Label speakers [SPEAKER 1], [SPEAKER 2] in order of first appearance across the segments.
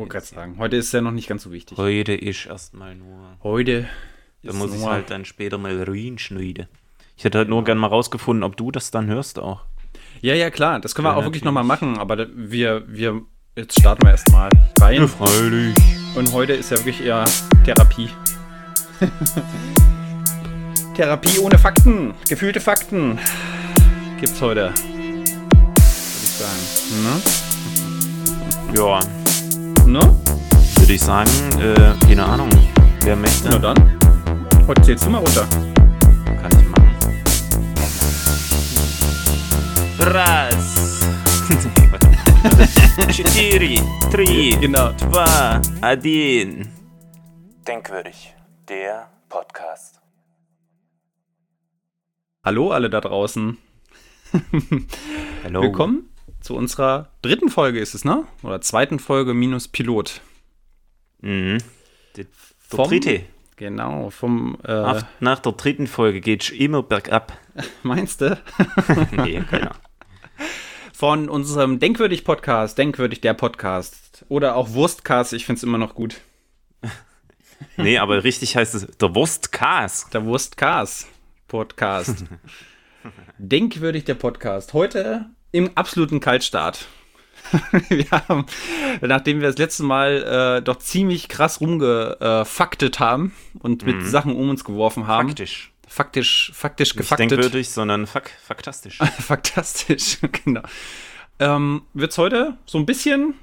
[SPEAKER 1] wollte gerade sagen, heute ist ja noch nicht ganz so wichtig.
[SPEAKER 2] Heute ist erstmal nur.
[SPEAKER 1] Heute.
[SPEAKER 2] Da muss ich halt dann später mal reinschneiden. Ich hätte halt nur gern mal rausgefunden, ob du das dann hörst auch.
[SPEAKER 1] Ja, ja, klar. Das können wir ja, auch wirklich nochmal machen, aber wir, wir, jetzt starten wir erstmal rein.
[SPEAKER 2] Freilich.
[SPEAKER 1] Und heute ist ja wirklich eher Therapie. Therapie ohne Fakten. Gefühlte Fakten. Gibt's heute. Würde ich sagen.
[SPEAKER 2] Ne? Ja
[SPEAKER 1] Ne?
[SPEAKER 2] Würde ich sagen, äh, keine Ahnung. Wer möchte?
[SPEAKER 1] Na dann. Heute zählst du mal runter.
[SPEAKER 2] Kann ich machen. Raz. Четыре, три,
[SPEAKER 1] genau.
[SPEAKER 2] два, один. Denkwürdig, der Podcast.
[SPEAKER 1] Hallo alle da draußen.
[SPEAKER 2] Hallo.
[SPEAKER 1] Willkommen zu unserer dritten Folge ist es, ne? Oder zweiten Folge minus Pilot.
[SPEAKER 2] Mhm. Die,
[SPEAKER 1] Vom-
[SPEAKER 2] dritte.
[SPEAKER 1] Genau, vom äh,
[SPEAKER 2] Nach, nach der dritten Folge geht's immer bergab.
[SPEAKER 1] meinst du?
[SPEAKER 2] nee, keiner.
[SPEAKER 1] Von unserem Denkwürdig Podcast, Denkwürdig der Podcast. Oder auch Wurstcast, ich finde es immer noch gut.
[SPEAKER 2] Nee, aber richtig heißt es der Wurstkas.
[SPEAKER 1] Der Wurstcast Podcast. Denkwürdig der Podcast. Heute im absoluten Kaltstart. wir haben, nachdem wir das letzte Mal äh, doch ziemlich krass rumgefaktet haben und mit Sachen um uns geworfen haben.
[SPEAKER 2] Faktisch.
[SPEAKER 1] Faktisch, faktisch
[SPEAKER 2] Nicht
[SPEAKER 1] gefaktet.
[SPEAKER 2] denkwürdig, sondern fak faktastisch.
[SPEAKER 1] Faktastisch, genau. Ähm, Wird es heute so ein bisschen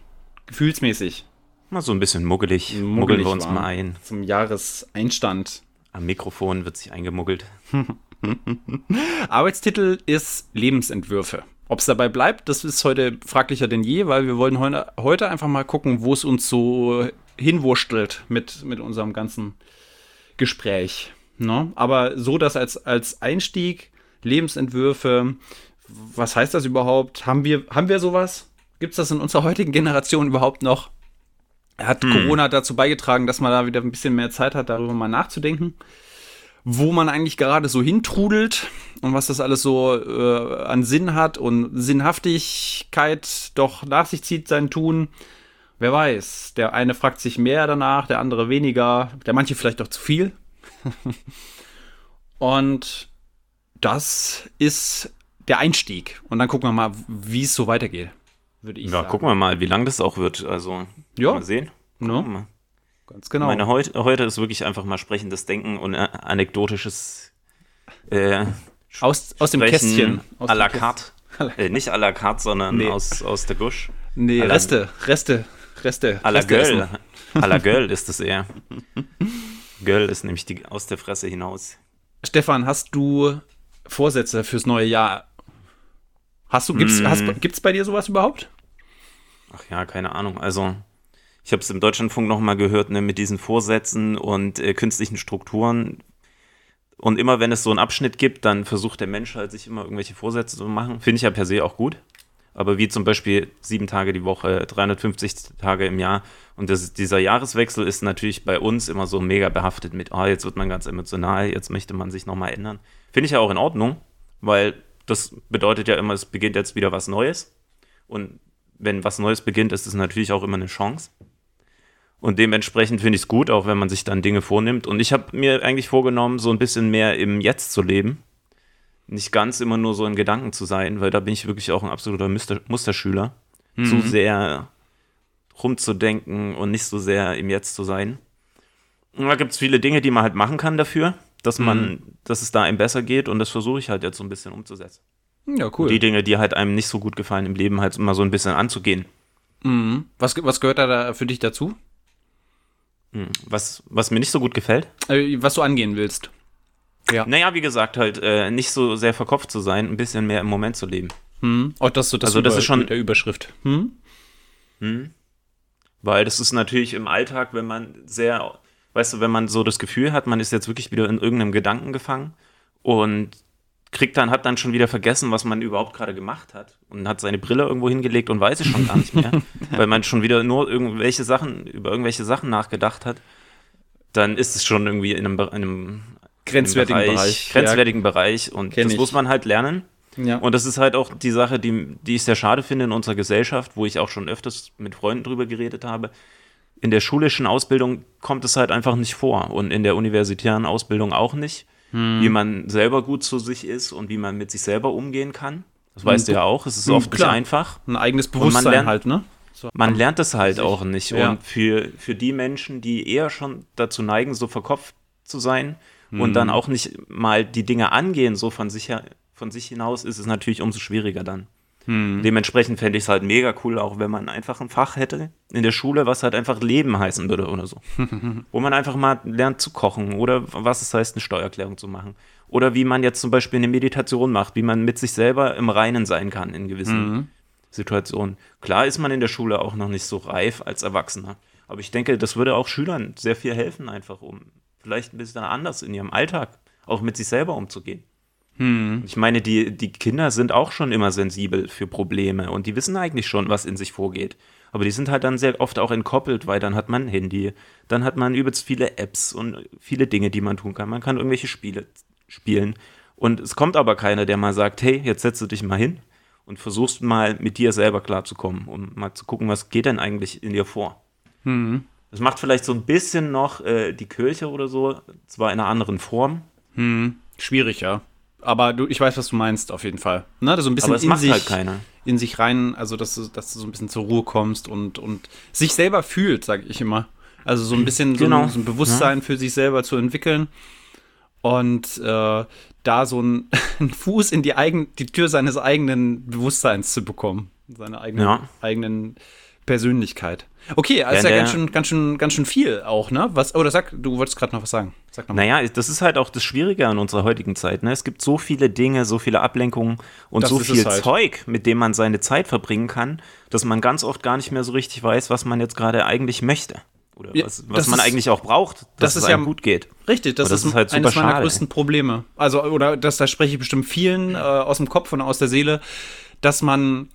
[SPEAKER 1] gefühlsmäßig
[SPEAKER 2] Mal so ein bisschen muggelig. Muggeln wir uns mal ein.
[SPEAKER 1] zum Jahreseinstand.
[SPEAKER 2] Am Mikrofon wird sich eingemuggelt.
[SPEAKER 1] Arbeitstitel ist Lebensentwürfe. Ob es dabei bleibt, das ist heute fraglicher denn je, weil wir wollen heute, heute einfach mal gucken, wo es uns so hinwurstelt mit, mit unserem ganzen Gespräch. Ne? Aber so das als, als Einstieg, Lebensentwürfe, was heißt das überhaupt? Haben wir, haben wir sowas? Gibt es das in unserer heutigen Generation überhaupt noch? Hat Corona dazu beigetragen, dass man da wieder ein bisschen mehr Zeit hat, darüber mal nachzudenken? Wo man eigentlich gerade so hintrudelt und was das alles so äh, an Sinn hat und Sinnhaftigkeit doch nach sich zieht sein Tun. Wer weiß, der eine fragt sich mehr danach, der andere weniger, der manche vielleicht auch zu viel. und das ist der Einstieg. Und dann gucken wir mal, wie es so weitergeht, würde ich
[SPEAKER 2] Ja,
[SPEAKER 1] sagen.
[SPEAKER 2] gucken wir mal, wie lang das auch wird. Also,
[SPEAKER 1] Ja.
[SPEAKER 2] mal sehen. Gucken wir mal.
[SPEAKER 1] Ganz genau.
[SPEAKER 2] Meine, heute, heute ist wirklich einfach mal sprechendes Denken und äh, anekdotisches äh,
[SPEAKER 1] aus, aus dem
[SPEAKER 2] Sprechen
[SPEAKER 1] Kästchen. Aus
[SPEAKER 2] à la
[SPEAKER 1] dem
[SPEAKER 2] carte. Äh, nicht à la carte, sondern
[SPEAKER 1] Nee.
[SPEAKER 2] aus, aus der Gusch.
[SPEAKER 1] Nee,
[SPEAKER 2] la-
[SPEAKER 1] Reste, Reste, Reste.
[SPEAKER 2] À la. Göll. À la Göll ist es eher. Göll ist nämlich die, aus der Fresse hinaus.
[SPEAKER 1] Stefan, hast du Vorsätze fürs neue Jahr? Hast du, gibt's,
[SPEAKER 2] Mm.
[SPEAKER 1] hast, gibt's bei dir sowas überhaupt?
[SPEAKER 2] Ach ja, keine Ahnung. Also, ich habe es im Deutschlandfunk noch mal gehört, ne, mit diesen Vorsätzen und äh, künstlichen Strukturen. Und immer wenn es so einen Abschnitt gibt, dann versucht der Mensch halt sich immer irgendwelche Vorsätze zu machen. Finde ich ja per se auch gut. Aber wie zum Beispiel sieben Tage die Woche, 350 Tage im Jahr. Und das, dieser Jahreswechsel ist natürlich bei uns immer so mega behaftet mit, ah, jetzt wird man ganz emotional, jetzt möchte man sich nochmal ändern. Finde ich ja auch in Ordnung, weil das bedeutet ja immer, es beginnt jetzt wieder was Neues. Und wenn was Neues beginnt, ist es natürlich auch immer eine Chance. Und dementsprechend finde ich es gut, auch wenn man sich dann Dinge vornimmt. Und ich habe mir eigentlich vorgenommen, so ein bisschen mehr im Jetzt zu leben. Nicht ganz immer nur so in Gedanken zu sein, weil da bin ich wirklich auch ein absoluter Muster Musterschüler. Zu sehr rumzudenken und nicht so sehr im Jetzt zu sein. Und da gibt es viele Dinge, die man halt machen kann dafür, dass man, dass es da einem besser geht und das versuche ich halt jetzt so ein bisschen umzusetzen.
[SPEAKER 1] Ja, cool.
[SPEAKER 2] Die Dinge, die halt einem nicht so gut gefallen im Leben, halt immer so ein bisschen anzugehen.
[SPEAKER 1] Mhm. was, was gehört da für dich dazu?
[SPEAKER 2] Hm. Was, was mir nicht so gut gefällt.
[SPEAKER 1] Äh, was du angehen willst? Ja.
[SPEAKER 2] Naja, wie gesagt, halt äh, nicht so sehr verkopft zu sein, ein bisschen mehr im Moment zu leben.
[SPEAKER 1] Hm? Oh, das, so das,
[SPEAKER 2] Also das ist schon-
[SPEAKER 1] der Überschrift. Hm?
[SPEAKER 2] Weil das ist natürlich im Alltag, wenn man sehr, weißt du, wenn man so das Gefühl hat, man ist jetzt wirklich wieder in irgendeinem Gedanken gefangen und kriegt dann, hat dann schon wieder vergessen, was man überhaupt gerade gemacht hat und hat seine Brille irgendwo hingelegt und weiß es schon gar nicht mehr, weil man schon wieder nur irgendwelche Sachen, über irgendwelche Sachen nachgedacht hat, dann ist es schon irgendwie in einem, in einem
[SPEAKER 1] Grenzwertigen
[SPEAKER 2] einem
[SPEAKER 1] Bereich.
[SPEAKER 2] grenzwertigen Bereich und das
[SPEAKER 1] ich.
[SPEAKER 2] muss man halt lernen.
[SPEAKER 1] Ja.
[SPEAKER 2] Und das ist halt auch die Sache, die, die ich sehr schade finde in unserer Gesellschaft, wo ich auch schon öfters mit Freunden drüber geredet habe, in der schulischen Ausbildung kommt es halt einfach nicht vor und in der universitären Ausbildung auch nicht, hm. wie man selber gut zu sich ist und wie man mit sich selber umgehen kann. Das weißt du ja auch, es ist oft Klar. nicht einfach.
[SPEAKER 1] Ein eigenes Bewusstsein
[SPEAKER 2] lernt,
[SPEAKER 1] halt, ne?
[SPEAKER 2] So. Man lernt es halt auch nicht. Ja. Und für, für die Menschen, die eher schon dazu neigen, so verkopft zu sein hm. und dann auch nicht mal die Dinge angehen, so von sich, her, von sich hinaus, ist es natürlich umso schwieriger dann. Hm. Dementsprechend fände ich es halt mega cool, auch wenn man einfach ein Fach hätte in der Schule, was halt einfach Leben heißen würde oder so. Wo man einfach mal lernt zu kochen oder was es heißt, eine Steuererklärung zu machen. Oder wie man jetzt zum Beispiel eine Meditation macht, wie man mit sich selber im Reinen sein kann in gewissen mhm. Situationen. Klar ist man in der Schule auch noch nicht so reif als Erwachsener. Aber ich denke, das würde auch Schülern sehr viel helfen, einfach um vielleicht ein bisschen anders in ihrem Alltag auch mit sich selber umzugehen. Hm. Ich meine, die, die Kinder sind auch schon immer sensibel für Probleme und die wissen eigentlich schon, was in sich vorgeht. Aber die sind halt dann sehr oft auch entkoppelt, weil dann hat man ein Handy, dann hat man übelst viele Apps und viele Dinge, die man tun kann. Man kann irgendwelche Spiele spielen. Und es kommt aber keiner, der mal sagt, hey, jetzt setzt du dich mal hin und versuchst mal mit dir selber klarzukommen, um mal zu gucken, was geht denn eigentlich in dir vor. Hm. Das macht vielleicht so ein bisschen noch äh, die Kirche oder so, zwar in einer anderen Form.
[SPEAKER 1] Hm. Schwierig, ja aber du, ich weiß, was du meinst, auf jeden Fall. Ne? So ein bisschen
[SPEAKER 2] in sich, halt
[SPEAKER 1] in sich rein, also dass du, dass du so ein bisschen zur Ruhe kommst und, und sich selber fühlt, sage ich immer. Also so ein bisschen genau. so, ein, so, ein, Bewusstsein ja. für sich selber zu entwickeln und äh, da so ein, einen Fuß in die, eigen, die Tür seines eigenen Bewusstseins zu bekommen, seine eigenen, ja. eigenen Persönlichkeit. Okay, also ja, ja ganz schön, ganz schön, ganz schön viel auch, ne? Was, oder sag, du wolltest gerade noch was sagen. Sag
[SPEAKER 2] noch naja, das ist halt auch das Schwierige an unserer heutigen Zeit. Ne? Es gibt so viele Dinge, so viele Ablenkungen und das so viel halt. Zeug, mit dem man seine Zeit verbringen kann, dass man ganz oft gar nicht mehr so richtig weiß, was man jetzt gerade eigentlich möchte. Oder ja, was, was man ist, eigentlich auch braucht,
[SPEAKER 1] dass das es einem
[SPEAKER 2] ja, gut geht.
[SPEAKER 1] Richtig, das, das ist, ist, halt eines meiner schade. größten Probleme. Also, oder das, da spreche ich bestimmt vielen äh, aus dem Kopf und aus der Seele, dass man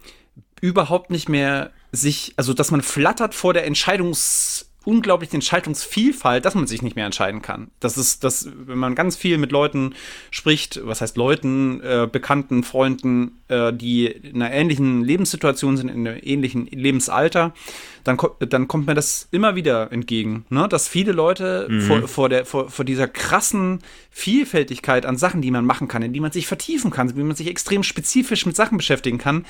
[SPEAKER 1] überhaupt nicht mehr sich, also dass man flattert vor der Entscheidungs unglaublichen Entscheidungsvielfalt, dass man sich nicht mehr entscheiden kann. Das ist, das, wenn man ganz viel mit Leuten spricht, was heißt Leuten, äh, Bekannten, Freunden, äh, die in einer ähnlichen Lebenssituation sind, in einem ähnlichen Lebensalter, dann, dann kommt mir das immer wieder entgegen, ne? dass viele Leute mhm. vor, vor, der, vor, vor dieser krassen Vielfältigkeit an Sachen, die man machen kann, in die man sich vertiefen kann, wie man sich extrem spezifisch mit Sachen beschäftigen kann,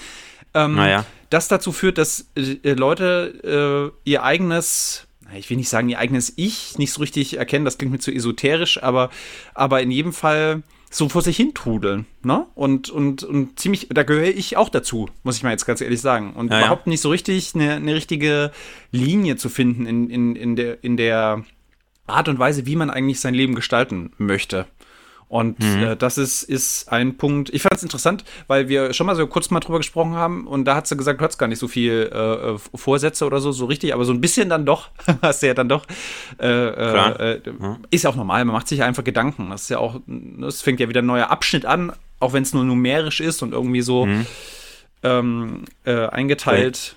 [SPEAKER 1] ähm, naja. das dazu führt, dass äh, Leute äh, ihr eigenes ich will nicht sagen, ihr eigenes Ich nicht so richtig erkennen, das klingt mir zu esoterisch, aber, aber in jedem Fall so vor sich hin trudeln, ne? Und, und, und ziemlich, da gehöre ich auch dazu, muss ich mal jetzt ganz ehrlich sagen. Und ja, überhaupt ja. nicht so richtig eine, eine richtige Linie zu finden in, in, in, der, in der Art und Weise, wie man eigentlich sein Leben gestalten möchte. Und mhm. äh, das ist, ist ein Punkt. Ich fand es interessant, weil wir schon mal so kurz mal drüber gesprochen haben und da hat sie gesagt, du hast gar nicht so viel äh, äh, Vorsätze oder so, so richtig, aber so ein bisschen dann doch, hast du ja dann doch. Äh, äh, äh ja. Ist ja auch normal, man macht sich einfach Gedanken. Das ist ja auch, es fängt ja wieder ein neuer Abschnitt an, auch wenn es nur numerisch ist und irgendwie so mhm. ähm, eingeteilt.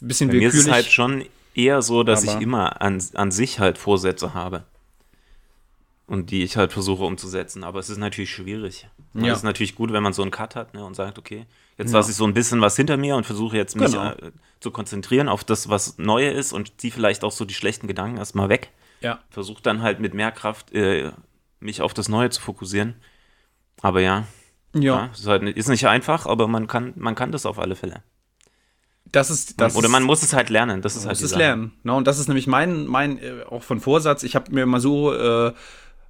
[SPEAKER 2] Ein bisschen willkürlich. Mir ist es halt schon eher so, dass aber ich immer an, an sich halt Vorsätze habe und die ich halt versuche umzusetzen. Aber es ist natürlich schwierig. Ja. Es ist natürlich gut, wenn man so einen Cut hat ne, und sagt, okay, jetzt ja. lasse ich so ein bisschen was hinter mir und versuche jetzt mich genau. äh, zu konzentrieren auf das, was Neue ist und ziehe vielleicht auch so die schlechten Gedanken erstmal weg.
[SPEAKER 1] Ja.
[SPEAKER 2] Versuche dann halt mit mehr Kraft äh, mich auf das Neue zu fokussieren. Aber ja, ja. ja ist, halt, ist nicht einfach, aber man kann, man kann das auf alle Fälle.
[SPEAKER 1] Das ist, das
[SPEAKER 2] Oder man muss es halt lernen. Das ist halt
[SPEAKER 1] muss es lernen. No, und das ist nämlich mein, mein äh, auch von Vorsatz. Ich habe mir mal so äh,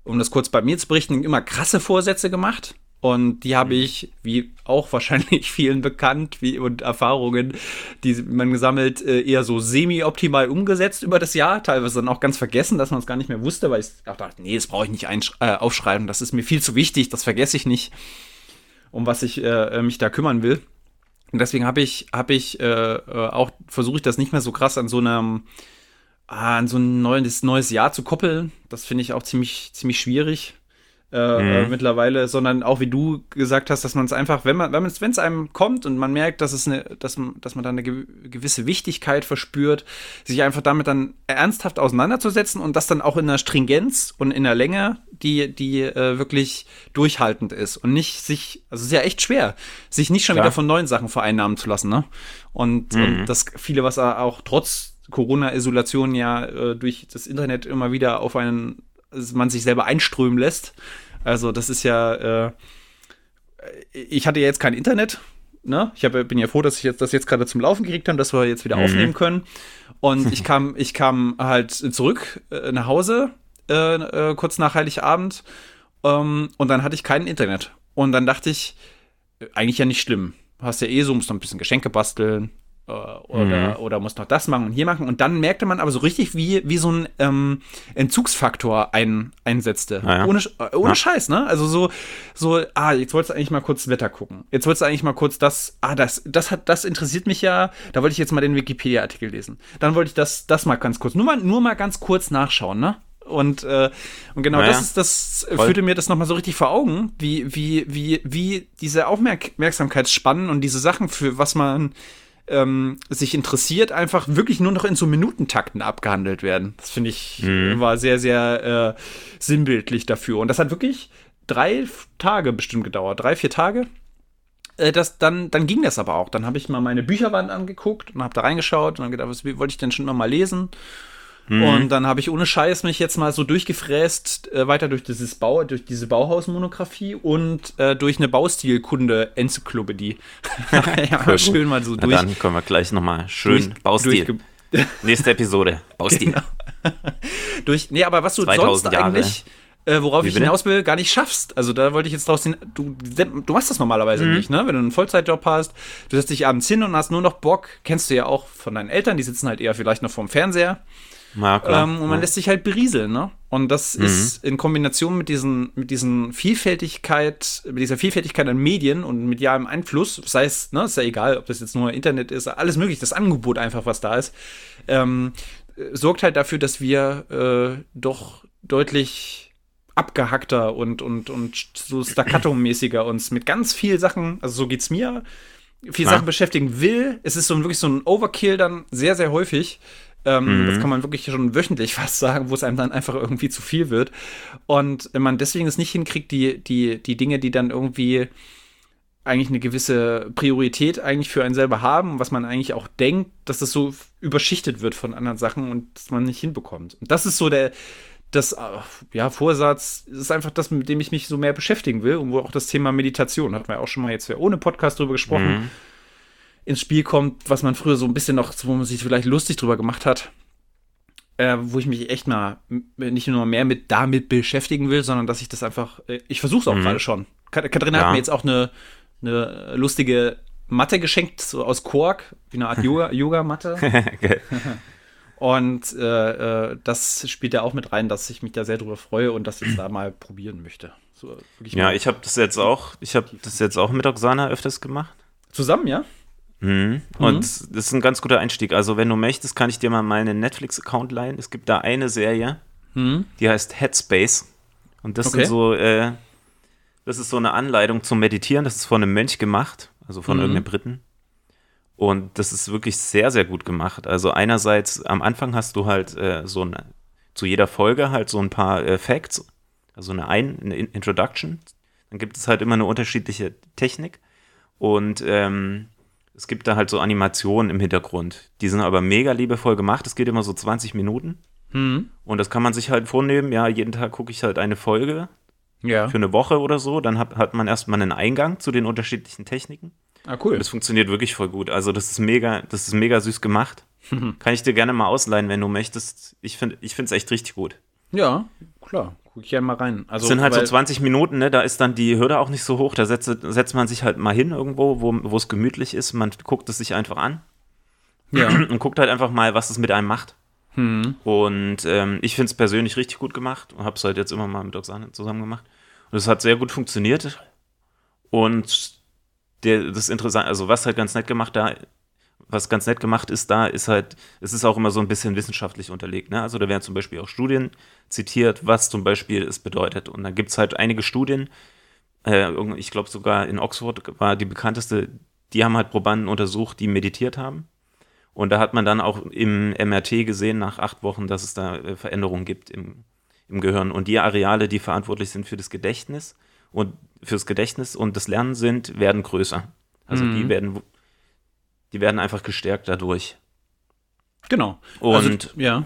[SPEAKER 1] um das kurz bei mir zu berichten, immer krasse Vorsätze gemacht. Und die habe mhm. ich, wie auch wahrscheinlich vielen bekannt, wie und Erfahrungen, die man gesammelt, äh, eher so semi-optimal umgesetzt über das Jahr. Teilweise dann auch ganz vergessen, dass man es gar nicht mehr wusste, weil ich dachte, nee, das brauche ich nicht äh, aufschreiben. Das ist mir viel zu wichtig, das vergesse ich nicht, um was ich äh, mich da kümmern will. Und deswegen habe ich, habe ich äh, äh auch, versuche ich das nicht mehr so krass an so einem an so ein neues, neues Jahr zu koppeln, das finde ich auch ziemlich, ziemlich schwierig. Äh, mhm. äh, mittlerweile, sondern auch wie du gesagt hast, dass man es einfach, wenn man, wenn es einem kommt und man merkt, dass es eine, dass, dass man da eine gewisse Wichtigkeit verspürt, sich einfach damit dann ernsthaft auseinanderzusetzen und das dann auch in der Stringenz und in der Länge, die, die äh, wirklich durchhaltend ist und nicht sich, also es ist ja echt schwer, sich nicht schon Klar. wieder von neuen Sachen vereinnahmen zu lassen, ne? Und, mhm. und das viele, was auch trotz Corona-Isolation ja äh, durch das Internet immer wieder auf einen, man sich selber einströmen lässt. Also das ist ja, äh, ich hatte ja jetzt kein Internet, ne? Ich hab, bin ja froh, dass ich jetzt das jetzt gerade zum Laufen gekriegt habe, dass wir jetzt wieder mhm. aufnehmen können. Und ich kam, ich kam halt zurück äh, nach Hause, äh, äh, kurz nach Heiligabend, ähm, und dann hatte ich kein Internet. Und dann dachte ich, äh, eigentlich ja nicht schlimm. Hast ja eh so, musst noch ein bisschen Geschenke basteln, oder, mhm. oder muss noch das machen und hier machen. Und dann merkte man aber so richtig, wie, wie so ein ähm, Entzugsfaktor ein, einsetzte. Ah, ja. Ohne, äh, ohne ja. Scheiß, ne? Also so, so, ah, jetzt wolltest du eigentlich mal kurz Wetter gucken. Jetzt wolltest du eigentlich mal kurz das, ah, das, das hat, das interessiert mich ja. Da wollte ich jetzt mal den Wikipedia-Artikel lesen. Dann wollte ich das, das mal ganz kurz, nur mal, nur mal ganz kurz nachschauen, ne? Und, äh, und genau naja, das ist das voll. führte mir das nochmal so richtig vor Augen, wie, wie, wie, wie diese Aufmerksamkeitsspannen und diese Sachen, für was man ähm, sich interessiert, einfach wirklich nur noch in so Minutentakten abgehandelt werden. Das finde ich mhm. war sehr, sehr äh, sinnbildlich dafür. Und das hat wirklich drei Tage bestimmt gedauert, drei, vier Tage. Äh, das, dann, dann ging das aber auch. Dann habe ich mal meine Bücherwand angeguckt und habe da reingeschaut und dann gedacht, was wollte ich denn schon immer mal lesen? Mhm. Und dann habe ich ohne Scheiß mich jetzt mal so durchgefräst, äh, weiter durch dieses Bau, durch diese Bauhausmonographie und äh, durch eine Baustilkunde-Enzyklopädie.
[SPEAKER 2] ja, schön mal so durch. Na dann kommen wir gleich nochmal schön durch, Baustil. Nächste Episode, Baustil. Genau.
[SPEAKER 1] durch, nee, aber was du sonst Jahre. eigentlich äh, worauf Wie ich hinaus will, gar nicht schaffst. Also da wollte ich jetzt draus hin. Du, du machst das normalerweise mhm. nicht, ne? Wenn du einen Vollzeitjob hast, du setzt dich abends hin und hast nur noch Bock, kennst du ja auch von deinen Eltern, die sitzen halt eher vielleicht noch vorm Fernseher. Ja, ähm, und man ja. lässt sich halt berieseln, ne? Und das mhm. ist in Kombination mit diesen, mit diesen Vielfältigkeit, mit dieser Vielfältigkeit an Medien und medialem Einfluss, sei es, ne, ist ja egal, ob das jetzt nur Internet ist, alles möglich, das Angebot einfach, was da ist, ähm, sorgt halt dafür, dass wir äh, doch deutlich abgehackter und, und, und so staccato-mäßiger uns mit ganz viel Sachen, also so geht's mir, viel ja. Sachen beschäftigen will. Es ist so wirklich so ein Overkill dann sehr, sehr häufig. Ähm, mhm. Das kann man wirklich schon wöchentlich fast sagen, wo es einem dann einfach irgendwie zu viel wird. Und wenn man deswegen es nicht hinkriegt, die, die, die Dinge, die dann irgendwie eigentlich eine gewisse Priorität eigentlich für einen selber haben, was man eigentlich auch denkt, dass das so überschichtet wird von anderen Sachen und dass man nicht hinbekommt. Und das ist so der, das, äh, ja, Vorsatz ist einfach das, mit dem ich mich so mehr beschäftigen will und wo auch das Thema Meditation, hatten wir auch schon mal jetzt ohne Podcast drüber gesprochen, mhm ins Spiel kommt, was man früher so ein bisschen noch, wo man sich vielleicht lustig drüber gemacht hat. Äh, wo ich mich echt mal nicht nur mehr mit damit beschäftigen will, sondern dass ich das einfach, äh, ich versuche es auch mhm. gerade schon. Katharina ja. hat mir jetzt auch eine, eine lustige Matte geschenkt, so aus Kork, wie eine Art Yoga-Matte. okay. Und äh, äh, das spielt ja auch mit rein, dass ich mich da sehr drüber freue und das jetzt da mal probieren möchte. So,
[SPEAKER 2] ja, ich habe das jetzt auch, ich habe das jetzt auch mit Oksana öfters gemacht.
[SPEAKER 1] Zusammen, ja?
[SPEAKER 2] Mhm. Und mhm. das ist ein ganz guter Einstieg. Also, wenn du möchtest, kann ich dir mal meinen Netflix-Account leihen. Es gibt da eine Serie, mhm. die heißt Headspace. Und das okay. sind so, äh, das ist so eine Anleitung zum Meditieren. Das ist von einem Mönch gemacht, also von mhm. irgendeinem Briten. Und das ist wirklich sehr, sehr gut gemacht. Also einerseits am Anfang hast du halt äh, so eine, zu jeder Folge halt so ein paar äh, Facts, also eine, ein eine Introduction. Dann gibt es halt immer eine unterschiedliche Technik. Und ähm, es gibt da halt so Animationen im Hintergrund. Die sind aber mega liebevoll gemacht. Es geht immer so 20 Minuten. Mhm. Und das kann man sich halt vornehmen. Ja, jeden Tag gucke ich halt eine Folge. Ja. Für eine Woche oder so. Dann hat, hat man erstmal einen Eingang zu den unterschiedlichen Techniken. Ah, cool. Und das funktioniert wirklich voll gut. Also, das ist mega, das ist mega süß gemacht. kann ich dir gerne mal ausleihen, wenn du möchtest. Ich finde es echt richtig gut.
[SPEAKER 1] Ja, klar. Guck ich gerne mal rein.
[SPEAKER 2] Also, das sind halt so 20 Minuten, ne? Da ist dann die Hürde auch nicht so hoch. Da setzt, setzt man sich halt mal hin irgendwo, wo es gemütlich ist. Man guckt es sich einfach an. Ja. Und guckt halt einfach mal, was es mit einem macht. Hm. Und ähm, ich finde es persönlich richtig gut gemacht und habe es halt jetzt immer mal mit Oksane zusammen gemacht. Und es hat sehr gut funktioniert. Und der, das ist interessant, also was halt ganz nett gemacht da was ganz nett gemacht ist da, ist halt, es ist auch immer so ein bisschen wissenschaftlich unterlegt. Ne? Also da werden zum Beispiel auch Studien zitiert, was zum Beispiel es bedeutet. Und da gibt es halt einige Studien, äh, ich glaube sogar in Oxford war die bekannteste, die haben halt Probanden untersucht, die meditiert haben. Und da hat man dann auch im MRT gesehen, nach acht Wochen, dass es da äh, Veränderungen gibt im, im Gehirn. Und die Areale, die verantwortlich sind für das Gedächtnis und fürs Gedächtnis und das Lernen sind, werden größer. Also mhm. die werden die werden einfach gestärkt dadurch.
[SPEAKER 1] Genau.
[SPEAKER 2] Und
[SPEAKER 1] also, ja.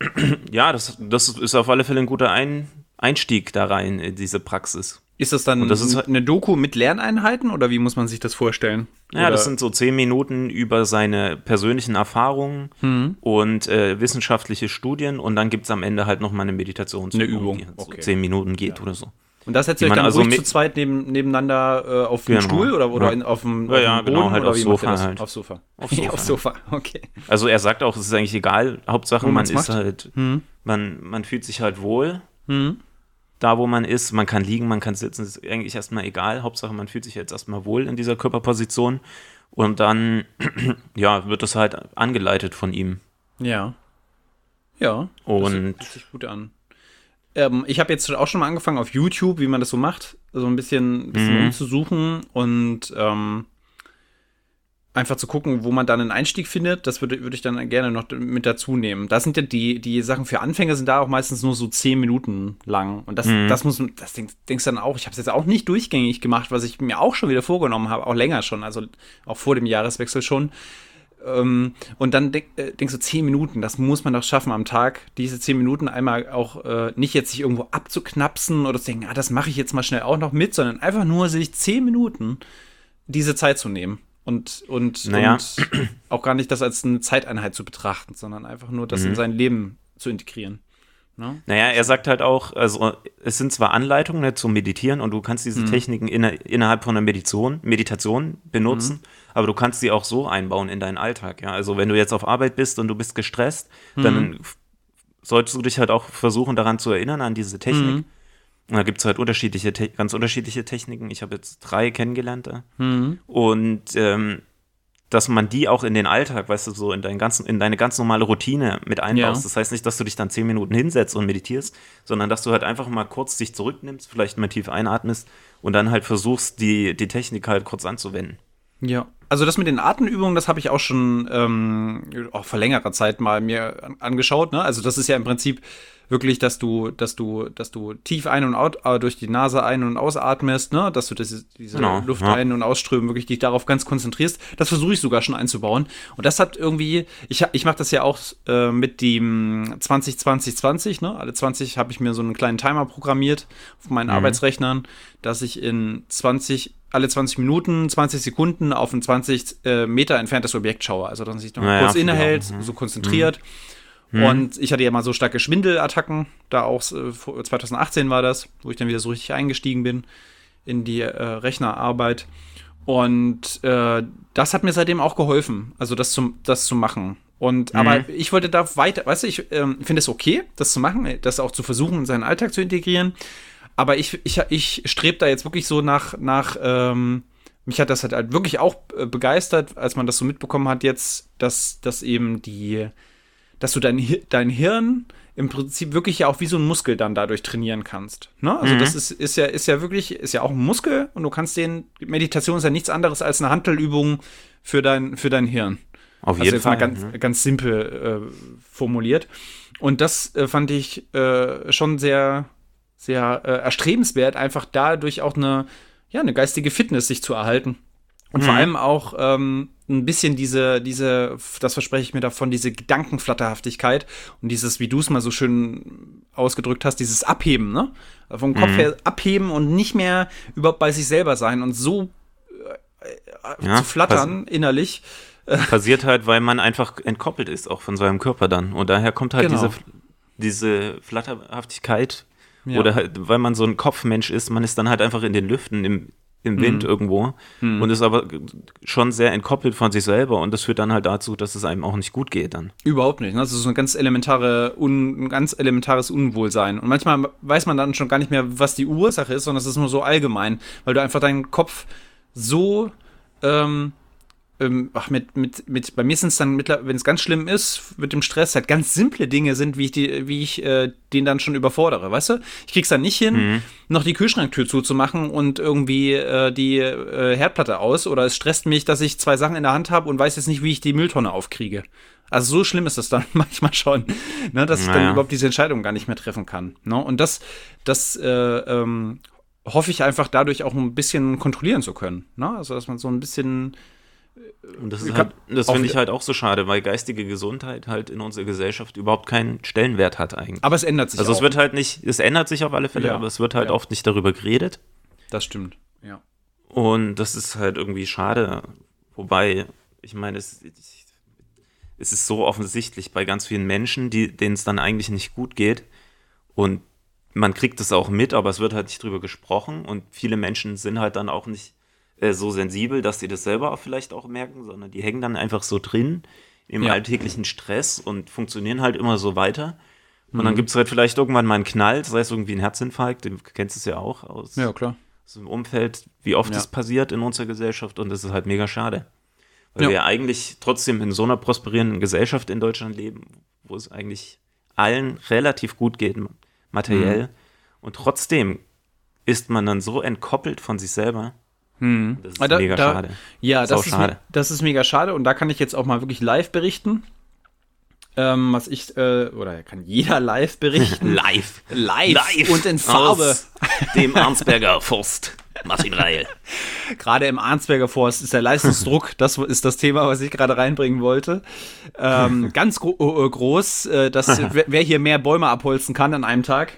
[SPEAKER 2] ja, das, das ist auf alle Fälle ein guter ein Einstieg da rein in diese Praxis.
[SPEAKER 1] Ist das dann
[SPEAKER 2] das ist halt-
[SPEAKER 1] eine Doku mit Lerneinheiten oder wie muss man sich das vorstellen?
[SPEAKER 2] Ja,
[SPEAKER 1] Oder-
[SPEAKER 2] das sind so zehn Minuten über seine persönlichen Erfahrungen
[SPEAKER 1] Mhm.
[SPEAKER 2] und äh, wissenschaftliche Studien und dann gibt es am Ende halt nochmal eine Meditationsübung,
[SPEAKER 1] Eine Übung,
[SPEAKER 2] die halt
[SPEAKER 1] okay.
[SPEAKER 2] so zehn Minuten geht oder so.
[SPEAKER 1] Und das setzt ihr euch dann
[SPEAKER 2] also
[SPEAKER 1] zu zweit neben, nebeneinander äh, auf den
[SPEAKER 2] Genau.
[SPEAKER 1] Stuhl oder, oder
[SPEAKER 2] Ja.
[SPEAKER 1] in, auf dem,
[SPEAKER 2] Ja,
[SPEAKER 1] auf
[SPEAKER 2] ja, genau,
[SPEAKER 1] Boden
[SPEAKER 2] halt
[SPEAKER 1] oder wie macht ihr
[SPEAKER 2] Sofa
[SPEAKER 1] das?
[SPEAKER 2] halt.
[SPEAKER 1] Aufs Sofa.
[SPEAKER 2] Aufs Sofa.
[SPEAKER 1] aufs Sofa, okay.
[SPEAKER 2] Also er sagt auch, es ist eigentlich egal, Hauptsache man ist
[SPEAKER 1] macht.
[SPEAKER 2] halt,
[SPEAKER 1] Mhm.
[SPEAKER 2] man, man fühlt sich halt wohl,
[SPEAKER 1] Mhm.
[SPEAKER 2] da wo man ist, man kann liegen, man kann sitzen, ist eigentlich erstmal egal, Hauptsache man fühlt sich jetzt erstmal wohl in dieser Körperposition und dann, ja, wird das halt angeleitet von ihm.
[SPEAKER 1] Ja. Ja.
[SPEAKER 2] Und
[SPEAKER 1] Das hört sich gut an. Ähm, ich habe jetzt auch schon mal angefangen auf YouTube, wie man das so macht, so ein bisschen, bisschen
[SPEAKER 2] Mhm.
[SPEAKER 1] umzusuchen und ähm, einfach zu gucken, wo man dann einen Einstieg findet. Das würde, würde ich dann gerne noch mit dazu nehmen. Da sind ja die, die Sachen für Anfänger sind da auch meistens nur so zehn Minuten lang. Und das,
[SPEAKER 2] Mhm.
[SPEAKER 1] das muss, das denkst, denkst dann auch, ich habe es jetzt auch nicht durchgängig gemacht, was ich mir auch schon wieder vorgenommen habe, auch länger schon, also auch vor dem Jahreswechsel schon. Ähm, und dann denk, äh, denkst du, zehn Minuten, das muss man doch schaffen am Tag, diese zehn Minuten einmal auch äh, nicht jetzt sich irgendwo abzuknapsen oder zu denken, ah, das mache ich jetzt mal schnell auch noch mit, sondern einfach nur sich zehn Minuten diese Zeit zu nehmen. Und, und,
[SPEAKER 2] Naja.
[SPEAKER 1] und auch gar nicht das als eine Zeiteinheit zu betrachten, sondern einfach nur das
[SPEAKER 2] Mhm.
[SPEAKER 1] in sein Leben zu integrieren. Ne?
[SPEAKER 2] Naja, er sagt halt auch, also es sind zwar Anleitungen ne, zum Meditieren und du kannst
[SPEAKER 1] Mhm.
[SPEAKER 2] diese Techniken inner, innerhalb von einer Meditation, Meditation benutzen,
[SPEAKER 1] Mhm.
[SPEAKER 2] aber du kannst sie auch so einbauen in deinen Alltag. Ja? Also wenn du jetzt auf Arbeit bist und du bist gestresst,
[SPEAKER 1] Mhm.
[SPEAKER 2] dann solltest du dich halt auch versuchen, daran zu erinnern, an diese Technik.
[SPEAKER 1] Mhm.
[SPEAKER 2] Und da gibt es halt unterschiedliche, Te ganz unterschiedliche Techniken. Ich habe jetzt drei kennengelernt.
[SPEAKER 1] Mhm.
[SPEAKER 2] Und ähm, dass man die auch in den Alltag, weißt du, so in, deinen ganzen, in deine ganz normale Routine mit einbaust.
[SPEAKER 1] Ja.
[SPEAKER 2] Das heißt nicht, dass du dich dann zehn Minuten hinsetzt und meditierst, sondern dass du halt einfach mal kurz dich zurücknimmst, vielleicht mal tief einatmest und dann halt versuchst, die, die Technik halt kurz anzuwenden.
[SPEAKER 1] Ja, also das mit den Atemübungen, das habe ich auch schon ähm, auch vor längerer Zeit mal mir an- angeschaut. Ne? Also das ist ja im Prinzip wirklich, dass du, dass du, dass du tief ein und out, äh, durch die Nase ein- und ausatmest, ne? dass du das, diese
[SPEAKER 2] Genau,
[SPEAKER 1] Luft
[SPEAKER 2] ja.
[SPEAKER 1] ein- und ausströmen wirklich dich darauf ganz konzentrierst. Das versuche ich sogar schon einzubauen. Und das hat irgendwie, ich, ich mache das ja auch äh, mit dem 20-20-20, ne? Alle 20 habe ich mir so einen kleinen Timer programmiert auf meinen
[SPEAKER 2] Mhm.
[SPEAKER 1] Arbeitsrechnern, dass ich in 20, alle 20 Minuten, 20 Sekunden auf ein 20 äh, Meter entferntes Objekt schaue. Also, dass man sich noch
[SPEAKER 2] Naja,
[SPEAKER 1] kurz
[SPEAKER 2] finde ich
[SPEAKER 1] innehält,
[SPEAKER 2] auch, mhm.
[SPEAKER 1] Konzentriert. Und ich hatte ja mal so starke Schwindelattacken, da auch äh, vor- 2018 war das, wo ich dann wieder so richtig eingestiegen bin in die äh, Rechnerarbeit. Und äh, das hat mir seitdem auch geholfen, also das, zum, das zu machen. Und aber ich wollte da weiter, weißt du, ich ähm, finde es okay, das zu machen, das auch zu versuchen, in seinen Alltag zu integrieren. Aber ich, ich, ich strebe da jetzt wirklich so nach, nach ähm, mich hat das halt, halt wirklich auch äh, begeistert, als man das so mitbekommen hat jetzt, dass, dass eben die, dass du dein, dein Hirn im Prinzip wirklich ja auch wie so ein Muskel dann dadurch trainieren kannst. Ne? Also das ist, ist ja, ist ja wirklich, ist ja auch ein Muskel und du kannst den, Meditation ist ja nichts anderes als eine Handelübung für dein, für dein Hirn.
[SPEAKER 2] Auf
[SPEAKER 1] Also
[SPEAKER 2] jeden
[SPEAKER 1] jetzt
[SPEAKER 2] Fall.
[SPEAKER 1] mal ganz,
[SPEAKER 2] ne?
[SPEAKER 1] ganz simpel äh, formuliert. Und das äh, fand ich äh, schon sehr, sehr äh, erstrebenswert, einfach dadurch auch eine, ja, eine geistige Fitness sich zu erhalten. Und vor allem auch ähm, ein bisschen diese, diese, das verspreche ich mir davon, diese Gedankenflatterhaftigkeit und dieses, wie du es mal so schön ausgedrückt hast, dieses Abheben, ne? Vom Kopf her abheben und nicht mehr überhaupt bei sich selber sein und so äh,
[SPEAKER 2] Ja,
[SPEAKER 1] zu flattern innerlich.
[SPEAKER 2] Passiert halt, weil man einfach entkoppelt ist, auch von seinem Körper dann. Und daher kommt halt
[SPEAKER 1] Genau.
[SPEAKER 2] diese, diese Flatterhaftigkeit.
[SPEAKER 1] Ja.
[SPEAKER 2] Oder halt, weil man so ein Kopfmensch ist, man ist dann halt einfach in den Lüften, im, im
[SPEAKER 1] Mhm.
[SPEAKER 2] Wind irgendwo und ist aber schon sehr entkoppelt von sich selber und das führt dann halt dazu, dass es einem auch nicht gut geht dann.
[SPEAKER 1] Überhaupt nicht. Ne? Das ist so ein ganz elementare, un, ein ganz elementares Unwohlsein. Und manchmal weiß man dann schon gar nicht mehr, was die Ursache ist, sondern es ist nur so allgemein, weil du einfach deinen Kopf so ähm, ähm, ach, mit, mit, mit, bei mir sind es dann, mittler- wenn es ganz schlimm ist, mit dem Stress, halt ganz simple Dinge sind, wie ich, die, wie ich äh, den dann schon überfordere, weißt du? Ich krieg's dann nicht hin, noch die Kühlschranktür zuzumachen und irgendwie äh, die äh, Herdplatte aus oder es stresst mich, dass ich zwei Sachen in der Hand habe und weiß jetzt nicht, wie ich die Mülltonne aufkriege. Also so schlimm ist das dann manchmal schon, ne, dass ich dann
[SPEAKER 2] Naja.
[SPEAKER 1] überhaupt diese Entscheidung gar nicht mehr treffen kann. Ne? Und das, das äh, ähm, hoffe ich einfach dadurch auch ein bisschen kontrollieren zu können. Ne? Also dass man so ein bisschen
[SPEAKER 2] Und das, halt, das finde ich halt auch so schade, weil geistige Gesundheit halt in unserer Gesellschaft überhaupt keinen Stellenwert hat eigentlich.
[SPEAKER 1] Aber es ändert sich
[SPEAKER 2] Also
[SPEAKER 1] auch.
[SPEAKER 2] es wird halt nicht, es ändert sich auf alle Fälle,
[SPEAKER 1] Ja.
[SPEAKER 2] aber es wird halt
[SPEAKER 1] Ja.
[SPEAKER 2] oft nicht darüber geredet.
[SPEAKER 1] das stimmt. Ja.
[SPEAKER 2] Und das ist halt irgendwie schade. Wobei, ich meine, es, es ist so offensichtlich bei ganz vielen Menschen, die, denen es dann eigentlich nicht gut geht. Und man kriegt es auch mit, aber es wird halt nicht drüber gesprochen. Und viele Menschen sind halt dann auch nicht äh, so sensibel, dass sie das selber auch vielleicht auch merken, sondern die hängen dann einfach so drin im
[SPEAKER 1] Ja.
[SPEAKER 2] alltäglichen Stress und funktionieren halt immer so weiter. Und
[SPEAKER 1] Mhm.
[SPEAKER 2] dann gibt es halt vielleicht irgendwann mal einen Knall, sei es irgendwie ein Herzinfarkt, du kennst es ja auch aus,
[SPEAKER 1] Ja, klar.
[SPEAKER 2] aus dem Umfeld, wie oft
[SPEAKER 1] Ja.
[SPEAKER 2] das passiert in unserer Gesellschaft und das ist halt mega schade. Weil
[SPEAKER 1] Ja.
[SPEAKER 2] wir eigentlich trotzdem in so einer prosperierenden Gesellschaft in Deutschland leben, wo es eigentlich allen relativ gut geht, materiell. Und trotzdem ist man dann so entkoppelt von sich selber. Das ist
[SPEAKER 1] Ah, da-
[SPEAKER 2] mega
[SPEAKER 1] da-
[SPEAKER 2] schade.
[SPEAKER 1] Ja, das ist,
[SPEAKER 2] schade.
[SPEAKER 1] das ist mega schade und da kann ich jetzt auch mal wirklich live berichten. Ähm, was ich, äh, oder kann jeder live berichten.
[SPEAKER 2] Live.
[SPEAKER 1] Live und in Farbe.
[SPEAKER 2] Aus dem Arnsberger Forst. Martin Reil.
[SPEAKER 1] Gerade im Arnsberger Forst ist der Leistungsdruck, das ist das Thema, was ich gerade reinbringen wollte. Ähm, ganz gro äh, groß, äh, dass wer hier mehr Bäume abholzen kann an einem Tag.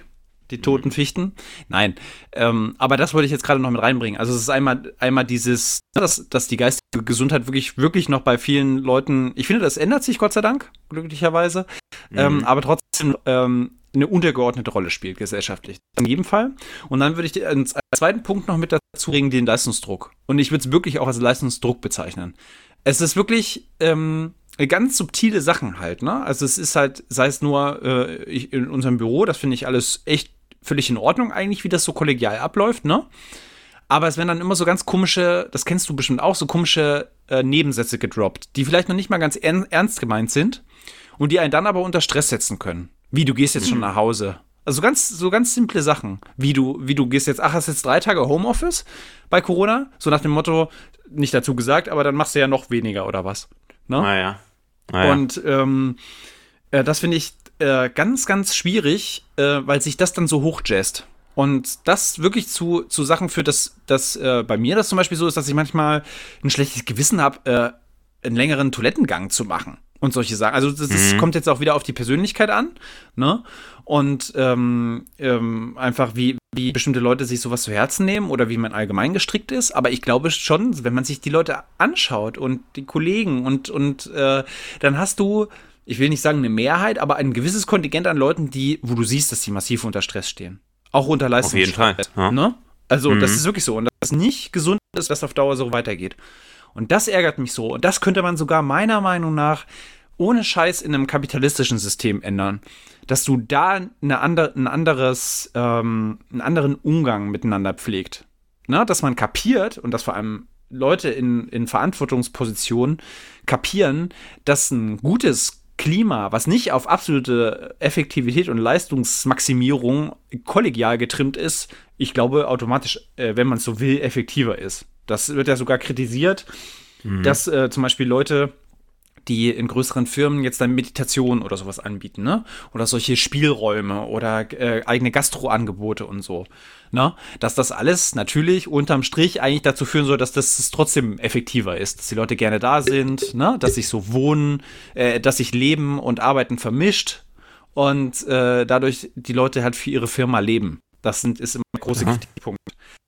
[SPEAKER 1] Die toten Fichten. Nein. Ähm, aber das wollte ich jetzt gerade noch mit reinbringen. Also es ist einmal, einmal dieses, dass, dass die geistige Gesundheit wirklich, wirklich noch bei vielen Leuten, ich finde, das ändert sich Gott sei Dank, glücklicherweise. Ähm, aber trotzdem ähm, eine untergeordnete Rolle spielt gesellschaftlich. In jedem Fall. Und dann würde ich als zweiten Punkt noch mit dazu bringen, den Leistungsdruck. Und ich würde es wirklich auch als Leistungsdruck bezeichnen. Es ist wirklich ähm, ganz subtile Sachen halt, ne? Also es ist halt, sei es nur äh, ich, in unserem Büro, das finde ich alles echt völlig in Ordnung eigentlich, wie das so kollegial abläuft, ne? Aber es werden dann immer so ganz komische, das kennst du bestimmt auch, so komische äh, Nebensätze gedroppt, die vielleicht noch nicht mal ganz ern ernst gemeint sind und die einen dann aber unter Stress setzen können. Wie, du gehst jetzt schon nach Hause. Also ganz, so ganz simple Sachen. Wie du, wie du gehst jetzt, ach, hast jetzt drei Tage Homeoffice bei Corona? So nach dem Motto, nicht dazu gesagt, aber dann machst du ja noch weniger oder was. Ne?
[SPEAKER 2] Naja. naja.
[SPEAKER 1] Und ähm, äh, das finde ich äh, ganz, ganz schwierig, äh, weil sich das dann so hochjazzt. Und das wirklich zu, zu Sachen führt, dass, dass äh, bei mir das zum Beispiel so ist, dass ich manchmal ein schlechtes Gewissen habe, äh, einen längeren Toilettengang zu machen und solche Sachen. Also das, das kommt jetzt auch wieder auf die Persönlichkeit an, ne? Und ähm, ähm, einfach wie, wie bestimmte Leute sich sowas zu Herzen nehmen oder wie man allgemein gestrickt ist. Aber ich glaube schon, wenn man sich die Leute anschaut und die Kollegen und, und äh, dann hast du, ich will nicht sagen eine Mehrheit, aber ein gewisses Kontingent an Leuten, die, wo du siehst, dass die massiv unter Stress stehen. Auch unter Leistungsstress.
[SPEAKER 2] jeden Fall, ja.
[SPEAKER 1] Ne? Also das
[SPEAKER 2] Mhm.
[SPEAKER 1] ist wirklich so. Und das nicht gesund ist, dass auf Dauer so weitergeht. Und das ärgert mich so. Und das könnte man sogar meiner Meinung nach ohne Scheiß in einem kapitalistischen System ändern. Dass du da eine andere, ein anderes, ähm, einen anderen Umgang miteinander pflegt. Ne? Dass man kapiert und dass vor allem Leute in, in Verantwortungspositionen kapieren, dass ein gutes Klima, was nicht auf absolute Effektivität und Leistungsmaximierung kollegial getrimmt ist, ich glaube automatisch, äh, wenn man es so will, effektiver ist. Das wird ja sogar kritisiert, dass äh, zum Beispiel Leute, die in größeren Firmen jetzt dann Meditation oder sowas anbieten, ne? Oder solche Spielräume oder äh, eigene Gastroangebote und so, ne? Dass das alles natürlich unterm Strich eigentlich dazu führen soll, dass das trotzdem effektiver ist, dass die Leute gerne da sind, ne? Dass sich so wohnen, äh, dass sich Leben und Arbeiten vermischt und äh, dadurch die Leute halt für ihre Firma leben. Das sind, ist immer ein großer Kritikpunkt.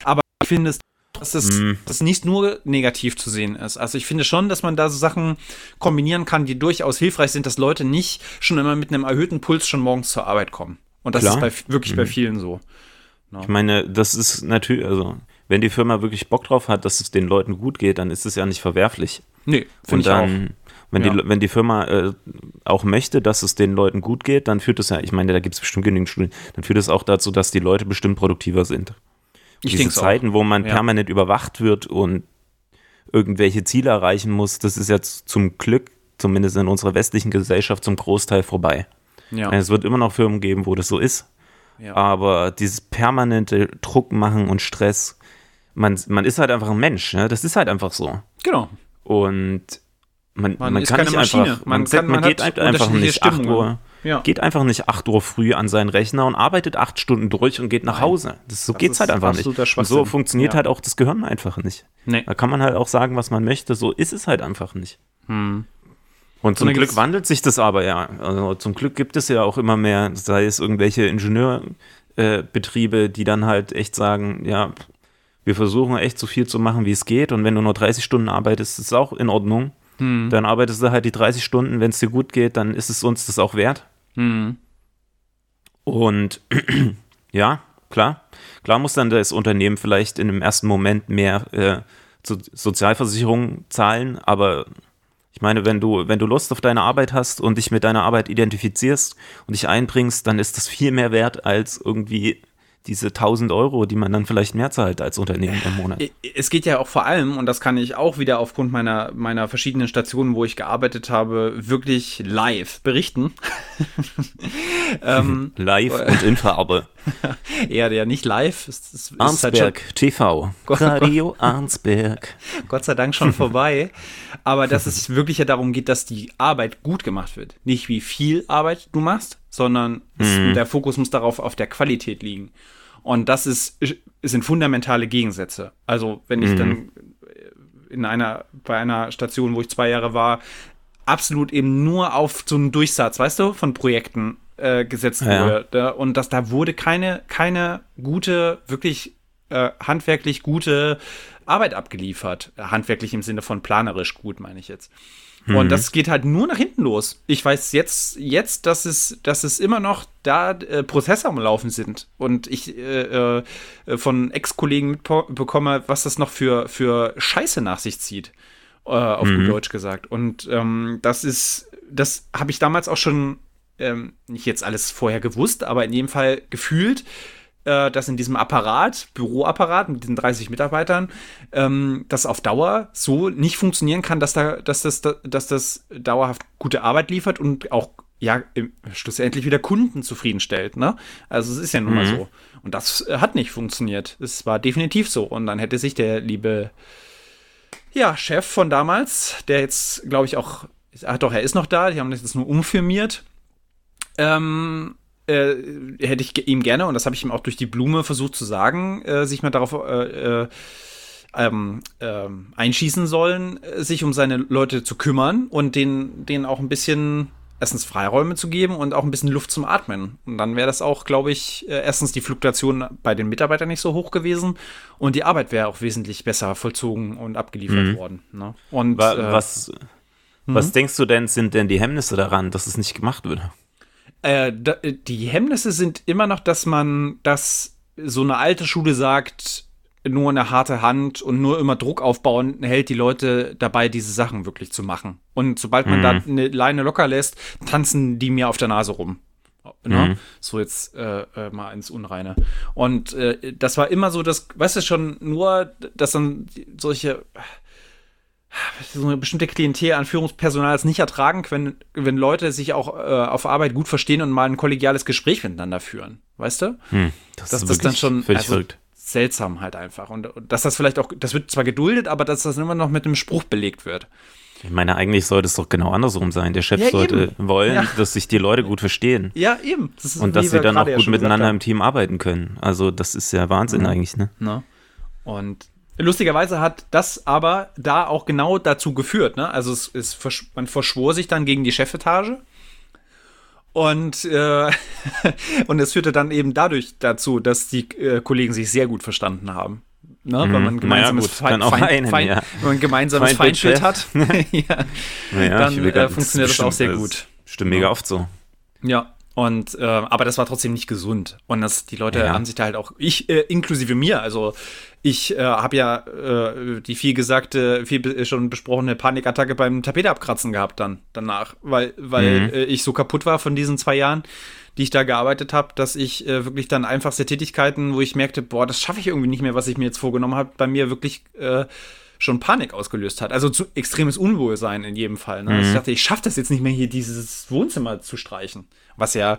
[SPEAKER 1] Aber ich finde es dass das,
[SPEAKER 2] Mhm.
[SPEAKER 1] das nicht nur negativ zu sehen ist. Also ich finde schon, dass man da so Sachen kombinieren kann, die durchaus hilfreich sind, dass Leute nicht schon immer mit einem erhöhten Puls schon morgens zur Arbeit kommen. Und das
[SPEAKER 2] Klar. Mhm.
[SPEAKER 1] ist bei, wirklich bei vielen so.
[SPEAKER 2] Ich meine, das ist natürlich, also, wenn die Firma wirklich Bock drauf hat, dass es den Leuten gut geht, dann ist es ja nicht verwerflich.
[SPEAKER 1] Nee, finde ich auch.
[SPEAKER 2] dann, wenn,
[SPEAKER 1] Ja.
[SPEAKER 2] die, wenn die Firma äh, auch möchte, dass es den Leuten gut geht, dann führt es ja, ich meine, da gibt es bestimmt genügend Studien, dann führt es auch dazu, dass die Leute bestimmt produktiver sind.
[SPEAKER 1] Ich
[SPEAKER 2] Diese
[SPEAKER 1] denke auch.
[SPEAKER 2] Zeiten, wo man
[SPEAKER 1] Ja.
[SPEAKER 2] permanent überwacht wird und irgendwelche Ziele erreichen muss, das ist jetzt zum Glück, zumindest in unserer westlichen Gesellschaft, zum Großteil vorbei.
[SPEAKER 1] Ja.
[SPEAKER 2] Es wird immer noch Firmen geben, wo das so ist.
[SPEAKER 1] Ja.
[SPEAKER 2] Aber dieses permanente Druck machen und Stress, man, man ist halt einfach ein Mensch. Ne? Das ist halt einfach so.
[SPEAKER 1] Genau.
[SPEAKER 2] Und man,
[SPEAKER 1] Man
[SPEAKER 2] man, kann nicht
[SPEAKER 1] Maschine.
[SPEAKER 2] einfach,
[SPEAKER 1] Man
[SPEAKER 2] man,
[SPEAKER 1] kann-
[SPEAKER 2] man, geht halt einfach nicht 8
[SPEAKER 1] Stimmungen.
[SPEAKER 2] Uhr, ja. geht einfach nicht 8 Uhr früh an seinen Rechner und arbeitet acht Stunden durch und geht nach Nein. Hause. Das, so geht es halt einfach nicht. Und so funktioniert ja. halt auch das Gehirn einfach nicht. Nee. Da kann man halt auch sagen, was man möchte. So ist es halt einfach nicht. Hm. Und zum Glück wandelt sich das aber ja. Also zum Glück gibt es ja auch immer mehr, sei es irgendwelche Ingenieurbetriebe, äh, die dann halt echt sagen, ja, wir versuchen echt so viel zu machen, wie es geht. Und wenn du nur 30 Stunden arbeitest, ist es auch in Ordnung. Hm. Dann arbeitest du halt die 30 Stunden, wenn es dir gut geht, dann ist es uns das auch wert. Hm. Und ja, klar. Klar muss dann das Unternehmen vielleicht in dem ersten Moment mehr äh, so Sozialversicherung zahlen, aber ich meine, wenn du, wenn du Lust auf deine Arbeit hast und dich mit deiner Arbeit identifizierst und dich einbringst, dann ist das viel mehr wert als irgendwie diese 1000 Euro, die man dann vielleicht mehr zahlt als Unternehmen im Monat.
[SPEAKER 1] Es geht ja auch vor allem, und das kann ich auch wieder aufgrund meiner, meiner verschiedenen Stationen, wo ich gearbeitet habe, wirklich live berichten.
[SPEAKER 2] ähm, live und in Farbe.
[SPEAKER 1] ja, ja, nicht live. Es,
[SPEAKER 2] es Arnsberg halt TV. Gott, Radio Arnsberg.
[SPEAKER 1] Gott sei Dank schon vorbei. Aber dass es wirklich ja darum geht, dass die Arbeit gut gemacht wird. Nicht wie viel Arbeit du machst, sondern mhm. der Fokus muss darauf auf der Qualität liegen. Und das ist, sind fundamentale Gegensätze. Also, wenn ich mhm. dann in einer, bei einer Station, wo ich zwei Jahre war, absolut eben nur auf so einen Durchsatz, weißt du, von Projekten äh, gesetzt ja. wurde. Und dass da wurde keine, keine gute, wirklich äh, handwerklich gute Arbeit abgeliefert. Handwerklich im Sinne von planerisch gut, meine ich jetzt. Mhm. Und das geht halt nur nach hinten los. Ich weiß jetzt, jetzt dass, es, dass es immer noch da äh, Prozesse am Laufen sind. Und ich äh, äh, von Ex-Kollegen mitbekomme, was das noch für, für Scheiße nach sich zieht. Äh, auf mhm. gut Deutsch gesagt. Und ähm, das ist, das habe ich damals auch schon ähm, nicht jetzt alles vorher gewusst, aber in jedem Fall gefühlt, äh, dass in diesem Apparat, Büroapparat mit diesen 30 Mitarbeitern, ähm, das auf Dauer so nicht funktionieren kann, dass, da, dass, das, dass das dauerhaft gute Arbeit liefert und auch ja, schlussendlich wieder Kunden zufriedenstellt. Ne? Also es ist ja nun mhm. mal so. Und das äh, hat nicht funktioniert. Es war definitiv so. Und dann hätte sich der liebe ja, Chef von damals, der jetzt, glaube ich, auch, ach doch, er ist noch da, die haben das jetzt nur umfirmiert, ähm, äh, hätte ich ihm gerne, und das habe ich ihm auch durch die Blume versucht zu sagen, äh, sich mal darauf äh, äh ähm, ähm, einschießen sollen, äh, sich um seine Leute zu kümmern und denen, denen auch ein bisschen erstens Freiräume zu geben und auch ein bisschen Luft zum Atmen. Und dann wäre das auch, glaube ich, äh, erstens die Fluktuation bei den Mitarbeitern nicht so hoch gewesen und die Arbeit wäre auch wesentlich besser vollzogen und abgeliefert mhm. worden. Ne? Und
[SPEAKER 2] was, was mhm. denkst du denn, sind denn die Hemmnisse daran, dass es nicht gemacht wird?
[SPEAKER 1] Äh, die Hemmnisse sind immer noch, dass man, dass so eine alte Schule sagt, nur eine harte Hand und nur immer Druck aufbauen, hält die Leute dabei, diese Sachen wirklich zu machen. Und sobald man mhm. da eine Leine locker lässt, tanzen die mir auf der Nase rum. Ne? Mhm. So jetzt äh, äh, mal ins Unreine. Und äh, das war immer so, dass, weißt du schon, nur, dass dann solche so eine bestimmte Klientel an Führungspersonals nicht ertragen können, wenn Leute sich auch äh, auf Arbeit gut verstehen und mal ein kollegiales Gespräch miteinander führen. Weißt du? Hm, das dass ist das dann schon
[SPEAKER 2] völlig also, verrückt.
[SPEAKER 1] seltsam halt einfach. Und, und, dass das vielleicht auch, das wird zwar geduldet, aber dass das immer noch mit einem Spruch belegt wird.
[SPEAKER 2] Ich meine, eigentlich sollte es doch genau andersrum sein. Der Chef ja, sollte eben. wollen, ja. dass sich die Leute gut verstehen.
[SPEAKER 1] Ja, eben.
[SPEAKER 2] Das und dass sie dann auch gut miteinander im Team arbeiten können. Also, das ist ja Wahnsinn mhm. eigentlich, ne?
[SPEAKER 1] Na? Und Lustigerweise hat das aber da auch genau dazu geführt. Ne? Also es, es, man verschwor sich dann gegen die Chefetage. Und, äh, und es führte dann eben dadurch dazu, dass die äh, Kollegen sich sehr gut verstanden haben. Ne? Mhm. Weil man gemeinsames, naja, Feind, Feind, Feind, ja. wenn man gemeinsames Feindschild hat, ja, dann äh, funktioniert das auch sehr gut.
[SPEAKER 2] Stimmt mega oft so.
[SPEAKER 1] Ja, und äh, aber das war trotzdem nicht gesund. Und das, die Leute ja. haben sich da halt auch, ich äh, inklusive mir, also ich äh, habe ja äh, die viel gesagte, viel schon besprochene Panikattacke beim Tapeteabkratzen gehabt dann danach, weil, weil mhm. äh, ich so kaputt war von diesen zwei Jahren, die ich da gearbeitet habe, dass ich äh, wirklich dann einfachste Tätigkeiten, wo ich merkte, boah, das schaffe ich irgendwie nicht mehr, was ich mir jetzt vorgenommen habe, bei mir wirklich äh, schon Panik ausgelöst hat. Also zu extremes Unwohlsein in jedem Fall. Ne? Also mhm. ich dachte, ich schaffe das jetzt nicht mehr, hier dieses Wohnzimmer zu streichen. Was ja ein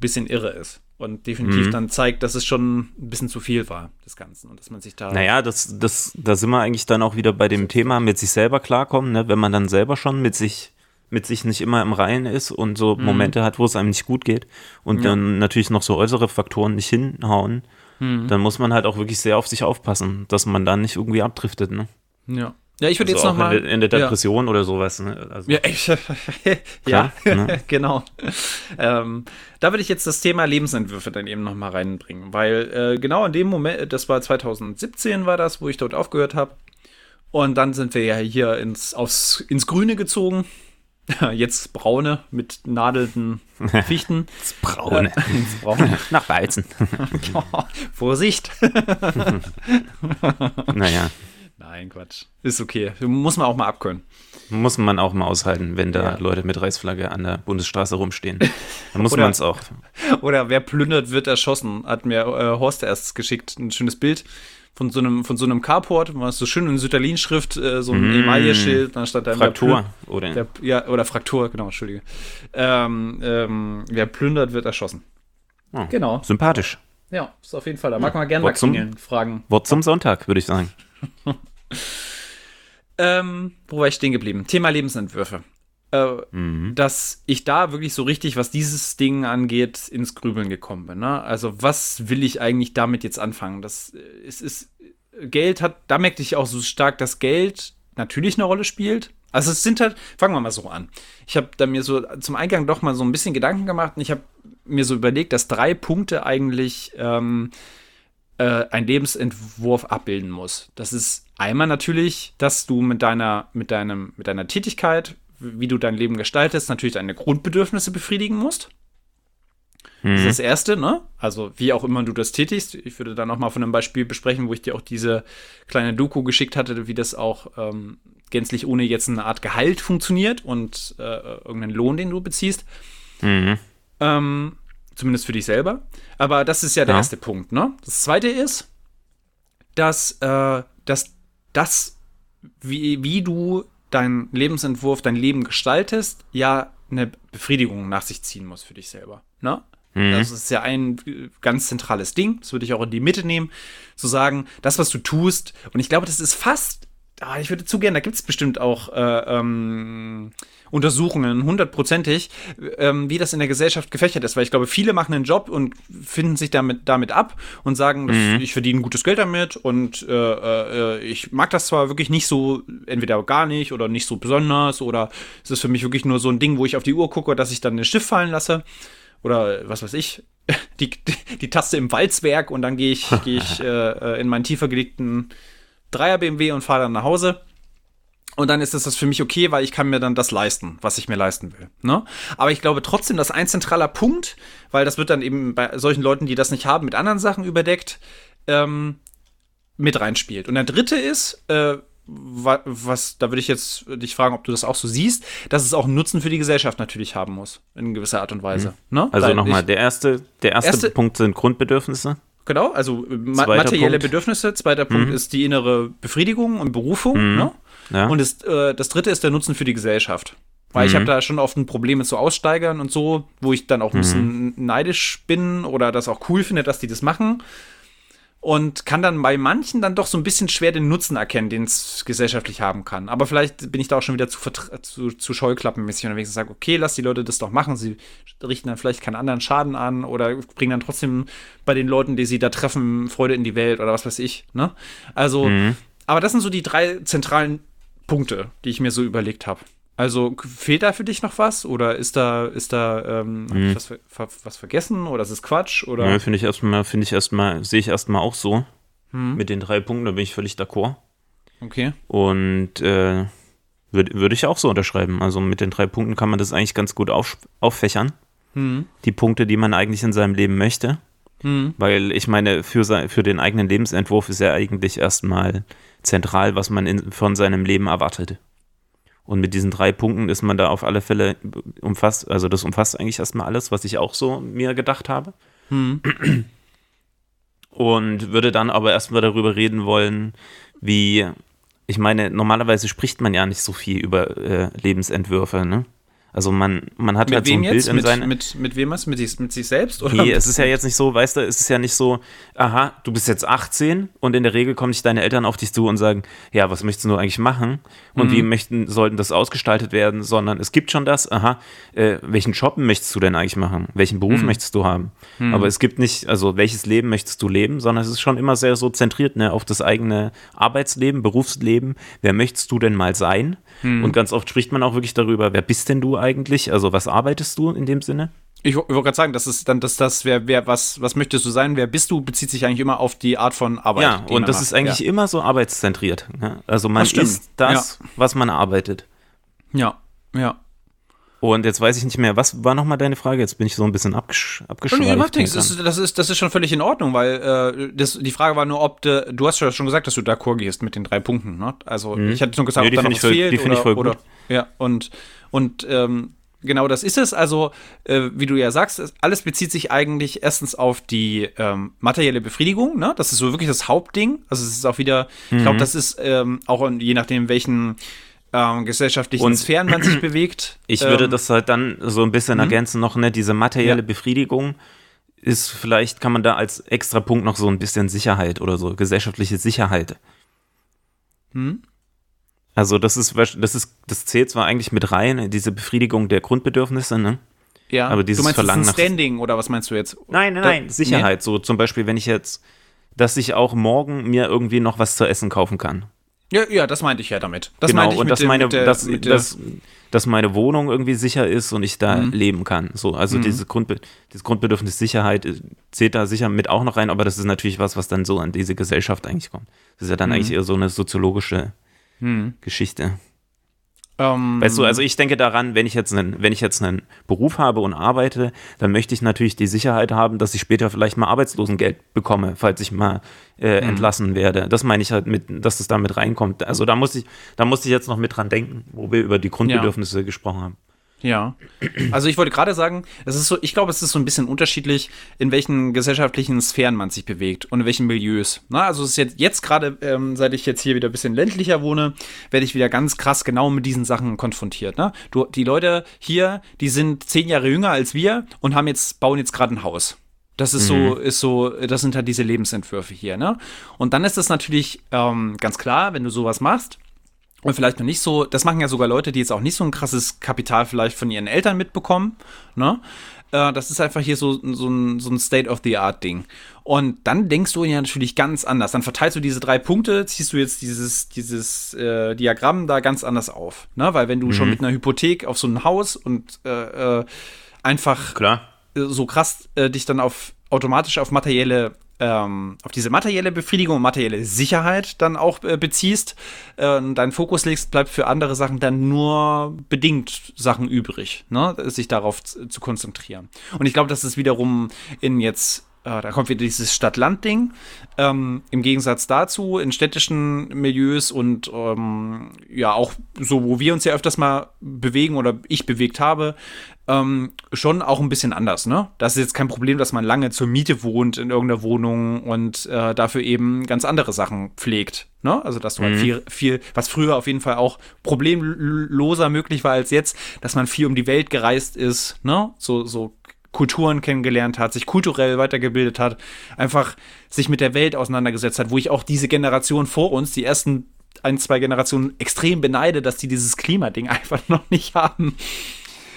[SPEAKER 1] bisschen irre ist. Und definitiv mhm. dann zeigt, dass es schon ein bisschen zu viel war, das Ganze. Und dass man sich da.
[SPEAKER 2] Naja, das, das, da sind wir eigentlich dann auch wieder bei dem Thema mit sich selber klarkommen, ne? wenn man dann selber schon mit sich mit sich nicht immer im Reinen ist und so mhm. Momente hat, wo es einem nicht gut geht und ja. dann natürlich noch so äußere Faktoren nicht hinhauen, mhm. dann muss man halt auch wirklich sehr auf sich aufpassen, dass man dann nicht irgendwie abdriftet. Ne?
[SPEAKER 1] Ja. Ja, ich würde also jetzt nochmal.
[SPEAKER 2] In, in, der Depression ja. oder sowas. Ne?
[SPEAKER 1] Also, ja, ich, ja ne? genau. Ähm, da würde ich jetzt das Thema Lebensentwürfe dann eben nochmal reinbringen, weil äh, genau in dem Moment, das war 2017 war das, wo ich dort aufgehört habe. Und dann sind wir ja hier ins, aufs, ins Grüne gezogen. Jetzt braune mit nadelnden Fichten.
[SPEAKER 2] ins Braune. Äh, ins Braune. Nach Weizen.
[SPEAKER 1] Vorsicht.
[SPEAKER 2] naja.
[SPEAKER 1] Nein, Quatsch. Ist okay. Muss man auch mal abkönnen.
[SPEAKER 2] Muss man auch mal aushalten, wenn da ja. Leute mit Reißflagge an der Bundesstraße rumstehen. Dann muss man es auch.
[SPEAKER 1] Oder wer plündert, wird erschossen. Hat mir äh, Horst erst geschickt, ein schönes Bild von so einem, von so einem Carport, was so schön in Sütterlin-Schrift, äh, so ein mm. Emaille-Schild, dann stand da
[SPEAKER 2] Fraktur, der oder?
[SPEAKER 1] Der, ja, oder Fraktur, genau, entschuldige. Ähm, ähm, wer plündert, wird erschossen.
[SPEAKER 2] Oh, genau. Sympathisch.
[SPEAKER 1] Ja, ist auf jeden Fall. Da mag man gerne mal klingeln, fragen.
[SPEAKER 2] Wort zum Sonntag, würde ich sagen.
[SPEAKER 1] ähm, wo war ich stehen geblieben? Thema Lebensentwürfe. Äh, mhm. Dass ich da wirklich so richtig, was dieses Ding angeht, ins Grübeln gekommen bin. Ne? Also, was will ich eigentlich damit jetzt anfangen? Das äh, ist, ist Geld hat, da merkte ich auch so stark, dass Geld natürlich eine Rolle spielt. Also es sind halt, fangen wir mal so an. Ich habe da mir so zum Eingang doch mal so ein bisschen Gedanken gemacht und ich habe mir so überlegt, dass drei Punkte eigentlich ähm, äh, ein Lebensentwurf abbilden muss. Das ist einmal natürlich, dass du mit deiner, mit deinem, mit deiner Tätigkeit, wie du dein Leben gestaltest, natürlich deine Grundbedürfnisse befriedigen musst. Mhm. Das ist das Erste, ne? Also, wie auch immer du das tätigst. Ich würde dann noch mal von einem Beispiel besprechen, wo ich dir auch diese kleine Doku geschickt hatte, wie das auch ähm, gänzlich ohne jetzt eine Art Gehalt funktioniert und äh, irgendeinen Lohn, den du beziehst. Mhm. Ähm, Zumindest für dich selber. Aber das ist ja der ja. erste Punkt. Ne? Das zweite ist, dass, äh, dass das, wie, wie du deinen Lebensentwurf, dein Leben gestaltest, ja eine Befriedigung nach sich ziehen muss für dich selber. Ne? Mhm. Das ist ja ein ganz zentrales Ding. Das würde ich auch in die Mitte nehmen. Zu sagen, das, was du tust, und ich glaube, das ist fast, ah, ich würde zu gerne, da gibt es bestimmt auch äh, ähm, Untersuchungen, hundertprozentig, ähm, wie das in der Gesellschaft gefächert ist. Weil ich glaube, viele machen einen Job und finden sich damit, damit ab und sagen, mhm. ich verdiene gutes Geld damit und äh, äh, ich mag das zwar wirklich nicht so, entweder gar nicht oder nicht so besonders oder es ist für mich wirklich nur so ein Ding, wo ich auf die Uhr gucke, dass ich dann den Stift fallen lasse oder was weiß ich, die, die, die Taste im Walzwerk und dann gehe ich, geh ich äh, äh, in meinen tiefer gelegten Dreier BMW und fahre dann nach Hause. Und dann ist das für mich okay, weil ich kann mir dann das leisten, was ich mir leisten will. Ne? Aber ich glaube trotzdem, dass ein zentraler Punkt, weil das wird dann eben bei solchen Leuten, die das nicht haben, mit anderen Sachen überdeckt, ähm, mit reinspielt. Und der dritte ist, äh, was, da würde ich jetzt dich fragen, ob du das auch so siehst, dass es auch einen Nutzen für die Gesellschaft natürlich haben muss, in gewisser Art und Weise. Mhm.
[SPEAKER 2] Ne? Also nochmal, der erste, der erste, erste, Punkt sind Grundbedürfnisse.
[SPEAKER 1] Genau, also ma materielle Punkt. Bedürfnisse. Zweiter mhm. Punkt ist die innere Befriedigung und Berufung. Mhm. Ne? Ja. Und das, äh, das dritte ist der Nutzen für die Gesellschaft. Weil mhm. ich habe da schon oft ein Problem mit so Aussteigern und so, wo ich dann auch ein bisschen mhm. neidisch bin oder das auch cool finde, dass die das machen. Und kann dann bei manchen dann doch so ein bisschen schwer den Nutzen erkennen, den es gesellschaftlich haben kann. Aber vielleicht bin ich da auch schon wieder zu, zu, zu scheuklappenmäßig unterwegs und sage, okay, lass die Leute das doch machen. Sie richten dann vielleicht keinen anderen Schaden an oder bringen dann trotzdem bei den Leuten, die sie da treffen, Freude in die Welt oder was weiß ich. Ne? Also, mhm. aber das sind so die drei zentralen Punkte, die ich mir so überlegt habe. Also fehlt da für dich noch was oder ist da ist da ähm, mhm. was, was, vergessen oder ist es Quatsch oder?
[SPEAKER 2] Ja, finde ich erstmal finde ich erstmal sehe ich erstmal auch so mhm. mit den drei Punkten, da bin ich völlig d'accord.
[SPEAKER 1] Okay.
[SPEAKER 2] Und äh, würde würd ich auch so unterschreiben. Also mit den drei Punkten kann man das eigentlich ganz gut auf, auffächern. Mhm. Die Punkte, die man eigentlich in seinem Leben möchte. Mhm. Weil ich meine, für, für den eigenen Lebensentwurf ist ja eigentlich erstmal zentral, was man in, von seinem Leben erwartet. Und mit diesen drei Punkten ist man da auf alle Fälle umfasst, also das umfasst eigentlich erstmal alles, was ich auch so mir gedacht habe. Hm. Und würde dann aber erstmal darüber reden wollen, wie, ich meine, normalerweise spricht man ja nicht so viel über äh, Lebensentwürfe, ne? Also man, man hat
[SPEAKER 1] Mit
[SPEAKER 2] halt so ein Bild
[SPEAKER 1] jetzt?
[SPEAKER 2] in
[SPEAKER 1] Mit,
[SPEAKER 2] seinen.
[SPEAKER 1] mit, mit wem was? Mit sich, mit sich selbst? Oder
[SPEAKER 2] Nee, es ist ja jetzt nicht so, weißt du, es ist ja nicht so, aha, du bist jetzt 18 und in der Regel kommen dich deine Eltern auf dich zu und sagen, ja, was möchtest du eigentlich machen und
[SPEAKER 1] Mhm.
[SPEAKER 2] wie möchten, sollten das ausgestaltet werden, sondern es gibt schon das, aha, äh, welchen Job möchtest du denn eigentlich machen? Welchen
[SPEAKER 1] Mhm.
[SPEAKER 2] Beruf möchtest du haben? Aber es gibt nicht, also welches Leben möchtest du leben, sondern es ist schon immer sehr so zentriert ne, auf das eigene Arbeitsleben, Berufsleben. Wer möchtest du denn mal sein?
[SPEAKER 1] Mhm.
[SPEAKER 2] Und ganz oft spricht man auch wirklich darüber, wer bist denn du eigentlich? Also was arbeitest du in dem Sinne?
[SPEAKER 1] Ich, ich wollte gerade sagen, das ist dann, dass das, wer, wer, was, was möchtest du sein, wer bist du, bezieht sich eigentlich immer auf die Art von Arbeit.
[SPEAKER 2] Ja, und das
[SPEAKER 1] macht.
[SPEAKER 2] ist eigentlich
[SPEAKER 1] Ja.
[SPEAKER 2] immer so arbeitszentriert. Ne? Also man
[SPEAKER 1] Das
[SPEAKER 2] ist das, was man arbeitet.
[SPEAKER 1] Ja, ja.
[SPEAKER 2] Und jetzt weiß ich nicht mehr, was war nochmal deine Frage? Jetzt bin ich so ein bisschen abgesch abgeschweift.
[SPEAKER 1] nee. Das ist, das, ist, das ist schon völlig in Ordnung, weil äh, das, die Frage war nur, ob de, du hast ja schon gesagt, dass du d'accord gehst mit den drei Punkten. Ne? Also ich hatte nur gesagt,
[SPEAKER 2] Ja, die
[SPEAKER 1] ob da noch was
[SPEAKER 2] voll-
[SPEAKER 1] fehlt
[SPEAKER 2] die find ich voll gut.
[SPEAKER 1] ja und und ähm, genau das ist es. Also äh, wie du ja sagst, es- alles bezieht sich eigentlich erstens auf die ähm, materielle Befriedigung. Ne? Das ist so wirklich das Hauptding. Also es ist auch wieder, ich
[SPEAKER 2] Mhm.
[SPEAKER 1] glaube, das ist ähm, auch je nachdem welchen ähm, gesellschaftlichen
[SPEAKER 2] Und-
[SPEAKER 1] Sphären man sich bewegt.
[SPEAKER 2] Ich würde
[SPEAKER 1] ähm,
[SPEAKER 2] das halt dann so ein bisschen ergänzen noch, ne, diese materielle
[SPEAKER 1] Ja.
[SPEAKER 2] Befriedigung ist vielleicht, kann man da als extra Punkt noch so ein bisschen Sicherheit oder so, gesellschaftliche Sicherheit.
[SPEAKER 1] Hm?
[SPEAKER 2] Also das ist, das ist, das zählt zwar eigentlich mit rein, diese Befriedigung der Grundbedürfnisse, ne?
[SPEAKER 1] ja.
[SPEAKER 2] aber dieses
[SPEAKER 1] du meinst
[SPEAKER 2] Verlangen
[SPEAKER 1] das ist ein
[SPEAKER 2] nach-
[SPEAKER 1] Standing oder was meinst du jetzt?
[SPEAKER 2] Nein, nein, nein, Sicherheit. So zum Beispiel, wenn ich jetzt, dass ich auch morgen mir irgendwie noch was zu essen kaufen kann.
[SPEAKER 1] Ja, ja, das meinte ich ja damit. Das
[SPEAKER 2] genau, und dass
[SPEAKER 1] dem-
[SPEAKER 2] meine,
[SPEAKER 1] der-
[SPEAKER 2] dass, dass, dass meine Wohnung irgendwie sicher ist und ich da
[SPEAKER 1] Mhm.
[SPEAKER 2] leben kann. So, also diese Grundbe dieses Grundbedürfnis Sicherheit äh, zählt da sicher mit auch noch rein, aber das ist natürlich was, was dann so an diese Gesellschaft eigentlich kommt. Das ist ja
[SPEAKER 1] Mhm.
[SPEAKER 2] dann eigentlich eher so eine soziologische Geschichte.
[SPEAKER 1] ähm,
[SPEAKER 2] Weißt du, also ich denke daran, wenn ich jetzt einen, wenn ich jetzt einen Beruf habe und arbeite, dann möchte ich natürlich die Sicherheit haben, dass ich später vielleicht mal Arbeitslosengeld bekomme, falls ich mal äh,
[SPEAKER 1] Mhm.
[SPEAKER 2] entlassen werde. Das meine ich halt mit, dass es da mit reinkommt. Also da muss ich, da musste ich jetzt noch mit dran denken, wo wir über die Grundbedürfnisse gesprochen haben.
[SPEAKER 1] Ja. Also ich wollte gerade sagen, es ist so, ich glaube, es ist so ein bisschen unterschiedlich, in welchen gesellschaftlichen Sphären man sich bewegt und in welchen Milieus. Na, also es ist jetzt, jetzt gerade, ähm, seit ich jetzt hier wieder ein bisschen ländlicher wohne, werde ich wieder ganz krass genau mit diesen Sachen konfrontiert. Ne? Du, die Leute hier, die sind zehn Jahre jünger als wir und haben jetzt, bauen jetzt gerade ein Haus. Das ist so, ist so, das sind halt diese Lebensentwürfe hier, ne? Und dann ist es natürlich ähm, ganz klar, wenn du sowas machst, und vielleicht noch nicht so, das machen ja sogar Leute, die jetzt auch nicht so ein krasses Kapital vielleicht von ihren Eltern mitbekommen, ne? Äh, das ist einfach hier so, so ein, so ein State-of-the-Art-Ding. Und dann denkst du ja natürlich ganz anders. Dann verteilst du diese drei Punkte, ziehst du jetzt dieses, dieses äh, Diagramm da ganz anders auf. Ne? Weil wenn du schon mit einer Hypothek auf so ein Haus und äh, äh, einfach
[SPEAKER 2] Klar.
[SPEAKER 1] so krass äh, dich dann auf automatisch auf materielle ähm, auf diese materielle Befriedigung und materielle Sicherheit dann auch äh, beziehst äh, deinen Fokus legst, bleibt für andere Sachen dann nur bedingt Sachen übrig, ne? sich darauf zu, zu konzentrieren. Und ich glaube, das ist wiederum in jetzt äh, da kommt wieder dieses Stadt-Land-Ding. Ähm, Im Gegensatz dazu, in städtischen Milieus und ähm, ja, auch so, wo wir uns ja öfters mal bewegen oder ich bewegt habe, ähm, schon auch ein bisschen anders, ne? Das ist jetzt kein Problem, dass man lange zur Miete wohnt in irgendeiner Wohnung und äh, dafür eben ganz andere Sachen pflegt, ne? Also, dass du halt viel, viel, was früher auf jeden Fall auch problemloser möglich war als jetzt, dass man viel um die Welt gereist ist, ne? So, so Kulturen kennengelernt hat, sich kulturell weitergebildet hat, einfach sich mit der Welt auseinandergesetzt hat, wo ich auch diese Generation vor uns, die ersten ein, zwei Generationen extrem beneide, dass die dieses Klimading einfach noch nicht haben.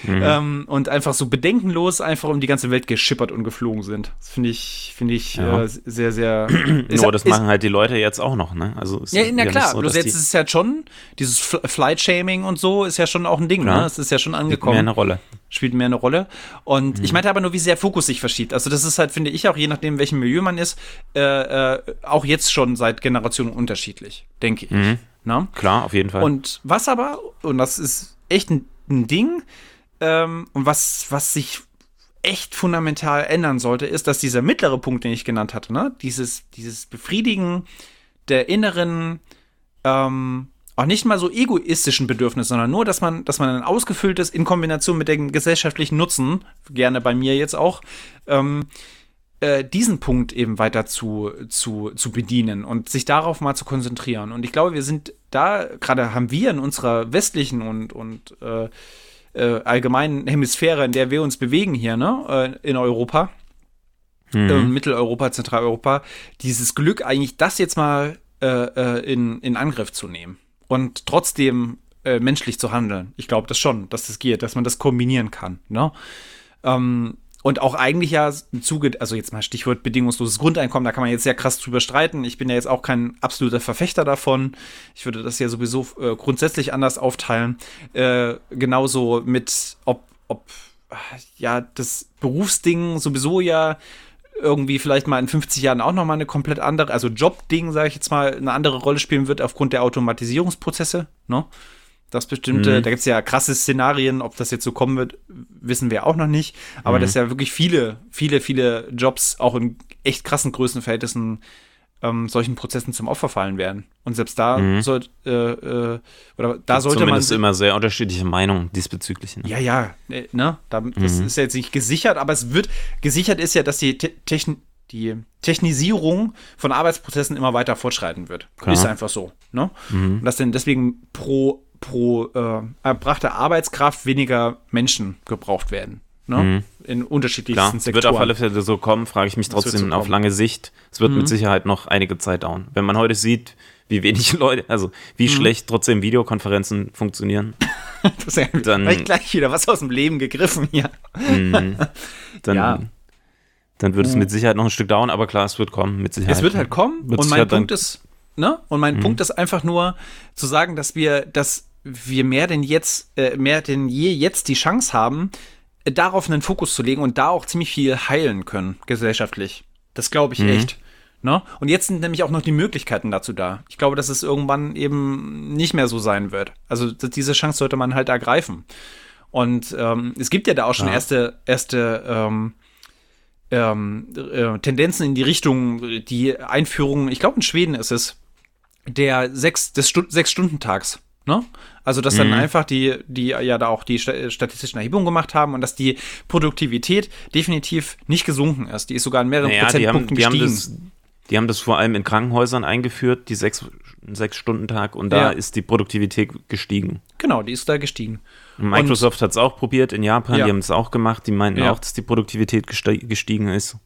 [SPEAKER 1] Ähm, und einfach so bedenkenlos einfach um die ganze Welt geschippert und geflogen sind. Das finde ich, finde ich
[SPEAKER 2] Ja.
[SPEAKER 1] äh, sehr, sehr.
[SPEAKER 2] Nur das
[SPEAKER 1] ist-
[SPEAKER 2] machen halt die Leute jetzt auch noch, ne? Also
[SPEAKER 1] ja, na klar,
[SPEAKER 2] so,
[SPEAKER 1] bloß jetzt ist es ja schon, dieses Fl Flight-Shaming und so ist ja schon auch ein Ding,
[SPEAKER 2] Klar.
[SPEAKER 1] ne? Es ist ja schon
[SPEAKER 2] mehr
[SPEAKER 1] angekommen
[SPEAKER 2] eine Rolle.
[SPEAKER 1] spielt mehr eine Rolle. Und
[SPEAKER 2] Mhm.
[SPEAKER 1] ich meinte aber nur, wie sehr Fokus sich verschiebt. Also das ist halt, finde ich, auch je nachdem, welchem Milieu man ist, äh, äh, auch jetzt schon seit Generationen unterschiedlich, denke ich.
[SPEAKER 2] Mhm.
[SPEAKER 1] Ne?
[SPEAKER 2] Klar, auf jeden Fall.
[SPEAKER 1] Und was aber, und das ist echt ein, ein Ding, ähm, und was, was sich echt fundamental ändern sollte, ist, dass dieser mittlere Punkt, den ich genannt hatte, ne, dieses, dieses Befriedigen der inneren, ähm, auch nicht mal so egoistischen Bedürfnis, sondern nur, dass man, dass man ein ausgefülltes in Kombination mit dem gesellschaftlichen Nutzen, gerne bei mir jetzt auch, ähm, äh, diesen Punkt eben weiter zu, zu, zu bedienen und sich darauf mal zu konzentrieren. Und ich glaube, wir sind da, gerade haben wir in unserer westlichen und, und äh, äh, allgemeinen Hemisphäre, in der wir uns bewegen hier, ne, äh, in Europa, mhm. äh, Mitteleuropa, Zentraleuropa, dieses Glück eigentlich, das jetzt mal äh, äh, in, in Angriff zu nehmen und trotzdem äh, menschlich zu handeln. Ich glaube das schon, dass das geht, dass man das kombinieren kann. Ne? Ähm, und auch eigentlich ja im Zuge, also jetzt mal Stichwort bedingungsloses Grundeinkommen, da kann man jetzt sehr krass drüber streiten. Ich bin ja jetzt auch kein absoluter Verfechter davon. Ich würde das ja sowieso äh, grundsätzlich anders aufteilen. Äh, genauso mit, ob, ob ja das Berufsding sowieso ja irgendwie vielleicht mal in 50 Jahren auch nochmal eine komplett andere, also Jobding, sage ich jetzt mal, eine andere Rolle spielen wird aufgrund der Automatisierungsprozesse. Ne? Das bestimmte, mhm. da gibt es ja krasse Szenarien, ob das jetzt so kommen wird, wissen wir auch noch nicht. Aber mhm. dass ja wirklich viele, viele, viele Jobs auch in echt krassen Größenverhältnissen ähm, solchen Prozessen zum Opfer fallen werden. Und selbst da mhm. soll, äh, äh, oder da sollte
[SPEAKER 2] Zumindest man. immer sehr unterschiedliche Meinungen diesbezüglich.
[SPEAKER 1] Ne? Ja, ja, äh, ne? Da, das mhm. ist jetzt nicht gesichert, aber es wird gesichert ist ja, dass die Technik die Technisierung von Arbeitsprozessen immer weiter fortschreiten wird. Klar. Ist einfach so. Ne? Mhm. Und dass denn deswegen pro pro äh, erbrachte Arbeitskraft weniger Menschen gebraucht werden. Ne? Mhm. In unterschiedlichsten Klar, Sektoren.
[SPEAKER 2] Wird auf alle Fälle so kommen, frage ich mich trotzdem so auf lange Sicht. Es wird mhm. mit Sicherheit noch einige Zeit dauern. Wenn man heute sieht, wie wenig Leute, also wie mhm. schlecht trotzdem Videokonferenzen funktionieren.
[SPEAKER 1] das ja dann gleich wieder was aus dem Leben gegriffen hier.
[SPEAKER 2] Mhm. dann, ja. dann wird es mit Sicherheit noch ein Stück dauern, aber klar, es wird kommen, mit Sicherheit.
[SPEAKER 1] Es wird halt kommen und mein Punkt ist, ne? Und mein mhm. Punkt ist einfach nur zu sagen, dass wir, dass wir mehr denn jetzt, äh, mehr denn je jetzt die Chance haben, äh, darauf einen Fokus zu legen und da auch ziemlich viel heilen können, gesellschaftlich. Das glaube ich mhm. echt. Ne? Und jetzt sind nämlich auch noch die Möglichkeiten dazu da. Ich glaube, dass es irgendwann eben nicht mehr so sein wird. Also diese Chance sollte man halt ergreifen. Und ähm, es gibt ja da auch schon ja. erste, erste ähm, ähm, äh, Tendenzen in die Richtung, die Einführung, ich glaube in Schweden ist es, der sechs, des Stu Sechs-Stunden-Tags. Ne? Also, dass dann mhm. einfach die, die ja da auch die statistischen Erhebungen gemacht haben und dass die Produktivität definitiv nicht gesunken ist. Die ist sogar in mehreren naja, Prozentpunkten
[SPEAKER 2] die haben,
[SPEAKER 1] die
[SPEAKER 2] gestiegen. Haben das, die haben das vor allem in Krankenhäusern eingeführt, die sechs, Sechs-Stunden-Tag, und da ja. ist die Produktivität gestiegen.
[SPEAKER 1] Genau, die ist da gestiegen.
[SPEAKER 2] Microsoft hat es auch probiert in Japan, ja. die haben es auch gemacht, die meinten ja. auch, dass die Produktivität gestiegen ist.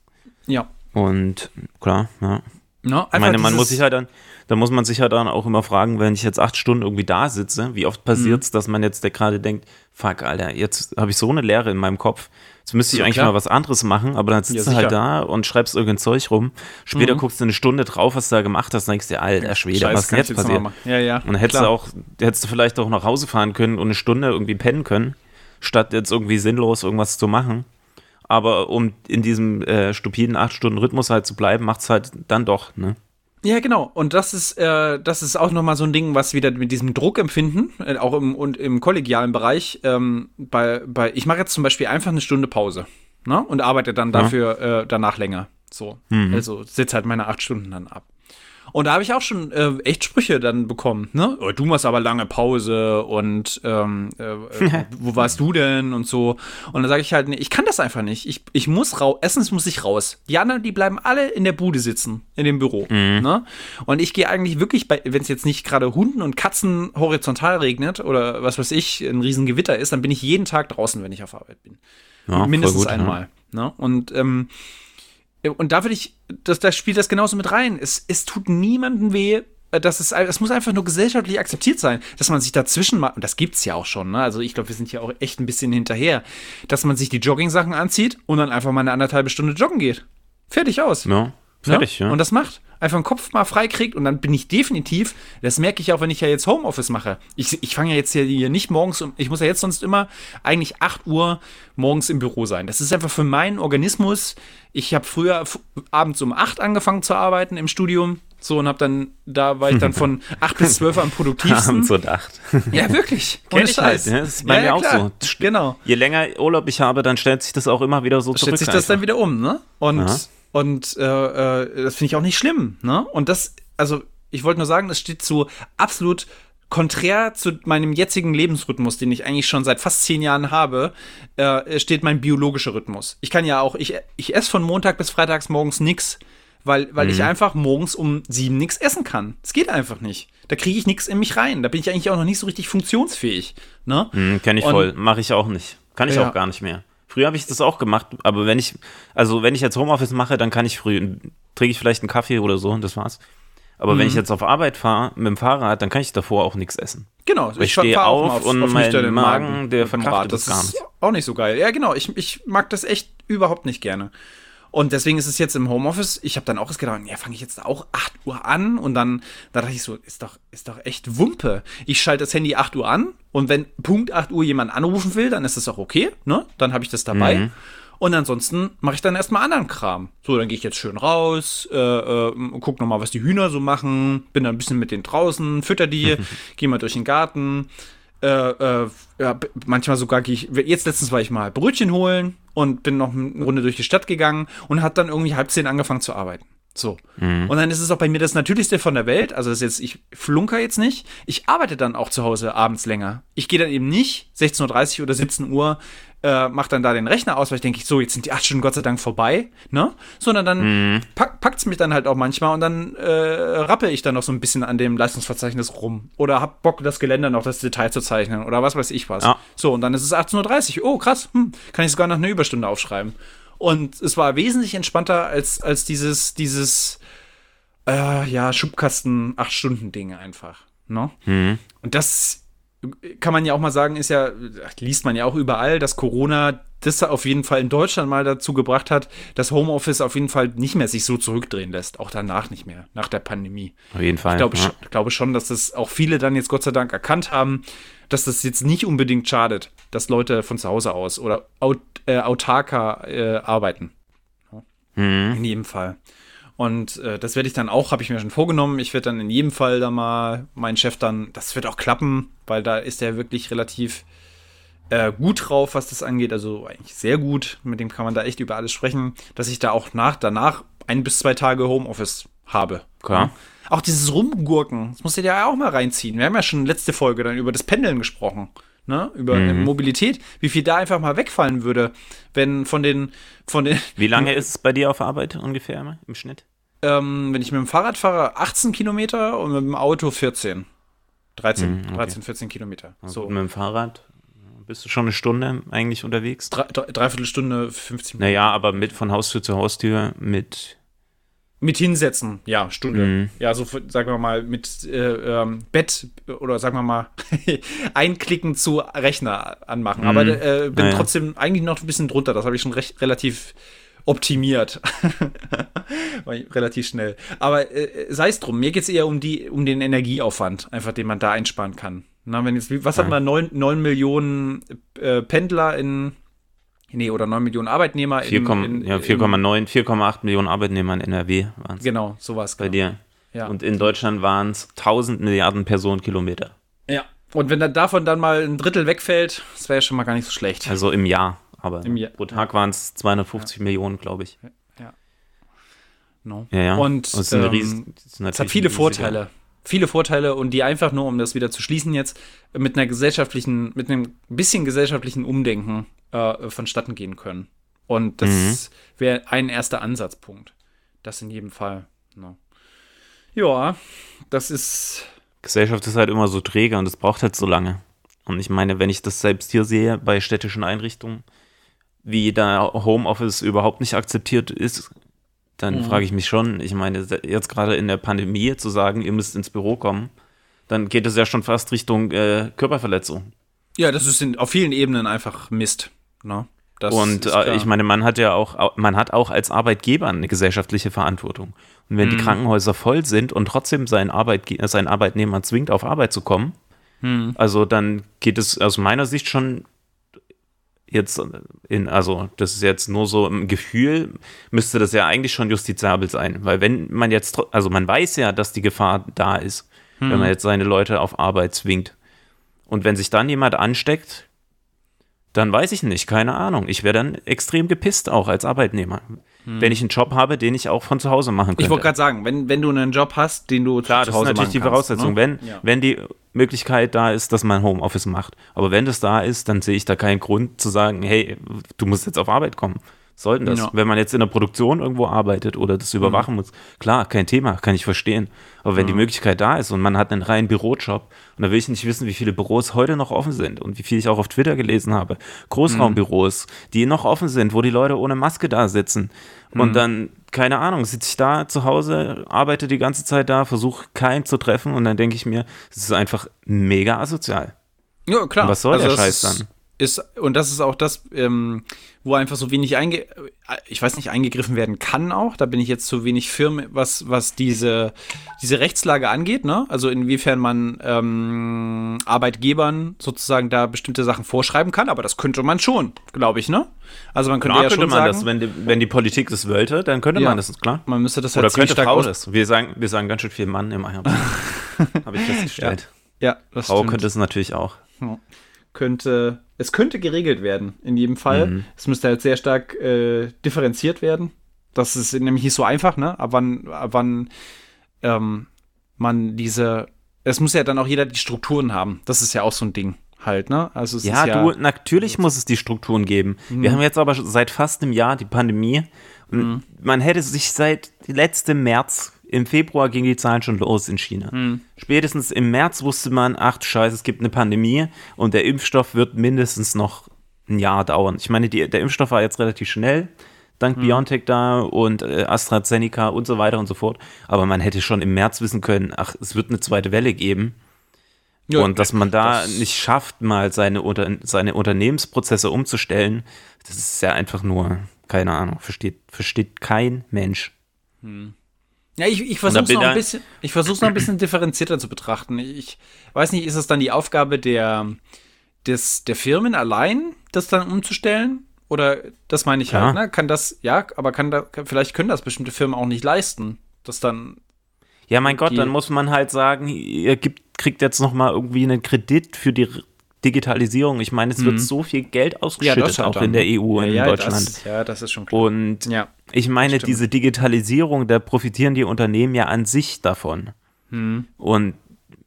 [SPEAKER 1] Ja.
[SPEAKER 2] Und klar, ja. No, ich meine, man muss sich halt dann, da muss man sich ja dann auch immer fragen, wenn ich jetzt acht Stunden irgendwie da sitze, wie oft passiert es, mhm. dass man jetzt gerade denkt, fuck, Alter, jetzt habe ich so eine Leere in meinem Kopf. Jetzt müsste ich ja, eigentlich klar. mal was anderes machen, aber dann sitzt ja, du halt da und schreibst irgendein Zeug rum. Später mhm. guckst du eine Stunde drauf, was du da gemacht hast, denkst dir, Alter Schwede, Scheiß, was ist jetzt passiert?
[SPEAKER 1] Ja, ja.
[SPEAKER 2] Und dann hättest du auch, hättest du vielleicht auch nach Hause fahren können und eine Stunde irgendwie pennen können, statt jetzt irgendwie sinnlos irgendwas zu machen. Aber um in diesem äh, stupiden acht Stunden Rhythmus halt zu bleiben, macht es halt dann doch, ne?
[SPEAKER 1] Ja, genau. Und das ist, äh, das ist auch nochmal so ein Ding, was wieder mit diesem Druckempfinden, äh, auch im, und im kollegialen Bereich, ähm, bei, bei, ich mache jetzt zum Beispiel einfach eine Stunde Pause ne? und arbeite dann dafür ja. äh, danach länger. So. Mhm. Also sitze halt meine acht Stunden dann ab. Und da habe ich auch schon äh, echt Sprüche dann bekommen. Ne? Oh, du machst aber lange Pause und ähm, äh, äh wo warst du denn und so. Und dann sage ich halt, nee, ich kann das einfach nicht. Ich, ich muss raus. Erstens muss ich raus. Die anderen, die bleiben alle in der Bude sitzen, in dem Büro. Mhm. Ne? Und ich gehe eigentlich wirklich, wenn es jetzt nicht gerade Hunden und Katzen horizontal regnet oder was weiß ich, ein Riesengewitter ist, dann bin ich jeden Tag draußen, wenn ich auf Arbeit bin. Ja, Mindestens gut, einmal. Ja. Ne? Und ähm, und da würde ich, das, da spielt das genauso mit rein. Es, es tut niemandem weh, äh, das, ist, das muss einfach nur gesellschaftlich akzeptiert sein, dass man sich dazwischen macht, und das gibt es ja auch schon, ne? Also ich glaube, wir sind ja auch echt ein bisschen hinterher, dass man sich die Jogging-Sachen anzieht und dann einfach mal eine anderthalbe Stunde joggen geht. Fertig aus.
[SPEAKER 2] Ja, fertig, ja.
[SPEAKER 1] ja. Und das macht einfach den Kopf mal frei kriegt und dann bin ich definitiv, das merke ich auch, wenn ich ja jetzt Homeoffice mache. Ich, ich fange ja jetzt hier nicht morgens, um, ich muss ja jetzt sonst immer eigentlich 8 Uhr morgens im Büro sein. Das ist einfach für meinen Organismus. Ich habe früher abends um 8 angefangen zu arbeiten im Studium. So, und habe dann, da war ich dann von 8 bis 12 am produktivsten.
[SPEAKER 2] Abends und 8.
[SPEAKER 1] Ja, wirklich.
[SPEAKER 2] Ohne ich. Halt, ne? Das ist bei ja, mir ja, auch klar. so.
[SPEAKER 1] Genau.
[SPEAKER 2] Je länger Urlaub ich habe, dann stellt sich das auch immer wieder so zurück.
[SPEAKER 1] Stellt sich das dann wieder um, ne? Und Aha. Und äh, äh, das finde ich auch nicht schlimm. Ne? Und das, also ich wollte nur sagen, das steht so absolut konträr zu meinem jetzigen Lebensrhythmus, den ich eigentlich schon seit fast zehn Jahren habe, äh, steht mein biologischer Rhythmus. Ich kann ja auch, ich, ich esse von Montag bis Freitags morgens nichts, weil, weil ich einfach morgens um sieben nichts essen kann. Es geht einfach nicht. Da kriege ich nichts in mich rein. Da bin ich eigentlich auch noch nicht so richtig funktionsfähig. Ne?
[SPEAKER 2] Hm, Kenn ich
[SPEAKER 1] Und-
[SPEAKER 2] voll. Mache ich auch nicht. Kann ich
[SPEAKER 1] Ja.
[SPEAKER 2] auch gar nicht mehr. Früher habe ich das auch gemacht, aber wenn ich, also wenn ich jetzt Homeoffice mache, dann kann ich früh, trinke ich vielleicht einen Kaffee oder so und das war's. Aber
[SPEAKER 1] Mhm.
[SPEAKER 2] wenn ich jetzt auf Arbeit fahre mit dem Fahrrad, dann kann ich davor auch nichts essen.
[SPEAKER 1] Genau.
[SPEAKER 2] Ich
[SPEAKER 1] fahr-
[SPEAKER 2] stehe auf
[SPEAKER 1] mal
[SPEAKER 2] und mein
[SPEAKER 1] nüchternen
[SPEAKER 2] Magen, der verkraftet
[SPEAKER 1] Rad.
[SPEAKER 2] das gar
[SPEAKER 1] ist
[SPEAKER 2] nicht.
[SPEAKER 1] auch nicht so geil. Ja, genau. Ich, ich mag das echt überhaupt nicht gerne. Und deswegen ist es jetzt im Homeoffice, ich habe dann auch erst gedacht, ja, fange ich jetzt auch 8 Uhr an und dann da dachte ich so, ist doch, ist doch echt Wumpe. Ich schalte das Handy 8 Uhr an und wenn Punkt 8 Uhr jemand anrufen will, dann ist das auch okay, ne? Dann habe ich das dabei.
[SPEAKER 2] Mhm.
[SPEAKER 1] Und ansonsten mache ich dann erstmal anderen Kram. So, dann gehe ich jetzt schön raus, äh, äh, guck noch mal, was die Hühner so machen, bin dann ein bisschen mit denen draußen, fütter die, gehe mal durch den Garten. Äh, äh, ja, manchmal sogar gehe ich, jetzt letztens war ich mal Brötchen holen und bin noch eine Runde durch die Stadt gegangen und hat dann irgendwie halb zehn angefangen zu arbeiten. So. Und dann ist es auch bei mir das Natürlichste von der Welt. Also das ist jetzt, ich flunker jetzt nicht. Ich arbeite dann auch zu Hause abends länger. Ich gehe dann eben nicht 16.30 Uhr oder 17 Uhr, äh, mach dann da den Rechner aus, weil ich denke, so, jetzt sind die acht Stunden Gott sei Dank vorbei, ne? Sondern dann pack, packt's mich dann halt auch manchmal und dann äh, rappel ich dann noch so ein bisschen an dem Leistungsverzeichnis rum. Oder hab Bock, das Geländer noch das Detail zu zeichnen oder was weiß ich was.
[SPEAKER 2] Ja.
[SPEAKER 1] So, und dann ist es 18.30 Uhr. Oh, krass, hm, kann ich sogar noch eine Überstunde aufschreiben. Und es war wesentlich entspannter als, als dieses, dieses, äh, ja, Schubkasten acht Stunden Ding einfach. Ne? Und das kann man ja auch mal sagen, ist ja, liest man ja auch überall, dass Corona das auf jeden Fall in Deutschland mal dazu gebracht hat, dass Homeoffice auf jeden Fall nicht mehr sich so zurückdrehen lässt. Auch danach nicht mehr, nach der Pandemie.
[SPEAKER 2] Auf jeden Fall.
[SPEAKER 1] Ich glaube,
[SPEAKER 2] ja.
[SPEAKER 1] schon, ich glaube schon, dass das auch viele dann jetzt Gott sei Dank erkannt haben, dass das jetzt nicht unbedingt schadet, dass Leute von zu Hause aus oder aut, äh, autarker äh, arbeiten.
[SPEAKER 2] Mhm.
[SPEAKER 1] In jedem Fall. Und äh, das werde ich dann auch, habe ich mir schon vorgenommen. Ich werde dann in jedem Fall da mal meinen Chef dann, das wird auch klappen, weil da ist er wirklich relativ äh, gut drauf, was das angeht. Also eigentlich sehr gut. Mit dem kann man da echt über alles sprechen, dass ich da auch nach, danach ein bis zwei Tage Homeoffice habe.
[SPEAKER 2] Klar.
[SPEAKER 1] Auch dieses Rumgurken, das musst du dir ja auch mal reinziehen. Wir haben ja schon letzte Folge dann über das Pendeln gesprochen. Ne? Über äh, Mobilität, wie viel da einfach mal wegfallen würde, wenn von den, von den,
[SPEAKER 2] Wie lange ist es bei dir auf Arbeit ungefähr immer im Schnitt?
[SPEAKER 1] ähm, wenn ich mit dem Fahrrad fahre, 18 Kilometer und mit dem Auto 14. 13,
[SPEAKER 2] Mhm, okay.
[SPEAKER 1] 13, 14 Kilometer.
[SPEAKER 2] So.
[SPEAKER 1] So.
[SPEAKER 2] mit dem Fahrrad bist du schon eine Stunde eigentlich unterwegs?
[SPEAKER 1] Drei, drei, dreiviertel Stunde, 15 Minuten.
[SPEAKER 2] Naja, aber mit von Haustür zu Haustür mit.
[SPEAKER 1] Mit hinsetzen, ja, Stunde.
[SPEAKER 2] Mhm.
[SPEAKER 1] Ja, so sagen wir mal mit äh, ähm, Bett oder sagen wir mal einklicken zu Rechner anmachen. Aber äh, bin
[SPEAKER 2] Mhm. Naja.
[SPEAKER 1] trotzdem eigentlich noch ein bisschen drunter. Das habe ich schon recht relativ optimiert. Relativ schnell. Aber äh, sei es drum, mir geht es eher um, die, um den Energieaufwand, einfach den man da einsparen kann. Na, wenn jetzt, was hat man, 9, 9 Millionen äh, Pendler in, nee, oder 9 Millionen Arbeitnehmer
[SPEAKER 2] 4,
[SPEAKER 1] in,
[SPEAKER 2] ja, 4,9, 4,8 Millionen Arbeitnehmer in NRW waren es
[SPEAKER 1] Genau, sowas.
[SPEAKER 2] bei
[SPEAKER 1] genau.
[SPEAKER 2] dir.
[SPEAKER 1] Ja.
[SPEAKER 2] Und in Deutschland waren es 1000 Milliarden Personenkilometer.
[SPEAKER 1] Ja. Und wenn dann davon dann mal ein Drittel wegfällt, das wäre ja schon mal gar nicht so schlecht.
[SPEAKER 2] Also im Jahr. Aber
[SPEAKER 1] Im Jahr,
[SPEAKER 2] pro Tag waren es 250 Millionen, glaube ich.
[SPEAKER 1] No.
[SPEAKER 2] Ja, ja.
[SPEAKER 1] Und
[SPEAKER 2] Und es,
[SPEAKER 1] ähm,
[SPEAKER 2] riesen, es
[SPEAKER 1] hat viele Vorteile. Viele Vorteile und die einfach nur, um das wieder zu schließen jetzt, mit einer gesellschaftlichen, mit einem bisschen gesellschaftlichen Umdenken äh, vonstatten gehen können. Und das
[SPEAKER 2] Mhm.
[SPEAKER 1] wäre ein erster Ansatzpunkt. Das in jedem Fall. No. Ja, das ist.
[SPEAKER 2] Gesellschaft ist halt immer so träge und es braucht halt so lange. Und ich meine, wenn ich das selbst hier sehe bei städtischen Einrichtungen, wie da Homeoffice überhaupt nicht akzeptiert ist, dann frage ich mich schon, ich meine, jetzt gerade in der Pandemie zu sagen, ihr müsst ins Büro kommen, dann geht es ja schon fast Richtung äh, Körperverletzung.
[SPEAKER 1] Ja, das ist in, auf vielen Ebenen einfach Mist. Ne? Das
[SPEAKER 2] Und äh, ich meine, man hat ja auch, man hat auch als Arbeitgeber eine gesellschaftliche Verantwortung. Und wenn die Krankenhäuser voll sind und trotzdem seinen, Arbeitge seinen Arbeitnehmer zwingt, auf Arbeit zu kommen, also dann geht es aus meiner Sicht schon jetzt in, also das ist jetzt nur so im Gefühl, müsste das ja eigentlich schon justiziabel sein. Weil wenn man jetzt, also man weiß ja, dass die Gefahr da ist, wenn man jetzt seine Leute auf Arbeit zwingt. Und wenn sich dann jemand ansteckt, dann weiß ich nicht, keine Ahnung. Ich wäre dann extrem gepisst auch als Arbeitnehmer. Wenn ich einen Job habe, den ich auch von zu Hause machen könnte.
[SPEAKER 1] Ich wollte gerade sagen, wenn, wenn du einen Job hast, den du
[SPEAKER 2] Klar,
[SPEAKER 1] zu
[SPEAKER 2] das ist
[SPEAKER 1] Hause
[SPEAKER 2] natürlich die
[SPEAKER 1] machen kannst,
[SPEAKER 2] Voraussetzung,
[SPEAKER 1] ne?
[SPEAKER 2] wenn,
[SPEAKER 1] Ja.
[SPEAKER 2] wenn die Möglichkeit da ist, dass man Homeoffice macht. Aber wenn das da ist, dann sehe ich da keinen Grund zu sagen, hey, du musst jetzt auf Arbeit kommen. Soll denn das?
[SPEAKER 1] Ja.
[SPEAKER 2] Wenn man jetzt in der Produktion irgendwo arbeitet oder das überwachen muss, klar, kein Thema, kann ich verstehen. Aber wenn die Möglichkeit da ist und man hat einen reinen Bürojob, und da will ich nicht wissen, wie viele Büros heute noch offen sind und wie viel ich auch auf Twitter gelesen habe, Großraumbüros, die noch offen sind, wo die Leute ohne Maske da sitzen und dann, keine Ahnung, sitze ich da zu Hause, arbeite die ganze Zeit da, versuche keinen zu treffen und dann denke ich mir, es ist einfach mega asozial.
[SPEAKER 1] Ja, klar.
[SPEAKER 2] Und was soll der
[SPEAKER 1] das
[SPEAKER 2] Scheiß
[SPEAKER 1] ist,
[SPEAKER 2] dann?
[SPEAKER 1] Ist, und das ist auch das, ähm, wo einfach so wenig einge, ich weiß nicht, eingegriffen werden kann auch. Da bin ich jetzt zu wenig firm, was, was diese, diese Rechtslage angeht, ne? Also inwiefern man ähm, Arbeitgebern sozusagen da bestimmte Sachen vorschreiben kann, aber das könnte man schon, glaube ich, ne? Also man könnte
[SPEAKER 2] Klar
[SPEAKER 1] ja
[SPEAKER 2] könnte
[SPEAKER 1] schon
[SPEAKER 2] man
[SPEAKER 1] sagen,
[SPEAKER 2] das, wenn die, wenn die Politik das wollte, dann könnte
[SPEAKER 1] Ja.
[SPEAKER 2] man das, klar.
[SPEAKER 1] man müsste das halt
[SPEAKER 2] Oder könnte
[SPEAKER 1] stark
[SPEAKER 2] Frau das. Wir sagen, wir sagen ganz schön viel Mann im Eier. Habe ich festgestellt.
[SPEAKER 1] Ja, das
[SPEAKER 2] Frau
[SPEAKER 1] stimmt.
[SPEAKER 2] könnte es natürlich auch.
[SPEAKER 1] könnte, es könnte geregelt werden, in jedem Fall.
[SPEAKER 2] Mhm.
[SPEAKER 1] Es müsste halt sehr stark äh, differenziert werden. Das ist nämlich nicht so einfach, ne? Ab wann, ab wann ähm, man diese, es muss ja dann auch jeder die Strukturen haben. Das ist ja auch so ein Ding halt, ne? Also
[SPEAKER 2] Ja,
[SPEAKER 1] ja,
[SPEAKER 2] du, natürlich muss es die Strukturen geben. Wir haben jetzt aber seit fast einem Jahr die Pandemie. Und Man hätte sich seit letztem März, im Februar gingen die Zahlen schon los in China. Spätestens im März wusste man, ach du Scheiße, es gibt eine Pandemie und der Impfstoff wird mindestens noch ein Jahr dauern. Ich meine, die, der Impfstoff war jetzt relativ schnell, dank BioNTech da und äh, AstraZeneca und so weiter und so fort. Aber man hätte schon im März wissen können, ach, es wird eine zweite Welle geben.
[SPEAKER 1] Ja,
[SPEAKER 2] und dass man da
[SPEAKER 1] das-
[SPEAKER 2] nicht schafft, mal seine, Unter seine Unternehmensprozesse umzustellen, das ist ja einfach nur, keine Ahnung, versteht, versteht kein Mensch.
[SPEAKER 1] Ja, ich, ich versuche es noch, ein bisschen- ich versuch's noch ein bisschen differenzierter zu betrachten. Ich weiß nicht, ist es dann die Aufgabe der, des, der Firmen allein, das dann umzustellen? Oder das meine ich
[SPEAKER 2] Klar.
[SPEAKER 1] halt, ne? Kann das, ja, aber kann da, vielleicht können das bestimmte Firmen auch nicht leisten. Das dann,
[SPEAKER 2] Ja, mein Gott, dann muss man halt sagen, ihr gibt, kriegt jetzt noch mal irgendwie einen Kredit für die Digitalisierung. Ich meine, es wird so viel Geld ausgeschüttet, auch in der EU und
[SPEAKER 1] halt ja,
[SPEAKER 2] in
[SPEAKER 1] ja,
[SPEAKER 2] Deutschland.
[SPEAKER 1] Das, ja, das ist schon klar.
[SPEAKER 2] Und
[SPEAKER 1] ja.
[SPEAKER 2] ich meine,
[SPEAKER 1] stimmt.
[SPEAKER 2] diese Digitalisierung, da profitieren die Unternehmen ja an sich davon.
[SPEAKER 1] Hm.
[SPEAKER 2] Und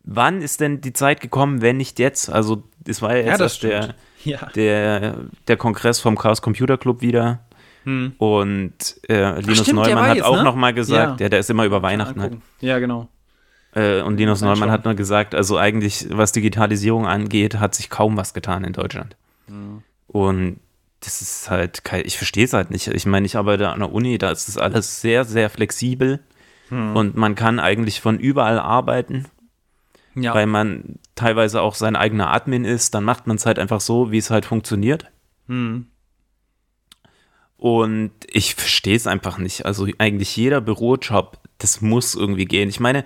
[SPEAKER 2] wann ist denn die Zeit gekommen, wenn nicht jetzt? Also, das war ja jetzt
[SPEAKER 1] Ja, das
[SPEAKER 2] erst der.
[SPEAKER 1] Ja.
[SPEAKER 2] der, der Kongress vom Chaos Computer Club wieder. Und äh, Linus
[SPEAKER 1] Hm. stimmt,
[SPEAKER 2] Neumann hat
[SPEAKER 1] jetzt,
[SPEAKER 2] auch
[SPEAKER 1] ne?
[SPEAKER 2] noch mal gesagt,
[SPEAKER 1] Ja.
[SPEAKER 2] ja. der ist immer über Weihnachten halt.
[SPEAKER 1] Ja, genau.
[SPEAKER 2] Äh, und Linus. Neumann hat nur gesagt, also eigentlich, was Digitalisierung angeht, hat sich kaum was getan in Deutschland. Und das ist halt, kein, ich verstehe es halt nicht. Ich meine, ich arbeite an der Uni, da ist das alles sehr, sehr flexibel und man kann eigentlich von überall arbeiten,
[SPEAKER 1] Ja.
[SPEAKER 2] weil man teilweise auch sein eigener Admin ist. Dann macht man es halt einfach so, wie es halt funktioniert.
[SPEAKER 1] Hm.
[SPEAKER 2] Und ich verstehe es einfach nicht. Also eigentlich jeder Bürojob, das muss irgendwie gehen. Ich meine,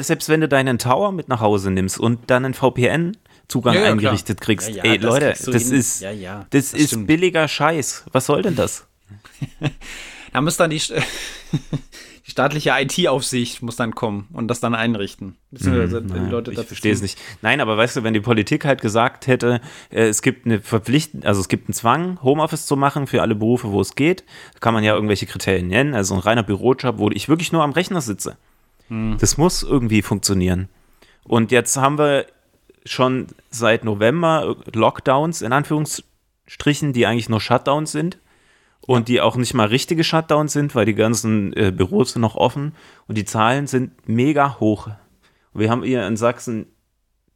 [SPEAKER 2] selbst wenn du deinen Tower mit nach Hause nimmst und dann einen VPN-Zugang
[SPEAKER 1] Ja, ja,
[SPEAKER 2] eingerichtet
[SPEAKER 1] klar.
[SPEAKER 2] kriegst,
[SPEAKER 1] Ja,
[SPEAKER 2] ey
[SPEAKER 1] das
[SPEAKER 2] Leute,
[SPEAKER 1] kriegst
[SPEAKER 2] das
[SPEAKER 1] hin.
[SPEAKER 2] ist, das
[SPEAKER 1] das
[SPEAKER 2] ist
[SPEAKER 1] stimmt.
[SPEAKER 2] billiger Scheiß. Was soll denn das?
[SPEAKER 1] Da muss dann die, die staatliche IT-Aufsicht muss dann kommen und das dann einrichten. Die
[SPEAKER 2] Naja, ich verstehe es nicht. Nein, aber weißt du, wenn die Politik halt gesagt hätte, äh, es gibt eine Verpflichtung, also es gibt einen Zwang, Homeoffice zu machen für alle Berufe, wo es geht, kann man ja irgendwelche Kriterien nennen. Also ein reiner Bürojob, wo ich wirklich nur am Rechner sitze.
[SPEAKER 1] Hm.
[SPEAKER 2] Das muss irgendwie funktionieren. Und jetzt haben wir schon seit November Lockdowns in Anführungsstrichen, die eigentlich nur Shutdowns sind und die auch nicht mal richtige Shutdowns sind, weil die ganzen äh, Büros sind noch offen und die Zahlen sind mega hoch. Wir haben hier in Sachsen,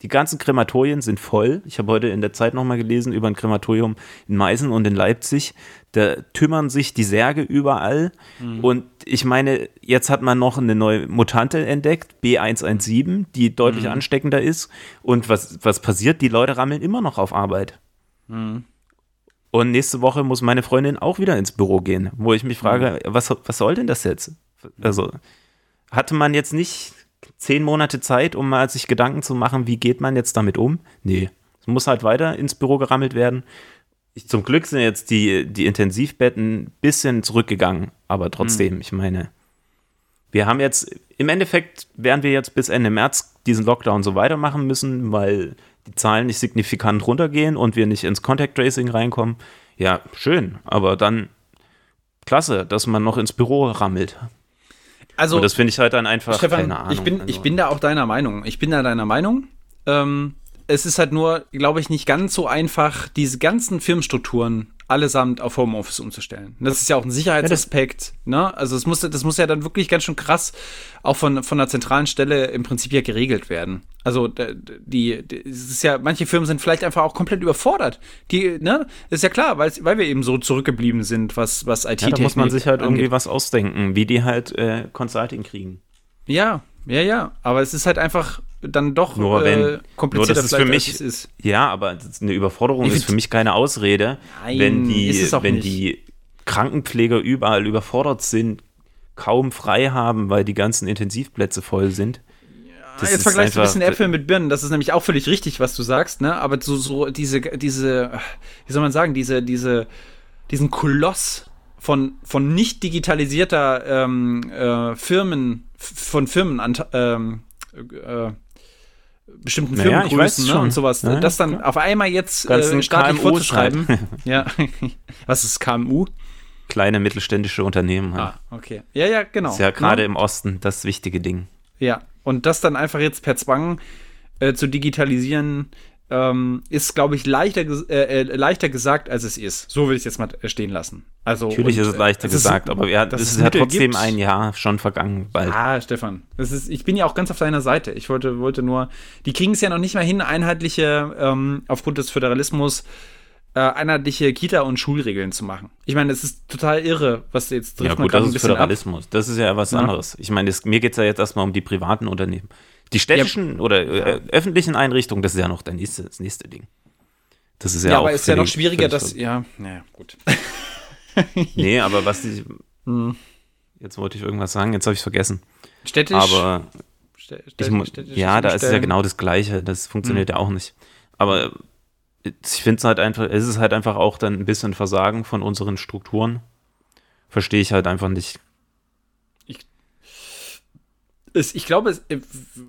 [SPEAKER 2] die ganzen Krematorien sind voll. Ich habe heute in der Zeit nochmal gelesen über ein Krematorium in Meißen und in Leipzig. Da tümmern sich die Särge überall. Und ich meine, jetzt hat man noch eine neue Mutante entdeckt, B117, die deutlich ansteckender ist. Und was, was passiert? Die Leute rammeln immer noch auf Arbeit. Und nächste Woche muss meine Freundin auch wieder ins Büro gehen, wo ich mich frage, was, was soll denn das jetzt? Also hatte man jetzt nicht zehn Monate Zeit, um mal sich Gedanken zu machen, wie geht man jetzt damit um? Nee. Es muss halt weiter ins Büro gerammelt werden. Ich, zum Glück sind jetzt die, die Intensivbetten ein bisschen zurückgegangen, aber trotzdem, ich meine, wir haben jetzt, im Endeffekt werden wir jetzt bis Ende März diesen Lockdown so weitermachen müssen, weil die Zahlen nicht signifikant runtergehen und wir nicht ins Contact Tracing reinkommen. Ja, schön, aber dann klasse, dass man noch ins Büro rammelt.
[SPEAKER 1] Also,
[SPEAKER 2] und das finde ich halt dann einfach,
[SPEAKER 1] Stefan,
[SPEAKER 2] keine Ahnung.
[SPEAKER 1] ich, bin,
[SPEAKER 2] also.
[SPEAKER 1] ich bin da auch deiner Meinung. Ich bin da deiner Meinung. Ähm, es ist halt nur, glaube ich, nicht ganz so einfach, diese ganzen Firmenstrukturen allesamt auf Homeoffice umzustellen. Das ist ja auch ein Sicherheitsaspekt. Ja, ne? Also es muss, das muss ja dann wirklich ganz schön krass auch von, von einer zentralen Stelle im Prinzip ja geregelt werden. Also die, die ist ja, manche Firmen sind vielleicht einfach auch komplett überfordert. Die, ne, ist ja klar, weil, weil wir eben so zurückgeblieben sind, was, was IT-Technik
[SPEAKER 2] ja, Da muss man sich halt angeht. irgendwie was ausdenken, wie die halt äh, Consulting kriegen.
[SPEAKER 1] Ja, ja, ja. Aber es ist halt einfach dann doch
[SPEAKER 2] nur wenn, äh, komplizierter nur das ist für mich, ist. Ja, aber eine Überforderung ich ist für mich keine Ausrede, nein, wenn die, wenn nicht. die Krankenpfleger überall überfordert sind, kaum frei haben, weil die ganzen Intensivplätze voll sind.
[SPEAKER 1] Das jetzt vergleichst du ein bisschen Äpfel mit Birnen, das ist nämlich auch völlig richtig, was du sagst, ne? Aber so, so diese, diese, wie soll man sagen, diese, diese, diesen Koloss von, von nicht digitalisierter ähm, äh, Firmen, von Firmen ähm, äh, bestimmten naja, Firmengrößen ne, und sowas, naja, das dann klar. auf einmal jetzt
[SPEAKER 2] äh, staatlich KMU vorzuschreiben.
[SPEAKER 1] ja. Was ist KMU?
[SPEAKER 2] Kleine mittelständische Unternehmen.
[SPEAKER 1] Halt. Ah, okay. Ja, ja, genau.
[SPEAKER 2] Das ist ja gerade ja. im Osten das wichtige Ding.
[SPEAKER 1] Ja, und das dann einfach jetzt per Zwang äh, zu digitalisieren, ähm, ist, glaube ich, leichter, äh, äh, leichter gesagt, als es ist. So will ich es jetzt mal stehen lassen. Also,
[SPEAKER 2] Natürlich und, ist es leichter es gesagt, ist, aber ja, es ist ja trotzdem gibt. ein Jahr schon vergangen.
[SPEAKER 1] Bald. Ah, Stefan, das ist, ich bin ja auch ganz auf deiner Seite. Ich wollte, wollte nur, die kriegen es ja noch nicht mal hin, einheitliche, ähm, aufgrund des Föderalismus, äh, einheitliche Kita- und Schulregeln zu machen. Ich meine, es ist total irre, was jetzt
[SPEAKER 2] trifft Ja gut, das ist Föderalismus. Ab. Das ist ja was ja. anderes. Ich meine, das, mir geht es ja jetzt erstmal um die privaten Unternehmen. Die städtischen ja. oder äh, öffentlichen Einrichtungen, das ist ja noch der nächste, das nächste Ding.
[SPEAKER 1] Das ist ja, ja auch aber ist ja noch schwieriger, dass, ja, naja, gut.
[SPEAKER 2] nee, aber was die, hm. jetzt wollte ich irgendwas sagen, jetzt habe ich es vergessen.
[SPEAKER 1] Städtisch?
[SPEAKER 2] Aber, ich, ja, da ist ja genau das Gleiche, das funktioniert hm. ja auch nicht. Aber ich finde es halt einfach, es ist halt einfach auch dann ein bisschen Versagen von unseren Strukturen. Verstehe ich halt einfach nicht
[SPEAKER 1] es, ich glaube, es,
[SPEAKER 2] äh,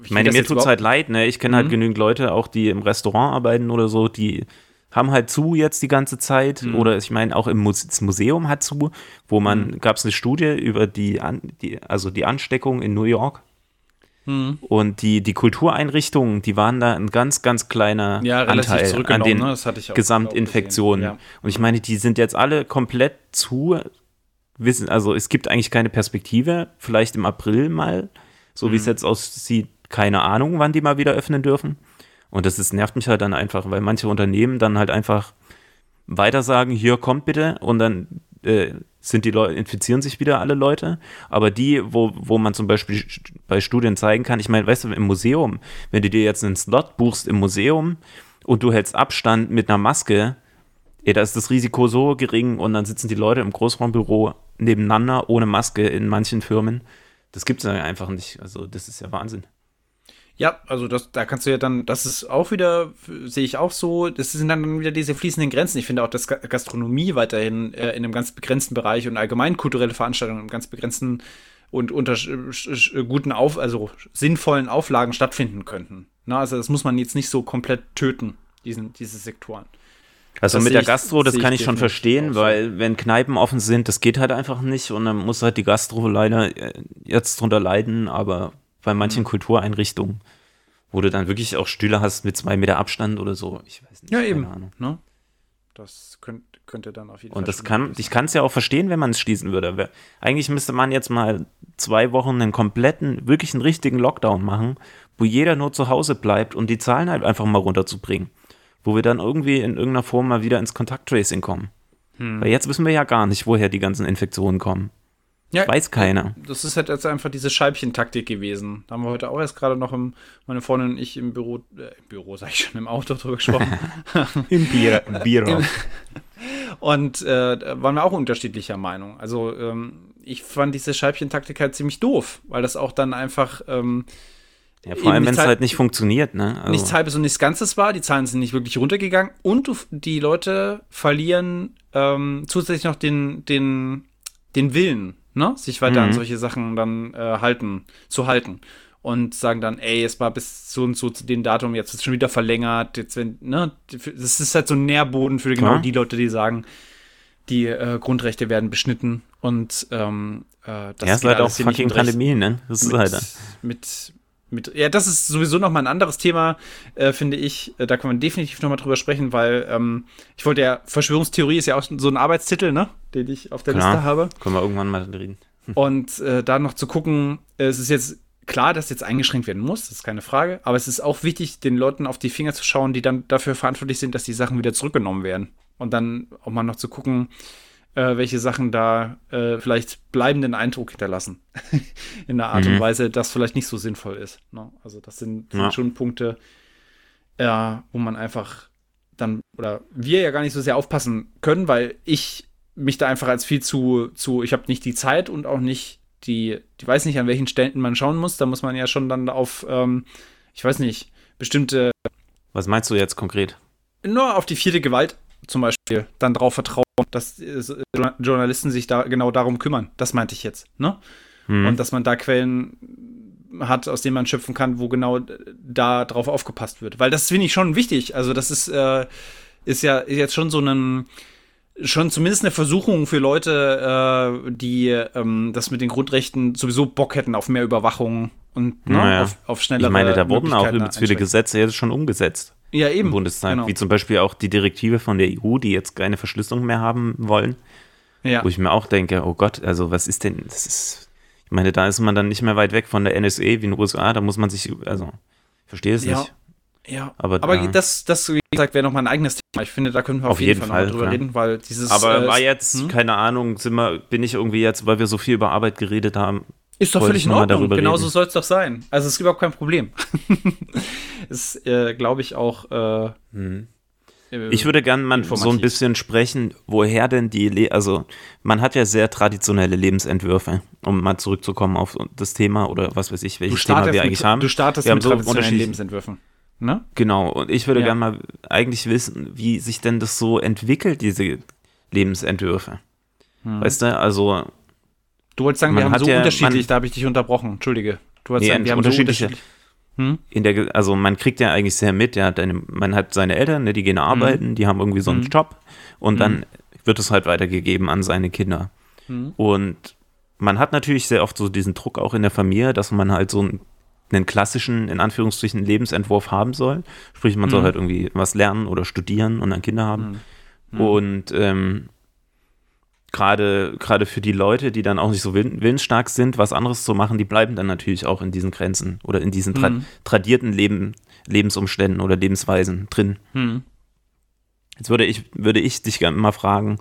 [SPEAKER 2] ich meine, mir tut es halt leid, ne? Ich kenne halt mhm. genügend Leute, auch die im Restaurant arbeiten oder so, die haben halt zu jetzt die ganze Zeit. Mhm. Oder ich meine, auch im Muse Museum hat zu, wo man, mhm. gab es eine Studie über die, An die, also die Ansteckung in New York. Mhm. Und die, die Kultureinrichtungen, die waren da ein ganz, ganz kleiner
[SPEAKER 1] ja,
[SPEAKER 2] Anteil an den
[SPEAKER 1] ne?
[SPEAKER 2] Gesamtinfektionen. Ja. Und ich meine, die sind jetzt alle komplett zu. Wissen, also es gibt eigentlich keine Perspektive, vielleicht im April mal so wie es mhm. jetzt aussieht, keine Ahnung, wann die mal wieder öffnen dürfen. Und das ist, nervt mich halt dann einfach, weil manche Unternehmen dann halt einfach weiter sagen, hier kommt bitte und dann äh, sind die Leute, infizieren sich wieder alle Leute. Aber die, wo, wo man zum Beispiel bei Studien zeigen kann, ich meine, weißt du, im Museum, wenn du dir jetzt einen Slot buchst im Museum und du hältst Abstand mit einer Maske, ey, da ist das Risiko so gering und dann sitzen die Leute im Großraumbüro nebeneinander ohne Maske in manchen Firmen. Das gibt es einfach nicht. Also, das ist ja Wahnsinn.
[SPEAKER 1] Ja, also das, da kannst du ja dann, das ist auch wieder, sehe ich auch so, das sind dann wieder diese fließenden Grenzen. Ich finde auch, dass Gastronomie weiterhin äh, in einem ganz begrenzten Bereich und allgemein kulturelle Veranstaltungen im ganz begrenzten und unter guten Auf, also sinnvollen Auflagen stattfinden könnten. Na, also das muss man jetzt nicht so komplett töten, diesen, diese Sektoren.
[SPEAKER 2] Also das mit der Gastro, das kann ich schon verstehen, weil wenn Kneipen offen sind, das geht halt einfach nicht und dann muss halt die Gastro leider äh, jetzt drunter leiden, aber bei manchen mhm. Kultureinrichtungen, wo du dann wirklich auch Stühle hast mit zwei Meter Abstand oder so, ich weiß nicht.
[SPEAKER 1] Ja, eben. Ne? Das könnte, könnte dann auf jeden
[SPEAKER 2] und Fall. Und das kann, ich kann es ja auch verstehen, wenn man es schließen würde. Eigentlich müsste man jetzt mal zwei Wochen einen kompletten, wirklich einen richtigen Lockdown machen, wo jeder nur zu Hause bleibt und die Zahlen halt einfach mal runterzubringen wo wir dann irgendwie in irgendeiner Form mal wieder ins Kontakttracing kommen. Hm. Weil jetzt wissen wir ja gar nicht, woher die ganzen Infektionen kommen. Ja, Weiß keiner.
[SPEAKER 1] Das ist halt jetzt einfach diese Scheibchentaktik gewesen. Da haben wir heute auch erst gerade noch im, meine Freundin und ich im Büro, äh, im Büro sag ich schon, im Auto drüber gesprochen.
[SPEAKER 2] Im Bier, im Bier.
[SPEAKER 1] und äh, da waren wir auch unterschiedlicher Meinung. Also ähm, ich fand diese Scheibchentaktik halt ziemlich doof, weil das auch dann einfach ähm,
[SPEAKER 2] ja, vor allem, wenn es halt nicht funktioniert, ne?
[SPEAKER 1] Also. Nichts halbes und nichts Ganzes war, die Zahlen sind nicht wirklich runtergegangen und du, die Leute verlieren ähm, zusätzlich noch den, den, den Willen, ne? Sich weiter mhm. an solche Sachen dann äh, halten, zu halten. Und sagen dann, ey, es war bis so und so zu dem Datum, jetzt ist es schon wieder verlängert, jetzt wenn, ne? Das ist halt so ein Nährboden für genau die Leute, die sagen, die äh, Grundrechte werden beschnitten und ähm,
[SPEAKER 2] äh, das ja, ist halt auch fucking Pandemie, ne? Das ist
[SPEAKER 1] mit, halt. Mit, mit. Ja, das ist sowieso noch mal ein anderes Thema, äh, finde ich. Äh, da kann man definitiv noch mal drüber sprechen, weil ähm, ich wollte ja, Verschwörungstheorie ist ja auch so ein Arbeitstitel, ne? Den ich auf der Klar, Liste habe.
[SPEAKER 2] Können wir irgendwann mal reden.
[SPEAKER 1] Und äh, da noch zu gucken, äh, es ist jetzt klar, dass jetzt eingeschränkt werden muss, das ist keine Frage, aber es ist auch wichtig, den Leuten auf die Finger zu schauen, die dann dafür verantwortlich sind, dass die Sachen wieder zurückgenommen werden. Und dann auch mal noch zu gucken, äh, welche Sachen da äh, vielleicht bleibenden Eindruck hinterlassen. In einer Art mhm. und Weise, das vielleicht nicht so sinnvoll ist. Ne? Also, das sind, sind ja. schon Punkte, äh, wo man einfach dann, oder wir ja gar nicht so sehr aufpassen können, weil ich mich da einfach als viel zu, zu ich habe nicht die Zeit und auch nicht die, ich weiß nicht, an welchen Stellen man schauen muss. Da muss man ja schon dann auf, ähm, ich weiß nicht, bestimmte.
[SPEAKER 2] Was meinst du jetzt konkret?
[SPEAKER 1] Nur auf die vierte Gewalt zum Beispiel dann darauf vertrauen, dass äh, Journalisten sich da genau darum kümmern. Das meinte ich jetzt. Ne? Mhm. Und dass man da Quellen hat, aus denen man schöpfen kann, wo genau da drauf aufgepasst wird. Weil das finde ich schon wichtig. Also das ist, äh, ist ja jetzt schon so ein schon zumindest eine Versuchung für Leute, äh, die ähm, das mit den Grundrechten sowieso Bock hätten auf mehr Überwachung und ne,
[SPEAKER 2] naja. auf, auf schnellere Ich meine, da wurden auch übelst viele Gesetze jetzt schon umgesetzt.
[SPEAKER 1] Ja, eben.
[SPEAKER 2] Bundestag. Genau. Wie zum Beispiel auch die Direktive von der EU, die jetzt keine Verschlüsselung mehr haben wollen. Ja. Wo ich mir auch denke, oh Gott, also was ist denn, das ist, ich meine, da ist man dann nicht mehr weit weg von der NSA wie in den USA, da muss man sich, also, ich verstehe es
[SPEAKER 1] ja.
[SPEAKER 2] nicht.
[SPEAKER 1] Ja, aber, aber ja. das, das, wie gesagt, wäre nochmal ein eigenes Thema. Ich finde, da können wir auf, auf jeden, jeden, Fall, Fall drüber klar. reden, weil dieses.
[SPEAKER 2] Aber äh, war jetzt, hm? keine Ahnung, sind wir, bin ich irgendwie jetzt, weil wir so viel über Arbeit geredet haben.
[SPEAKER 1] Ist doch völlig in Ordnung. Genauso soll es doch sein. Also es ist überhaupt kein Problem. ist, äh, glaube ich, auch. Äh, hm.
[SPEAKER 2] Ich würde gerne mal so ein bisschen sprechen, woher denn die, Le also man hat ja sehr traditionelle Lebensentwürfe, um mal zurückzukommen auf das Thema oder was weiß ich, welches Thema wir eigentlich haben.
[SPEAKER 1] Du startest wir mit so traditionellen Lebensentwürfen.
[SPEAKER 2] Ne? Genau, und ich würde ja. gerne mal eigentlich wissen, wie sich denn das so entwickelt, diese Lebensentwürfe. Hm. Weißt du, also.
[SPEAKER 1] Du wolltest sagen, wir haben so ja, unterschiedlich, man, da habe ich dich unterbrochen, entschuldige. Du
[SPEAKER 2] wolltest nee, sagen, wir haben. So hm? In der, also man kriegt ja eigentlich sehr mit, ja, man hat seine Eltern, ne, die gehen arbeiten, hm. die haben irgendwie so einen hm. Job und dann hm. wird es halt weitergegeben an seine Kinder. Hm. Und man hat natürlich sehr oft so diesen Druck auch in der Familie, dass man halt so ein einen klassischen, in Anführungsstrichen, Lebensentwurf haben soll. Sprich, man mhm. soll halt irgendwie was lernen oder studieren und dann Kinder haben. Mhm. Und ähm, gerade gerade für die Leute, die dann auch nicht so willensstark sind, was anderes zu machen, die bleiben dann natürlich auch in diesen Grenzen oder in diesen tra mhm. tradierten Leben, Lebensumständen oder Lebensweisen drin. Mhm. Jetzt würde ich, würde ich dich gerne mal fragen,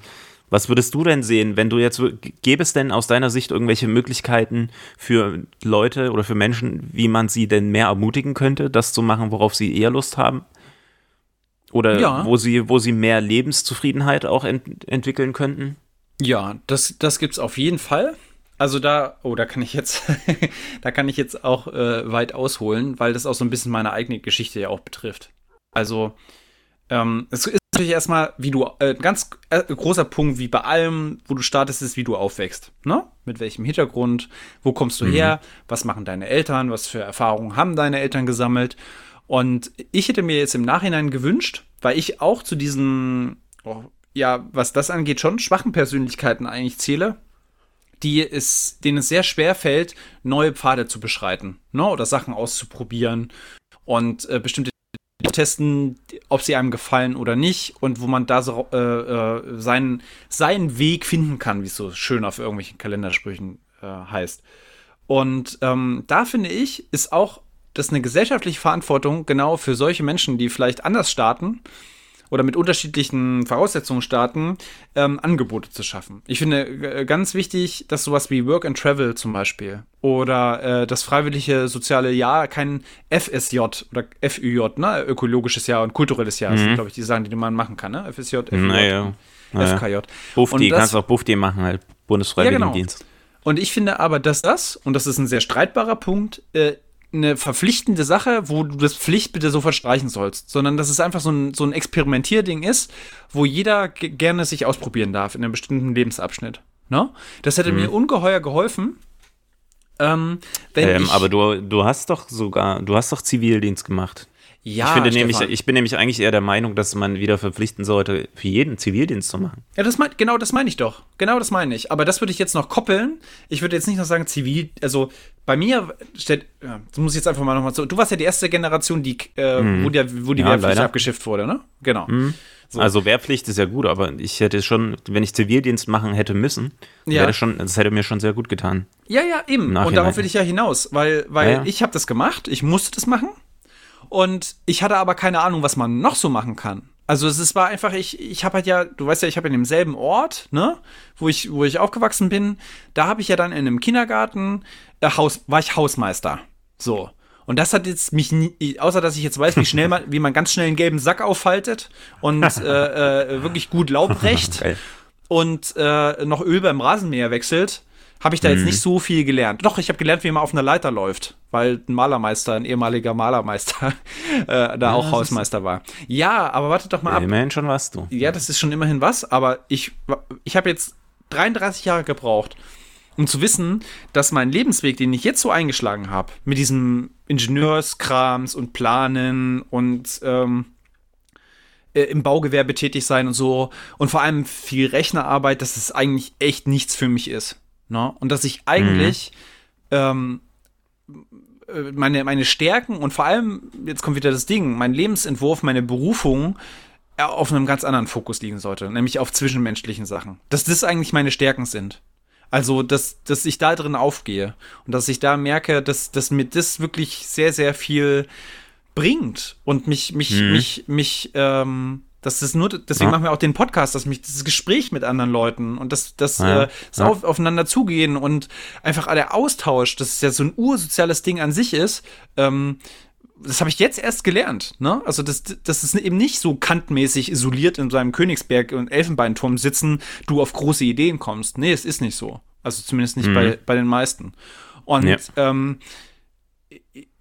[SPEAKER 2] was würdest du denn sehen, wenn du jetzt, gäbe es denn aus deiner Sicht irgendwelche Möglichkeiten für Leute oder für Menschen, wie man sie denn mehr ermutigen könnte, das zu machen, worauf sie eher Lust haben? Oder ja. wo, sie, wo sie mehr Lebenszufriedenheit auch ent entwickeln könnten?
[SPEAKER 1] Ja, das, das gibt es auf jeden Fall. Also da, oh, da kann ich jetzt, da kann ich jetzt auch äh, weit ausholen, weil das auch so ein bisschen meine eigene Geschichte ja auch betrifft. Also, ähm, es ist natürlich erstmal, wie du, äh, ganz äh, großer Punkt, wie bei allem, wo du startest, ist, wie du aufwächst. Ne? Mit welchem Hintergrund, wo kommst du mhm. her, was machen deine Eltern, was für Erfahrungen haben deine Eltern gesammelt. Und ich hätte mir jetzt im Nachhinein gewünscht, weil ich auch zu diesen, oh, ja, was das angeht, schon schwachen Persönlichkeiten eigentlich zähle, die es, denen es sehr schwer fällt, neue Pfade zu beschreiten, ne? oder Sachen auszuprobieren und äh, bestimmte testen, ob sie einem gefallen oder nicht und wo man da so äh, äh, seinen, seinen Weg finden kann, wie es so schön auf irgendwelchen Kalendersprüchen äh, heißt. Und ähm, da finde ich, ist auch das eine gesellschaftliche Verantwortung genau für solche Menschen, die vielleicht anders starten oder mit unterschiedlichen Voraussetzungen starten, ähm, Angebote zu schaffen. Ich finde äh, ganz wichtig, dass sowas wie Work and Travel zum Beispiel oder äh, das freiwillige soziale Jahr kein FSJ oder FÜJ, ne, ökologisches Jahr und kulturelles Jahr, mhm. sind, glaube ich, die Sachen, die man machen kann, ne? FSJ, FÜJ,
[SPEAKER 2] naja. FKJ. Bufdi, kannst auch Bufdi machen, halt Bundesfreiwilligendienst. Ja, genau.
[SPEAKER 1] Und ich finde aber, dass das, und das ist ein sehr streitbarer Punkt, äh, eine verpflichtende Sache, wo du das Pflicht bitte sofort streichen sollst, sondern dass es einfach so ein, so ein Experimentierding ist, wo jeder gerne sich ausprobieren darf in einem bestimmten Lebensabschnitt. Ne? Das hätte mhm. mir ungeheuer geholfen.
[SPEAKER 2] Ähm, ähm, aber du, du hast doch sogar, du hast doch Zivildienst gemacht.
[SPEAKER 1] Ja,
[SPEAKER 2] ich, finde nämlich, ich bin nämlich eigentlich eher der Meinung, dass man wieder verpflichten sollte, für jeden Zivildienst zu machen.
[SPEAKER 1] Ja, das mein, genau das meine ich doch. Genau das meine ich. Aber das würde ich jetzt noch koppeln. Ich würde jetzt nicht noch sagen, zivil, also bei mir steht, ja, das muss ich jetzt einfach mal nochmal so. Du warst ja die erste Generation, die, äh, wo, der, wo die
[SPEAKER 2] Mhm. Ja,
[SPEAKER 1] Wehrpflicht
[SPEAKER 2] leider.
[SPEAKER 1] abgeschifft wurde, ne? Genau. So.
[SPEAKER 2] Also Wehrpflicht ist ja gut, aber ich hätte schon, wenn ich Zivildienst machen hätte müssen,
[SPEAKER 1] Ja.
[SPEAKER 2] wäre das schon, das hätte mir schon sehr gut getan.
[SPEAKER 1] Ja, ja, eben. Und darauf will ich ja hinaus, weil, weil
[SPEAKER 2] Ja, ja.
[SPEAKER 1] ich habe das gemacht, ich musste das machen und ich hatte aber keine Ahnung, was man noch so machen kann. Also es ist, war einfach, ich, ich habe halt ja, du weißt ja, ich habe in demselben Ort, ne, wo ich, wo ich aufgewachsen bin, da habe ich ja dann in einem Kindergarten, äh, Haus, war ich Hausmeister. So. Und das hat jetzt mich nie, außer dass ich jetzt weiß, wie schnell man, wie man ganz schnell einen gelben Sack aufhaltet und äh, äh, wirklich gut Laub
[SPEAKER 2] Geil.
[SPEAKER 1] und äh, noch Öl beim Rasenmäher wechselt, habe ich da
[SPEAKER 2] Mhm.
[SPEAKER 1] jetzt nicht so viel gelernt. Doch, ich habe gelernt, wie man auf einer Leiter läuft, weil ein Malermeister, ein ehemaliger Malermeister, äh, da auch
[SPEAKER 2] das
[SPEAKER 1] Hausmeister war. Ja, aber wartet doch mal ab.
[SPEAKER 2] Immerhin schon was du.
[SPEAKER 1] Ja, das ist schon immerhin was, aber ich, ich habe jetzt 33 Jahre gebraucht, um zu wissen, dass mein Lebensweg, den ich jetzt so eingeschlagen habe, mit diesem Ingenieurskrams und Planen und ähm, äh, im Baugewerbe tätig sein und so und vor allem viel Rechnerarbeit, dass es eigentlich echt nichts für mich ist. Ne? Und dass ich eigentlich ähm, äh, meine, meine Stärken und vor allem, jetzt kommt wieder das Ding, mein Lebensentwurf, meine Berufung äh, auf einem ganz anderen Fokus liegen sollte, nämlich auf zwischenmenschlichen Sachen. Dass das eigentlich meine Stärken sind. Also, dass, dass ich da drin aufgehe und dass ich da merke, dass, dass mir das wirklich sehr, sehr viel bringt und mich, mich, mich, mich, ähm, das ist nur, deswegen
[SPEAKER 2] Ja.
[SPEAKER 1] machen wir auch den Podcast, dass mich das Gespräch mit anderen Leuten und das, das,
[SPEAKER 2] Ja.
[SPEAKER 1] äh, das
[SPEAKER 2] Ja.
[SPEAKER 1] auf, aufeinander zugehen und einfach der Austausch, das ist ja so ein ursoziales Ding an sich ist, ähm, das habe ich jetzt erst gelernt, ne? Also, das, das ist eben nicht so kantmäßig isoliert in seinem Königsberg und Elfenbeinturm sitzen, du auf große Ideen kommst. Nee, es ist nicht so. Also zumindest nicht bei, bei den meisten. Und ähm,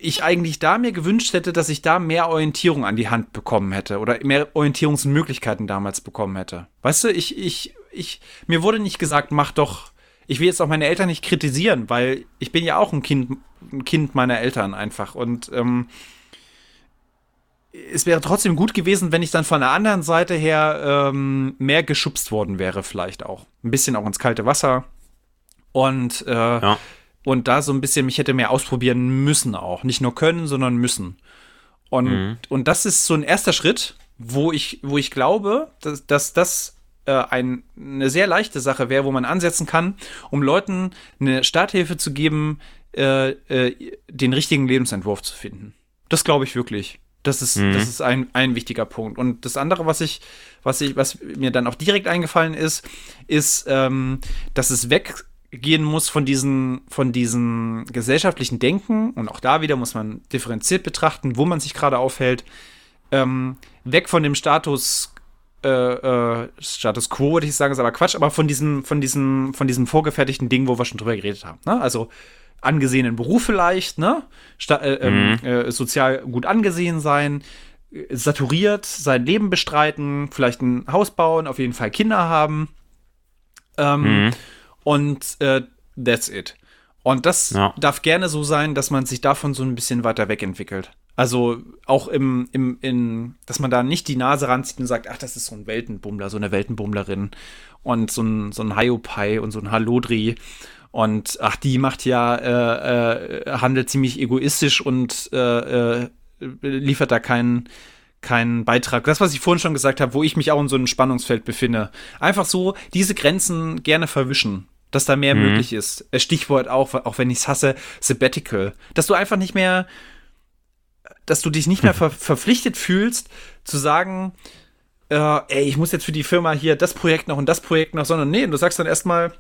[SPEAKER 1] ich eigentlich da mir gewünscht hätte, dass ich da mehr Orientierung an die Hand bekommen hätte oder mehr Orientierungsmöglichkeiten damals bekommen hätte. Weißt du, ich, ich, ich, mir wurde nicht gesagt, mach doch, ich will jetzt auch meine Eltern nicht kritisieren, weil ich bin ja auch ein Kind, ein Kind meiner Eltern einfach und ähm, es wäre trotzdem gut gewesen, wenn ich dann von der anderen Seite her ähm, mehr geschubst worden wäre, vielleicht auch. Ein bisschen auch ins kalte Wasser. Und, äh,
[SPEAKER 2] Ja.
[SPEAKER 1] Und da so ein bisschen mich hätte mehr ausprobieren müssen auch. Nicht nur können, sondern müssen. Und, und das ist so ein erster Schritt, wo ich, wo ich glaube, dass, dass das äh, ein, eine sehr leichte Sache wäre, wo man ansetzen kann, um Leuten eine Starthilfe zu geben, äh, äh, den richtigen Lebensentwurf zu finden. Das glaube ich wirklich. Das ist, das ist ein, ein wichtiger Punkt. Und das andere, was ich, was ich, was mir dann auch direkt eingefallen ist, ist, ähm, dass es weggehen muss von diesen, von diesen gesellschaftlichen Denken. Und auch da wieder muss man differenziert betrachten, wo man sich gerade aufhält. Ähm, weg von dem Status äh, äh, Status quo, würde ich sagen, ist aber Quatsch, aber von diesem, von diesem, von diesem vorgefertigten Ding, wo wir schon drüber geredet haben. Ne? Also angesehenen Beruf vielleicht, ne? Sta äh, ähm, äh, sozial gut angesehen sein, saturiert, sein Leben bestreiten, vielleicht ein Haus bauen, auf jeden Fall Kinder haben. Ähm, Und äh, that's it. Und das
[SPEAKER 2] Ja.
[SPEAKER 1] darf gerne so sein, dass man sich davon so ein bisschen weiter wegentwickelt. Also auch im, im, in, dass man da nicht die Nase ranzieht und sagt, ach, das ist so ein Weltenbummler, so eine Weltenbummlerin und so ein, so ein Hiopai und so ein Halodri. Und ach, die macht ja, äh, äh, handelt ziemlich egoistisch und äh, äh, liefert da keinen keinen Beitrag. Das, was ich vorhin schon gesagt habe, wo ich mich auch in so einem Spannungsfeld befinde. Einfach so diese Grenzen gerne verwischen, dass da mehr möglich ist. Äh, Stichwort auch, auch wenn ich es hasse, Sabbatical. Dass du einfach nicht mehr, dass du dich nicht mehr ver verpflichtet fühlst, zu sagen, äh, ey, ich muss jetzt für die Firma hier das Projekt noch und das Projekt noch, sondern nee, du sagst dann erstmal,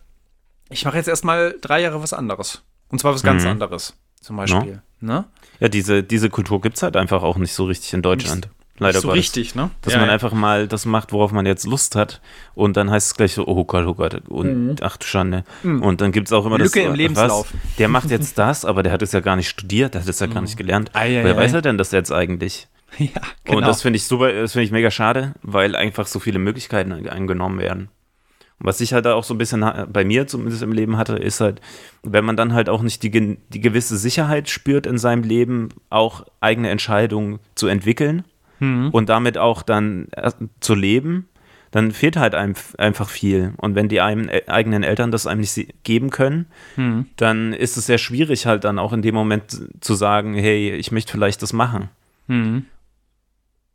[SPEAKER 1] ich mache jetzt erstmal drei Jahre was anderes. Und zwar was ganz anderes, zum Beispiel. Ne?
[SPEAKER 2] Ja, diese, diese Kultur gibt es halt einfach auch nicht so richtig in Deutschland. Leider
[SPEAKER 1] so
[SPEAKER 2] Gottes.
[SPEAKER 1] richtig, ne?
[SPEAKER 2] Dass
[SPEAKER 1] Ja,
[SPEAKER 2] man
[SPEAKER 1] ja.
[SPEAKER 2] einfach mal das macht, worauf man jetzt Lust hat. Und dann heißt es gleich so, oh Gott, oh Gott. Und ach du Schande. Und dann gibt es auch immer
[SPEAKER 1] Mhm. Lücke
[SPEAKER 2] das.
[SPEAKER 1] im
[SPEAKER 2] was?
[SPEAKER 1] Lebenslauf.
[SPEAKER 2] Der macht jetzt das, aber der hat es ja gar nicht studiert, der hat es ja gar nicht gelernt.
[SPEAKER 1] Ei, ei,
[SPEAKER 2] Wer
[SPEAKER 1] ei.
[SPEAKER 2] weiß er denn das jetzt eigentlich?
[SPEAKER 1] Ja, genau.
[SPEAKER 2] Und das finde ich super, das finde ich mega schade, weil einfach so viele Möglichkeiten eingenommen werden. Was ich halt auch so ein bisschen bei mir zumindest im Leben hatte, ist halt, wenn man dann halt auch nicht die, die gewisse Sicherheit spürt in seinem Leben, auch eigene Entscheidungen zu entwickeln mhm. und damit auch dann zu leben, dann fehlt halt einem einfach viel. Und wenn die einem, äh, eigenen Eltern das einem nicht geben können, mhm. dann ist es sehr schwierig halt dann auch in dem Moment zu sagen, hey, ich möchte vielleicht das machen. Mhm.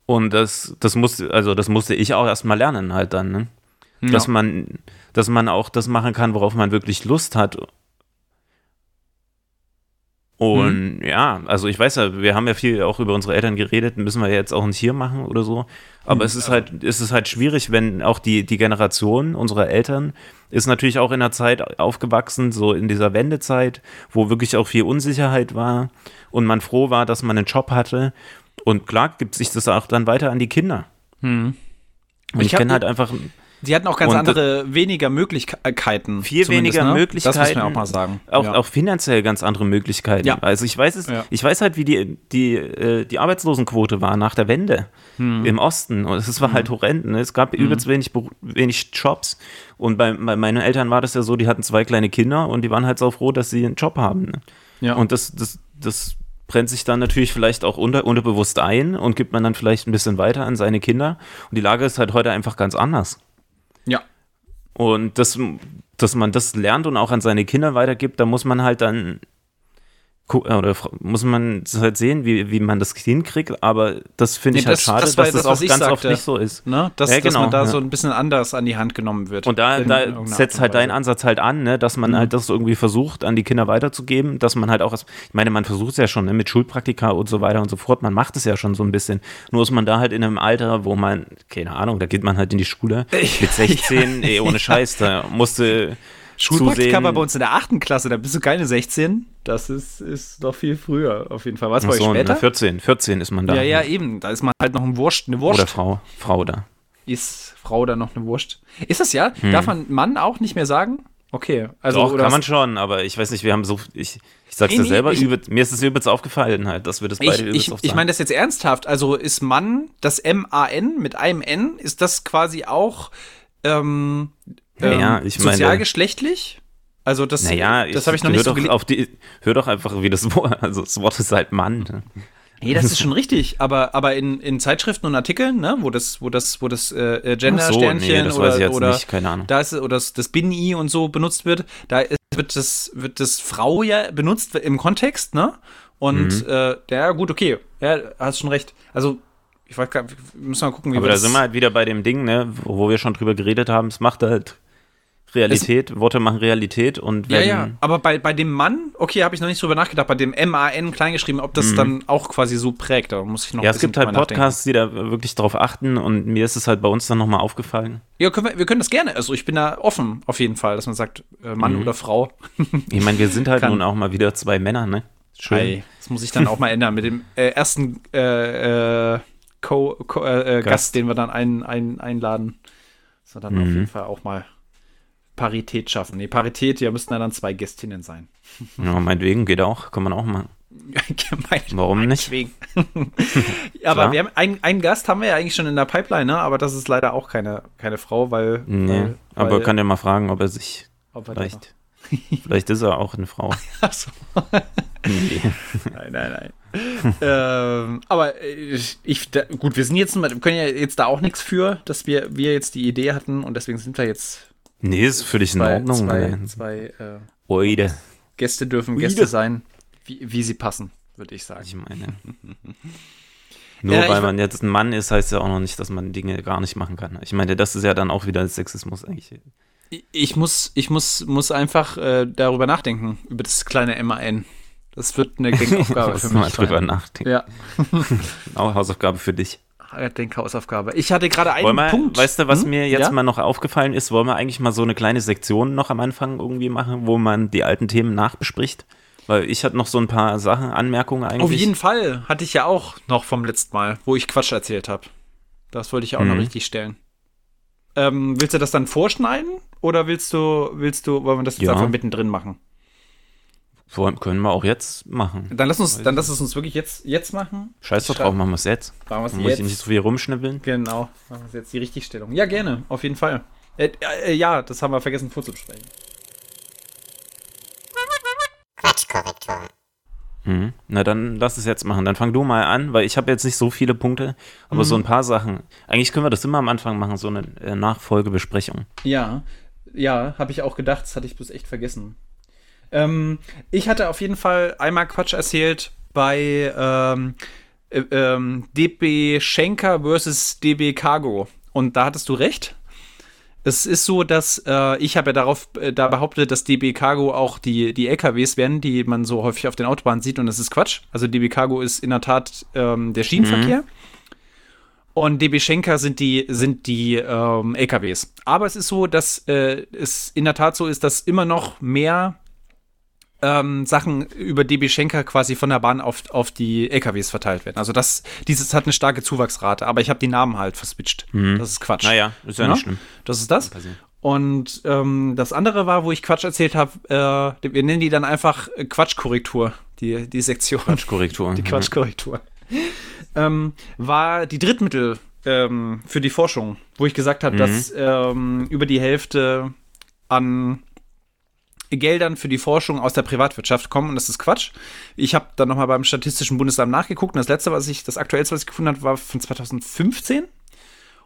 [SPEAKER 2] Und das, das musste, also das musste ich auch erstmal lernen halt dann, ne? Ja. Dass man, dass man auch das machen kann, worauf man wirklich Lust hat. Und mhm. ja, also ich weiß ja, wir haben ja viel auch über unsere Eltern geredet, müssen wir jetzt auch nicht hier machen oder so. Aber mhm. es ist halt, es ist halt schwierig, wenn auch die, die Generation unserer Eltern ist natürlich auch in einer Zeit aufgewachsen, so in dieser Wendezeit, wo wirklich auch viel Unsicherheit war und man froh war, dass man einen Job hatte. Und klar gibt sich das auch dann weiter an die Kinder. Mhm. Und ich, ich kenne halt einfach
[SPEAKER 1] die hatten auch ganz und andere, weniger Möglichkeiten.
[SPEAKER 2] Viel weniger ne? Möglichkeiten. Das muss
[SPEAKER 1] man auch mal sagen.
[SPEAKER 2] Auch, ja. auch finanziell ganz andere Möglichkeiten. Ja. Also ich weiß es, ja. ich weiß halt, wie die, die, äh, die Arbeitslosenquote war nach der Wende hm. im Osten. Und es war halt hm. horrend. Ne? Es gab hm. übelst wenig, wenig Jobs. Und bei, bei, meinen Eltern war das ja so, die hatten zwei kleine Kinder und die waren halt so froh, dass sie einen Job haben. Ne? Ja. Und das, das, das brennt sich dann natürlich vielleicht auch unter, unterbewusst ein und gibt man dann vielleicht ein bisschen weiter an seine Kinder. Und die Lage ist halt heute einfach ganz anders. Und das, dass man das lernt und auch an seine Kinder weitergibt, da muss man halt dann oder muss man halt sehen, wie, wie man das hinkriegt, aber das finde nee, ich halt das, schade, das dass das, das auch ganz sagte, oft nicht so ist.
[SPEAKER 1] Ne? Dass, ja, genau, dass man da ja. so ein bisschen anders an die Hand genommen wird.
[SPEAKER 2] Und da, da setzt halt dein Ansatz halt an, ne? dass man mhm. halt das irgendwie versucht, an die Kinder weiterzugeben, dass man halt auch, ich meine, man versucht es ja schon ne? mit Schulpraktika und so weiter und so fort, man macht es ja schon so ein bisschen, nur ist man da halt in einem Alter, wo man, keine Ahnung, da geht man halt in die Schule mit 16, ey, ohne Scheiß, da musste
[SPEAKER 1] Schulpraktika war bei uns in der achten Klasse, da bist du keine 16. Das ist, ist doch viel früher auf jeden Fall. Was war so, später?
[SPEAKER 2] 14, 14 ist man da.
[SPEAKER 1] Ja, ja, eben. Da ist man halt noch ein Wurst, eine Wurst.
[SPEAKER 2] Oder Frau, Frau da.
[SPEAKER 1] Ist Frau da noch eine Wurst? Ist das ja? Hm. Darf man Mann auch nicht mehr sagen? Okay.
[SPEAKER 2] Also, Doch, kann man schon, aber ich weiß nicht, wir haben so, ich, ich sag's nee, dir selber, ich, übel, mir ist es übelst aufgefallen halt, dass wir das beide
[SPEAKER 1] ich, ich, ich meine das jetzt ernsthaft, also ist Mann, das M-A-N mit einem N, ist das quasi auch ähm,
[SPEAKER 2] ähm, ich meine,
[SPEAKER 1] sozialgeschlechtlich? Also das,
[SPEAKER 2] naja,
[SPEAKER 1] das habe ich noch nicht so
[SPEAKER 2] auf die, Hör doch einfach, wie das Wort, also das Wort ist halt Mann.
[SPEAKER 1] Nee, das ist schon richtig, aber, aber in, in Zeitschriften und Artikeln, ne, wo das, wo das, wo das äh, Gender-Sternchen
[SPEAKER 2] so,
[SPEAKER 1] nee,
[SPEAKER 2] oder,
[SPEAKER 1] oder
[SPEAKER 2] nicht.
[SPEAKER 1] Da ist, oder das, das Bin-I und so benutzt wird, da wird das, wird das Frau ja benutzt im Kontext, ne? Und mhm. äh, ja, gut, okay, ja, hast schon recht. Also ich weiß gar nicht, wir müssen mal gucken,
[SPEAKER 2] wie Aber wir da sind wir halt wieder bei dem Ding, ne, wo wir schon drüber geredet haben, es macht halt Realität, es, Worte machen Realität und wenn. Ja, ja,
[SPEAKER 1] aber bei, bei dem Mann, okay, habe ich noch nicht drüber nachgedacht, bei dem M-A-N kleingeschrieben, ob das mhm. dann auch quasi so prägt, da muss ich noch
[SPEAKER 2] Ja, es gibt halt Podcasts, die da wirklich drauf achten und mir ist es halt bei uns dann nochmal aufgefallen.
[SPEAKER 1] Ja, können wir, wir können das gerne, also ich bin da offen auf jeden Fall, dass man sagt, äh, Mann mhm. oder Frau.
[SPEAKER 2] ich meine, wir sind halt nun auch mal wieder zwei Männer, ne?
[SPEAKER 1] Schön. Ei, das muss ich dann auch mal ändern mit dem äh, ersten äh, äh Co, Co äh, äh, Gast. Gast. den wir dann ein, ein, einladen. Wir dann mhm. auf jeden Fall auch mal Parität schaffen. Nee, Parität, ja, müssten dann zwei Gästinnen sein.
[SPEAKER 2] Ja, meinetwegen geht auch, kann man auch machen. Warum nicht?
[SPEAKER 1] aber wir haben einen, einen Gast haben wir ja eigentlich schon in der Pipeline, ne? aber das ist leider auch keine, keine Frau, weil.
[SPEAKER 2] Nee, weil, aber weil, kann ja mal fragen, ob er sich ob er vielleicht. vielleicht ist er auch eine Frau. Ach so.
[SPEAKER 1] nee. Nein, nein, nein. ähm, aber ich, ich da, gut, wir sind jetzt, wir können ja jetzt da auch nichts für, dass wir, wir jetzt die Idee hatten und deswegen sind wir jetzt.
[SPEAKER 2] Nee, ist völlig in Ordnung.
[SPEAKER 1] Zwei, zwei äh, Oide. Gäste dürfen Oide. Gäste sein, wie, wie sie passen, würde ich sagen.
[SPEAKER 2] Ich meine. Nur ja, weil man jetzt ein Mann ist, heißt ja auch noch nicht, dass man Dinge gar nicht machen kann. Ich meine, das ist ja dann auch wieder Sexismus eigentlich.
[SPEAKER 1] Ich muss, ich muss, muss einfach äh, darüber nachdenken, über das kleine MAN. Das wird eine Denkaufgabe für mich.
[SPEAKER 2] mal drüber nachdenken.
[SPEAKER 1] Ja.
[SPEAKER 2] Auch Hausaufgabe für dich.
[SPEAKER 1] Denkhausaufgabe. Ich hatte gerade einen
[SPEAKER 2] wir,
[SPEAKER 1] Punkt.
[SPEAKER 2] Weißt du, was hm? mir jetzt ja? mal noch aufgefallen ist? Wollen wir eigentlich mal so eine kleine Sektion noch am Anfang irgendwie machen, wo man die alten Themen nachbespricht? Weil ich hatte noch so ein paar Sachen, Anmerkungen eigentlich.
[SPEAKER 1] Auf jeden Fall. Hatte ich ja auch noch vom letzten Mal, wo ich Quatsch erzählt habe. Das wollte ich auch mhm. noch richtig stellen. Ähm, willst du das dann vorschneiden? Oder willst du, willst du, wollen wir das jetzt ja. einfach mittendrin machen?
[SPEAKER 2] Können wir auch jetzt machen.
[SPEAKER 1] Dann lass uns, dann lass es uns wirklich jetzt, jetzt machen.
[SPEAKER 2] Scheiß doch drauf, machen wir es jetzt.
[SPEAKER 1] Machen wir es
[SPEAKER 2] jetzt. Muss ich nicht so viel rumschnibbeln.
[SPEAKER 1] Genau, machen wir es jetzt die Richtigstellung. Ja, gerne, auf jeden Fall. Äh, äh, ja, das haben wir vergessen vorzubesprechen.
[SPEAKER 2] Quatschkorrektur. Mhm. Na dann lass es jetzt machen. Dann fang du mal an, weil ich habe jetzt nicht so viele Punkte, aber mhm. so ein paar Sachen. Eigentlich können wir das immer am Anfang machen, so eine äh, Nachfolgebesprechung.
[SPEAKER 1] Ja, ja, habe ich auch gedacht, das hatte ich bloß echt vergessen. Ähm, ich hatte auf jeden Fall einmal Quatsch erzählt bei ähm, äh, ähm, DB Schenker versus DB Cargo. Und da hattest du recht. Es ist so, dass äh, ich habe ja darauf äh, da behauptet, dass DB Cargo auch die, die LKWs werden, die man so häufig auf den Autobahnen sieht, und das ist Quatsch. Also DB Cargo ist in der Tat ähm, der Schienenverkehr. Mhm. Und DB Schenker sind die, sind die ähm, LKWs. Aber es ist so, dass äh, es in der Tat so ist, dass immer noch mehr ähm, Sachen über DB Schenker quasi von der Bahn auf, auf die LKWs verteilt werden. Also das, dieses hat eine starke Zuwachsrate, aber ich habe die Namen halt verswitcht. Mhm. Das ist Quatsch.
[SPEAKER 2] Naja, ist ja, ja, nicht schlimm.
[SPEAKER 1] Das ist das. Und ähm, das andere war, wo ich Quatsch erzählt habe, äh, wir nennen die dann einfach Quatschkorrektur, die, die Sektion.
[SPEAKER 2] Quatschkorrektur.
[SPEAKER 1] Die Quatschkorrektur. ähm, war die Drittmittel ähm, für die Forschung, wo ich gesagt habe, mhm. dass ähm, über die Hälfte an Geldern für die Forschung aus der Privatwirtschaft kommen und das ist Quatsch. Ich habe dann nochmal beim Statistischen Bundesamt nachgeguckt und das letzte, was ich, das aktuellste, was ich gefunden habe, war von 2015.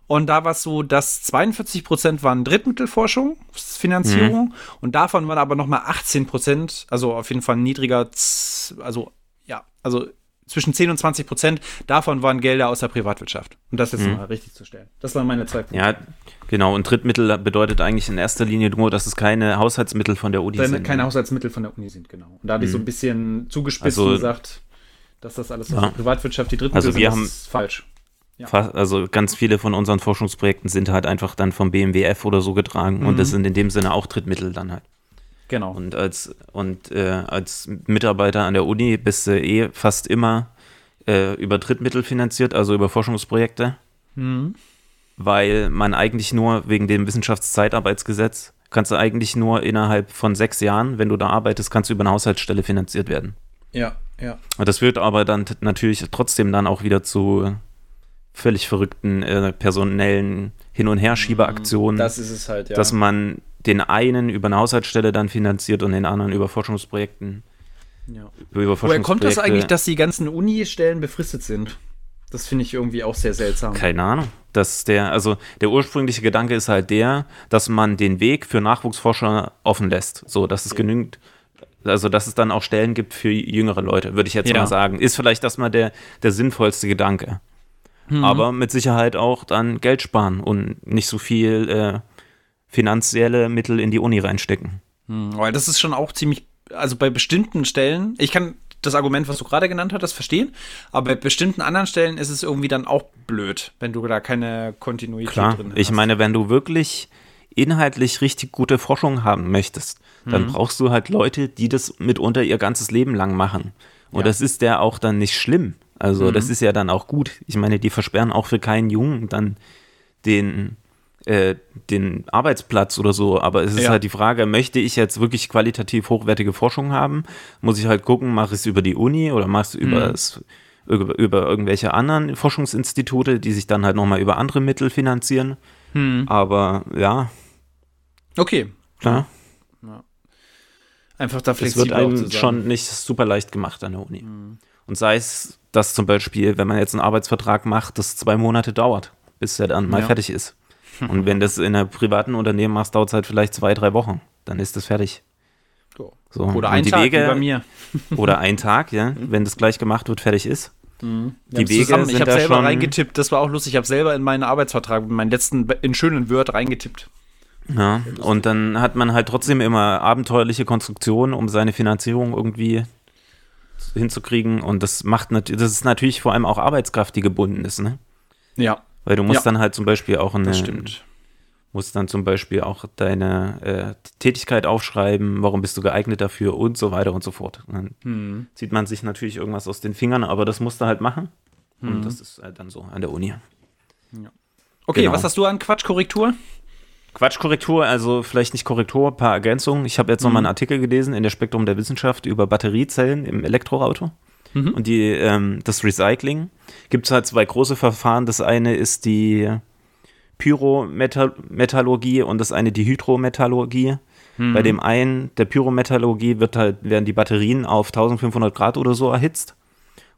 [SPEAKER 1] Und da war es so, dass 42 Prozent waren Drittmittelforschungsfinanzierung mhm. und davon waren aber nochmal 18 Prozent, also auf jeden Fall niedriger, also ja, also zwischen 10 und 20 Prozent davon waren Gelder aus der Privatwirtschaft. Und das jetzt mhm. mal richtig zu stellen. Das waren meine zwei Punkte.
[SPEAKER 2] Ja, genau. Und Drittmittel bedeutet eigentlich in erster Linie nur, dass es keine Haushaltsmittel von der Uni
[SPEAKER 1] Wenn sind. Keine Haushaltsmittel von der Uni sind, genau. Und da habe ich so ein mhm. bisschen zugespitzt also, und gesagt, dass das alles aus der Privatwirtschaft die Drittmittel
[SPEAKER 2] also wir
[SPEAKER 1] sind,
[SPEAKER 2] haben, ist falsch. Ja. Also ganz viele von unseren Forschungsprojekten sind halt einfach dann vom BMWF oder so getragen mhm. und das mhm. sind in dem Sinne auch Drittmittel dann halt.
[SPEAKER 1] Genau.
[SPEAKER 2] Und als, und, äh, als Mitarbeiter an der Uni bist du eh fast immer äh, über Drittmittel finanziert, also über Forschungsprojekte. Mhm. Weil man eigentlich nur wegen dem Wissenschaftszeitarbeitsgesetz kannst du eigentlich nur innerhalb von sechs Jahren, wenn du da arbeitest, kannst du über eine Haushaltsstelle finanziert werden.
[SPEAKER 1] Ja, ja.
[SPEAKER 2] Und das führt aber dann natürlich trotzdem dann auch wieder zu völlig verrückten äh, personellen Hin- und Herschiebeaktionen.
[SPEAKER 1] Das ist es halt, ja.
[SPEAKER 2] Dass man den einen über eine Haushaltsstelle dann finanziert und den anderen über Forschungsprojekten.
[SPEAKER 1] Ja. Über Woher kommt das eigentlich, dass die ganzen Uni-Stellen befristet sind? Das finde ich irgendwie auch sehr seltsam.
[SPEAKER 2] Keine Ahnung. Dass der, also der ursprüngliche Gedanke ist halt der, dass man den Weg für Nachwuchsforscher offen lässt. So, dass es genügend, also dass es dann auch Stellen gibt für jüngere Leute, würde ich jetzt ja. mal sagen. Ist vielleicht das mal der, der sinnvollste Gedanke. Mhm. Aber mit Sicherheit auch dann Geld sparen und nicht so viel äh, finanzielle Mittel in die Uni reinstecken.
[SPEAKER 1] Hm, weil das ist schon auch ziemlich, also bei bestimmten Stellen, ich kann das Argument, was du gerade genannt hast, verstehen, aber bei bestimmten anderen Stellen ist es irgendwie dann auch blöd, wenn du da keine Kontinuität
[SPEAKER 2] Klar,
[SPEAKER 1] drin
[SPEAKER 2] hast. Ich meine, wenn du wirklich inhaltlich richtig gute Forschung haben möchtest, dann mhm. brauchst du halt Leute, die das mitunter ihr ganzes Leben lang machen. Und ja. das ist ja auch dann nicht schlimm. Also mhm. das ist ja dann auch gut. Ich meine, die versperren auch für keinen Jungen dann den, äh, den Arbeitsplatz oder so. Aber es ist ja. halt die Frage, möchte ich jetzt wirklich qualitativ hochwertige Forschung haben? Muss ich halt gucken, mache ich es über die Uni oder mache ich es mhm. über, über irgendwelche anderen Forschungsinstitute, die sich dann halt nochmal über andere Mittel finanzieren. Mhm. Aber ja.
[SPEAKER 1] Okay.
[SPEAKER 2] Klar.
[SPEAKER 1] Ja. Einfach da flexibel.
[SPEAKER 2] Es wird einem schon nicht super leicht gemacht an der Uni. Mhm. Und sei es, dass zum Beispiel, wenn man jetzt einen Arbeitsvertrag macht, das zwei Monate dauert, bis er dann mal ja. fertig ist. Und wenn das in einem privaten Unternehmen machst, dauert es halt vielleicht zwei, drei Wochen. Dann ist das fertig.
[SPEAKER 1] So. Oder ein Tag Wege,
[SPEAKER 2] bei mir. oder ein Tag, ja, wenn das gleich gemacht wird, fertig ist.
[SPEAKER 1] Mhm. Die Wege zusammen, sind ich habe selber reingetippt, das war auch lustig. Ich habe selber in meinen Arbeitsvertrag, in meinen letzten, in schönen Word reingetippt.
[SPEAKER 2] Ja, und dann hat man halt trotzdem immer abenteuerliche Konstruktionen, um seine Finanzierung irgendwie hinzukriegen. Und das macht natürlich, das ist natürlich vor allem auch Arbeitskraft, die gebunden ist, ne?
[SPEAKER 1] Ja.
[SPEAKER 2] Weil du musst ja. dann halt zum Beispiel auch eine.
[SPEAKER 1] Das stimmt.
[SPEAKER 2] Musst dann zum Beispiel auch deine äh, Tätigkeit aufschreiben, warum bist du geeignet dafür und so weiter und so fort. Und dann hm. zieht man sich natürlich irgendwas aus den Fingern, aber das musst du halt machen. Hm. Und das ist halt dann so an der Uni.
[SPEAKER 1] Ja. Okay, genau. was hast du an Quatschkorrektur?
[SPEAKER 2] Quatschkorrektur, also vielleicht nicht Korrektur, ein paar Ergänzungen. Ich habe jetzt mhm. noch mal einen Artikel gelesen in der Spektrum der Wissenschaft über Batteriezellen im Elektroauto mhm. und die, ähm, das Recycling. Gibt es halt zwei große Verfahren. Das eine ist die Pyrometallurgie und das eine die Hydrometallurgie. Mhm. Bei dem einen, der Pyrometallurgie, wird halt, werden die Batterien auf 1500 Grad oder so erhitzt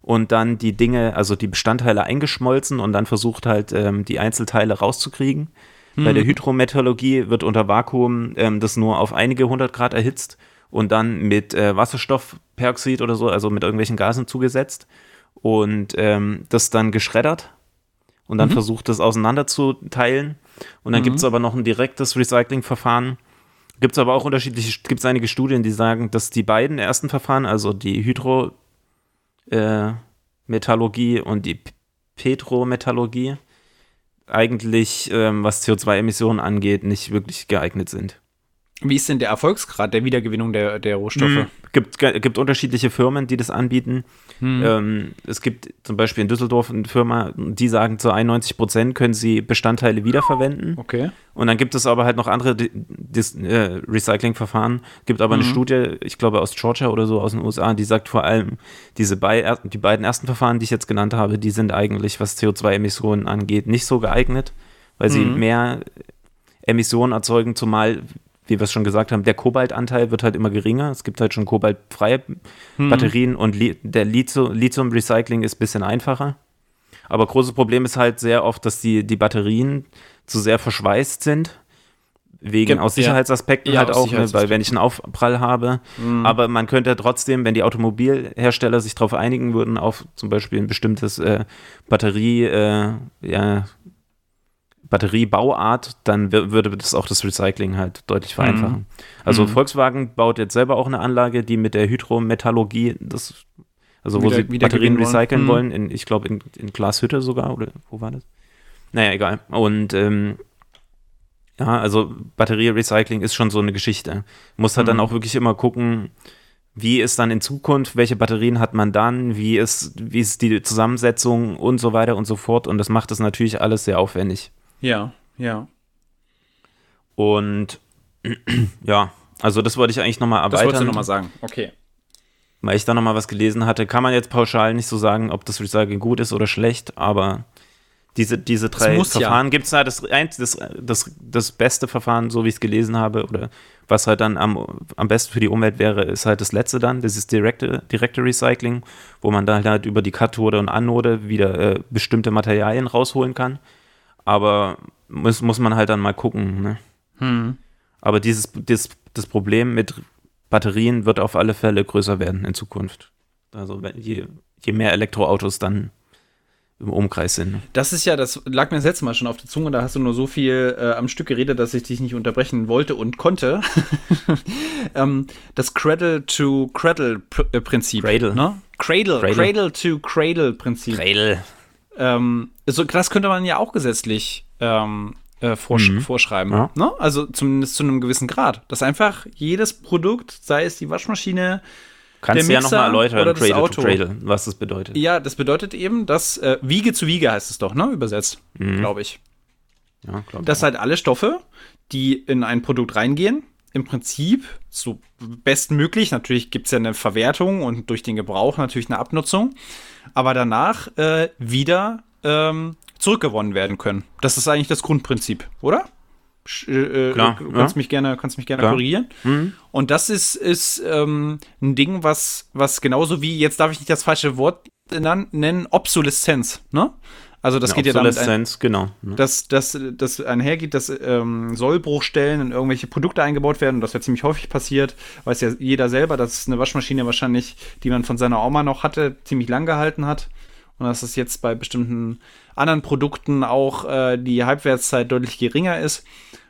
[SPEAKER 2] und dann die Dinge, also die Bestandteile eingeschmolzen und dann versucht halt ähm, die Einzelteile rauszukriegen. Mhm. Bei der Hydrometallurgie wird unter Vakuum ähm, das nur auf einige hundert Grad erhitzt und dann mit äh, Wasserstoffperoxid oder so, also mit irgendwelchen Gasen zugesetzt und ähm, das dann geschreddert und dann mhm. versucht das auseinanderzuteilen. Und dann mhm. gibt es aber noch ein direktes Recyclingverfahren. Gibt es aber auch unterschiedliche, gibt es einige Studien, die sagen, dass die beiden ersten Verfahren, also die Hydro äh, und die Petrometallurgie eigentlich, ähm, was CO2-Emissionen angeht, nicht wirklich geeignet sind.
[SPEAKER 1] Wie ist denn der Erfolgsgrad der Wiedergewinnung der, der Rohstoffe? Mhm.
[SPEAKER 2] Gibt, gibt unterschiedliche Firmen, die das anbieten. Mhm. Ähm, es gibt zum Beispiel in Düsseldorf eine Firma, die sagen, zu 91 Prozent können sie Bestandteile wiederverwenden.
[SPEAKER 1] Okay.
[SPEAKER 2] Und dann gibt es aber halt noch andere Dis äh, Recyclingverfahren. Gibt aber mhm. eine Studie, ich glaube aus Georgia oder so, aus den USA, die sagt vor allem, diese bei, die beiden ersten Verfahren, die ich jetzt genannt habe, die sind eigentlich, was CO2-Emissionen angeht, nicht so geeignet, weil sie mhm. mehr Emissionen erzeugen, zumal wie wir es schon gesagt haben, der Kobaltanteil wird halt immer geringer. Es gibt halt schon kobaltfreie hm. Batterien und Li der Lithium-Recycling ist ein bisschen einfacher. Aber großes Problem ist halt sehr oft, dass die, die Batterien zu sehr verschweißt sind. Wegen Ge aus Sicherheitsaspekten ja, halt auch, ne, weil wenn ich einen Aufprall habe. Mhm. Aber man könnte trotzdem, wenn die Automobilhersteller sich darauf einigen würden, auf zum Beispiel ein bestimmtes äh, Batterie, äh, ja, Batteriebauart, dann würde das auch das Recycling halt deutlich vereinfachen. Mhm. Also mhm. Volkswagen baut jetzt selber auch eine Anlage, die mit der Hydrometallurgie das, also wo wieder, sie Batterien recyceln wollen, mhm. in, ich glaube in, in Glashütte sogar, oder wo war das? Naja, egal. Und ähm, ja, also Batterierecycling ist schon so eine Geschichte. Muss halt dann mhm. auch wirklich immer gucken, wie ist dann in Zukunft, welche Batterien hat man dann, wie ist, wie ist die Zusammensetzung und so weiter und so fort. Und das macht das natürlich alles sehr aufwendig.
[SPEAKER 1] Ja, ja.
[SPEAKER 2] Und ja, also das wollte ich eigentlich nochmal erweitern. Das wolltest
[SPEAKER 1] du nochmal sagen, okay.
[SPEAKER 2] Weil ich da nochmal was gelesen hatte, kann man jetzt pauschal nicht so sagen, ob das Recycling gut ist oder schlecht, aber diese, diese drei Verfahren ja. gibt es da das, das, das, das beste Verfahren, so wie ich es gelesen habe, oder was halt dann am, am besten für die Umwelt wäre, ist halt das letzte dann, das ist direkte, direkte Recycling, wo man dann halt über die Kathode und Anode wieder äh, bestimmte Materialien rausholen kann. Aber muss, muss man halt dann mal gucken. Ne? Hm. Aber dieses, dieses, das Problem mit Batterien wird auf alle Fälle größer werden in Zukunft. Also je, je mehr Elektroautos dann im Umkreis sind.
[SPEAKER 1] Das ist ja, das lag mir das letzte Mal schon auf der Zunge, da hast du nur so viel äh, am Stück geredet, dass ich dich nicht unterbrechen wollte und konnte. ähm, das Cradle-to-Cradle-Prinzip.
[SPEAKER 2] Cradle.
[SPEAKER 1] Ne? Cradle, Cradle-to-Cradle-Prinzip.
[SPEAKER 2] Cradle.
[SPEAKER 1] Ähm, so, das könnte man ja auch gesetzlich ähm, äh, vorsch mhm. vorschreiben. Ja. Ne? Also zumindest zu einem gewissen Grad. Dass einfach jedes Produkt, sei es die Waschmaschine,
[SPEAKER 2] Kannst du ja nochmal erläutern, Cradle Auto. to Cradle, was das bedeutet.
[SPEAKER 1] Ja, das bedeutet eben, dass äh, Wiege zu Wiege heißt es doch, ne? Übersetzt, mhm. glaube ich. Ja, glaube Dass halt alle Stoffe, die in ein Produkt reingehen, im Prinzip so bestmöglich, natürlich gibt es ja eine Verwertung und durch den Gebrauch natürlich eine Abnutzung, aber danach äh, wieder ähm, zurückgewonnen werden können. Das ist eigentlich das Grundprinzip, oder? Äh, äh, Klar, du kannst ja. mich gerne, kannst mich gerne korrigieren. Mhm. Und das ist, ist ähm, ein Ding, was, was genauso wie, jetzt darf ich nicht das falsche Wort nennen, Obsoleszenz, ne? Also das Eine geht ja damit
[SPEAKER 2] ein, genau.
[SPEAKER 1] Ne? Dass das, das einhergeht, dass ähm, Sollbruchstellen in irgendwelche Produkte eingebaut werden und das ja ziemlich häufig passiert, weiß ja jeder selber, dass eine Waschmaschine wahrscheinlich, die man von seiner Oma noch hatte, ziemlich lang gehalten hat und dass es jetzt bei bestimmten anderen Produkten auch äh, die Halbwertszeit deutlich geringer ist.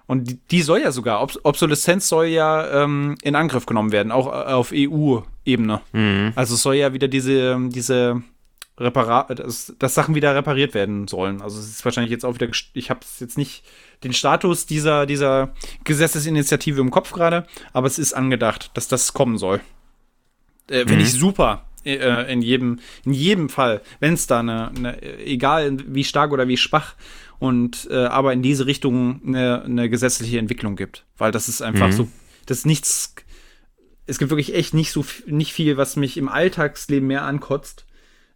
[SPEAKER 1] Und die, die soll ja sogar, Obs Obsoleszenz soll ja ähm, in Angriff genommen werden, auch äh, auf EU-Ebene. Mhm. Also es soll ja wieder diese, diese Reparat, dass, dass, Sachen wieder repariert werden sollen. Also es ist wahrscheinlich jetzt auch wieder, ich habe jetzt nicht den Status dieser, dieser Gesetzesinitiative im Kopf gerade, aber es ist angedacht, dass das kommen soll. Äh, Finde mhm. ich super. Äh, in jedem, in jedem Fall, wenn es da eine, eine, egal wie stark oder wie schwach und äh, aber in diese Richtung eine, eine, gesetzliche Entwicklung gibt. Weil das ist einfach mhm. so, das ist nichts, es gibt wirklich echt nicht so nicht viel, was mich im Alltagsleben mehr ankotzt,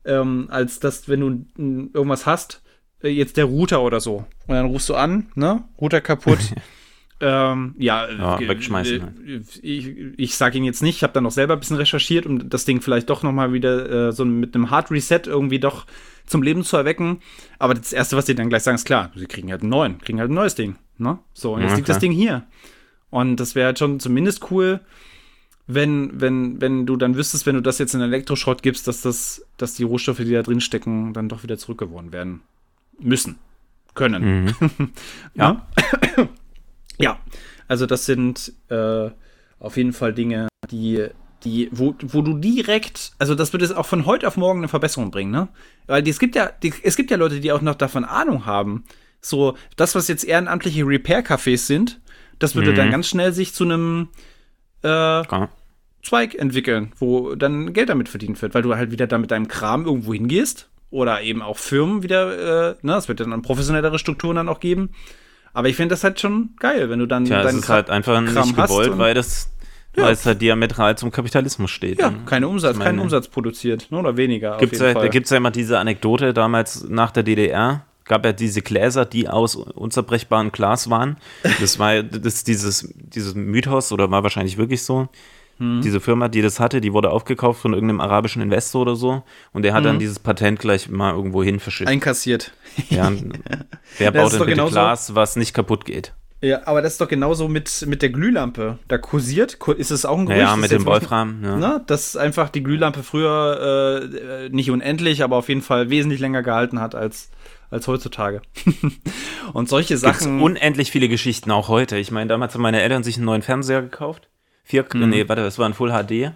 [SPEAKER 1] ähm, als dass, wenn du irgendwas hast, äh, jetzt der Router oder so. Und dann rufst du an, ne? Router kaputt. ähm, ja,
[SPEAKER 2] Ja,
[SPEAKER 1] äh,
[SPEAKER 2] wegschmeißen
[SPEAKER 1] äh,
[SPEAKER 2] halt.
[SPEAKER 1] Ich, ich sage Ihnen jetzt nicht, ich habe dann noch selber ein bisschen recherchiert, um das Ding vielleicht doch noch mal wieder äh, so mit einem Hard Reset irgendwie doch zum Leben zu erwecken. Aber das Erste, was sie dann gleich sagen, ist klar, sie kriegen halt einen neuen, kriegen halt ein neues Ding. Ne? So, und jetzt
[SPEAKER 2] Ja,
[SPEAKER 1] liegt das. Ding hier. Und das wäre halt schon zumindest cool, wenn, wenn, wenn du dann wüsstest, wenn du das jetzt in Elektroschrott gibst, dass das, dass die Rohstoffe, die da drin stecken, dann doch wieder zurückgewonnen werden müssen. Können.
[SPEAKER 2] Mhm.
[SPEAKER 1] Ja. ja. Also das sind äh, auf jeden Fall Dinge, die, die, wo, wo du direkt, also das wird es auch von heute auf morgen eine Verbesserung bringen, ne? Weil die, es gibt ja, die, es gibt ja Leute, die auch noch davon Ahnung haben. So, das, was jetzt ehrenamtliche Repair-Cafés sind, das würde
[SPEAKER 2] Mhm.
[SPEAKER 1] dann ganz schnell sich zu einem äh. Zweig entwickeln, wo dann Geld damit verdient wird, weil du halt wieder da mit deinem Kram irgendwo hingehst oder eben auch Firmen wieder, äh, ne, es wird dann professionellere Strukturen dann auch geben. Aber ich finde das halt schon geil, wenn du dann
[SPEAKER 2] Tja, es
[SPEAKER 1] deinen
[SPEAKER 2] ist halt einfach
[SPEAKER 1] Kram
[SPEAKER 2] nicht
[SPEAKER 1] hast
[SPEAKER 2] gewollt, weil das
[SPEAKER 1] Ja.
[SPEAKER 2] weil es halt diametral zum Kapitalismus steht.
[SPEAKER 1] ja,
[SPEAKER 2] ne?
[SPEAKER 1] keine Umsatz, keinen Umsatz produziert, ne, oder weniger.
[SPEAKER 2] Gibt's
[SPEAKER 1] auf jeden
[SPEAKER 2] ja, da
[SPEAKER 1] Fall.
[SPEAKER 2] gibt es ja immer diese Anekdote damals nach der DDR. Gab ja diese Gläser, die aus unzerbrechbarem Glas waren. Das war ja- das, dieses, dieses Mythos oder war wahrscheinlich wirklich so.
[SPEAKER 1] Hm.
[SPEAKER 2] Diese Firma, die das hatte, die wurde aufgekauft von irgendeinem arabischen Investor oder so. Und der hat
[SPEAKER 1] Hm.
[SPEAKER 2] dann dieses Patent gleich mal irgendwo hin verschickt.
[SPEAKER 1] einkassiert.
[SPEAKER 2] Ja, wer baut denn bitte Glas, was nicht kaputt geht?
[SPEAKER 1] Ja, aber das ist doch genauso mit, mit der Glühlampe. Da kursiert, ku- ist es auch ein Gerücht.
[SPEAKER 2] Naja,
[SPEAKER 1] ist
[SPEAKER 2] mit dem Wolfram. Ja.
[SPEAKER 1] Ne, dass einfach die Glühlampe früher äh, nicht unendlich, aber auf jeden Fall wesentlich länger gehalten hat als, als heutzutage. Und solche
[SPEAKER 2] Gibt's
[SPEAKER 1] Sachen.
[SPEAKER 2] unendlich viele Geschichten auch heute. Ich meine, damals haben meine Eltern sich einen neuen Fernseher gekauft. Vier,
[SPEAKER 1] Mhm.
[SPEAKER 2] nee, warte, das war ein Full HD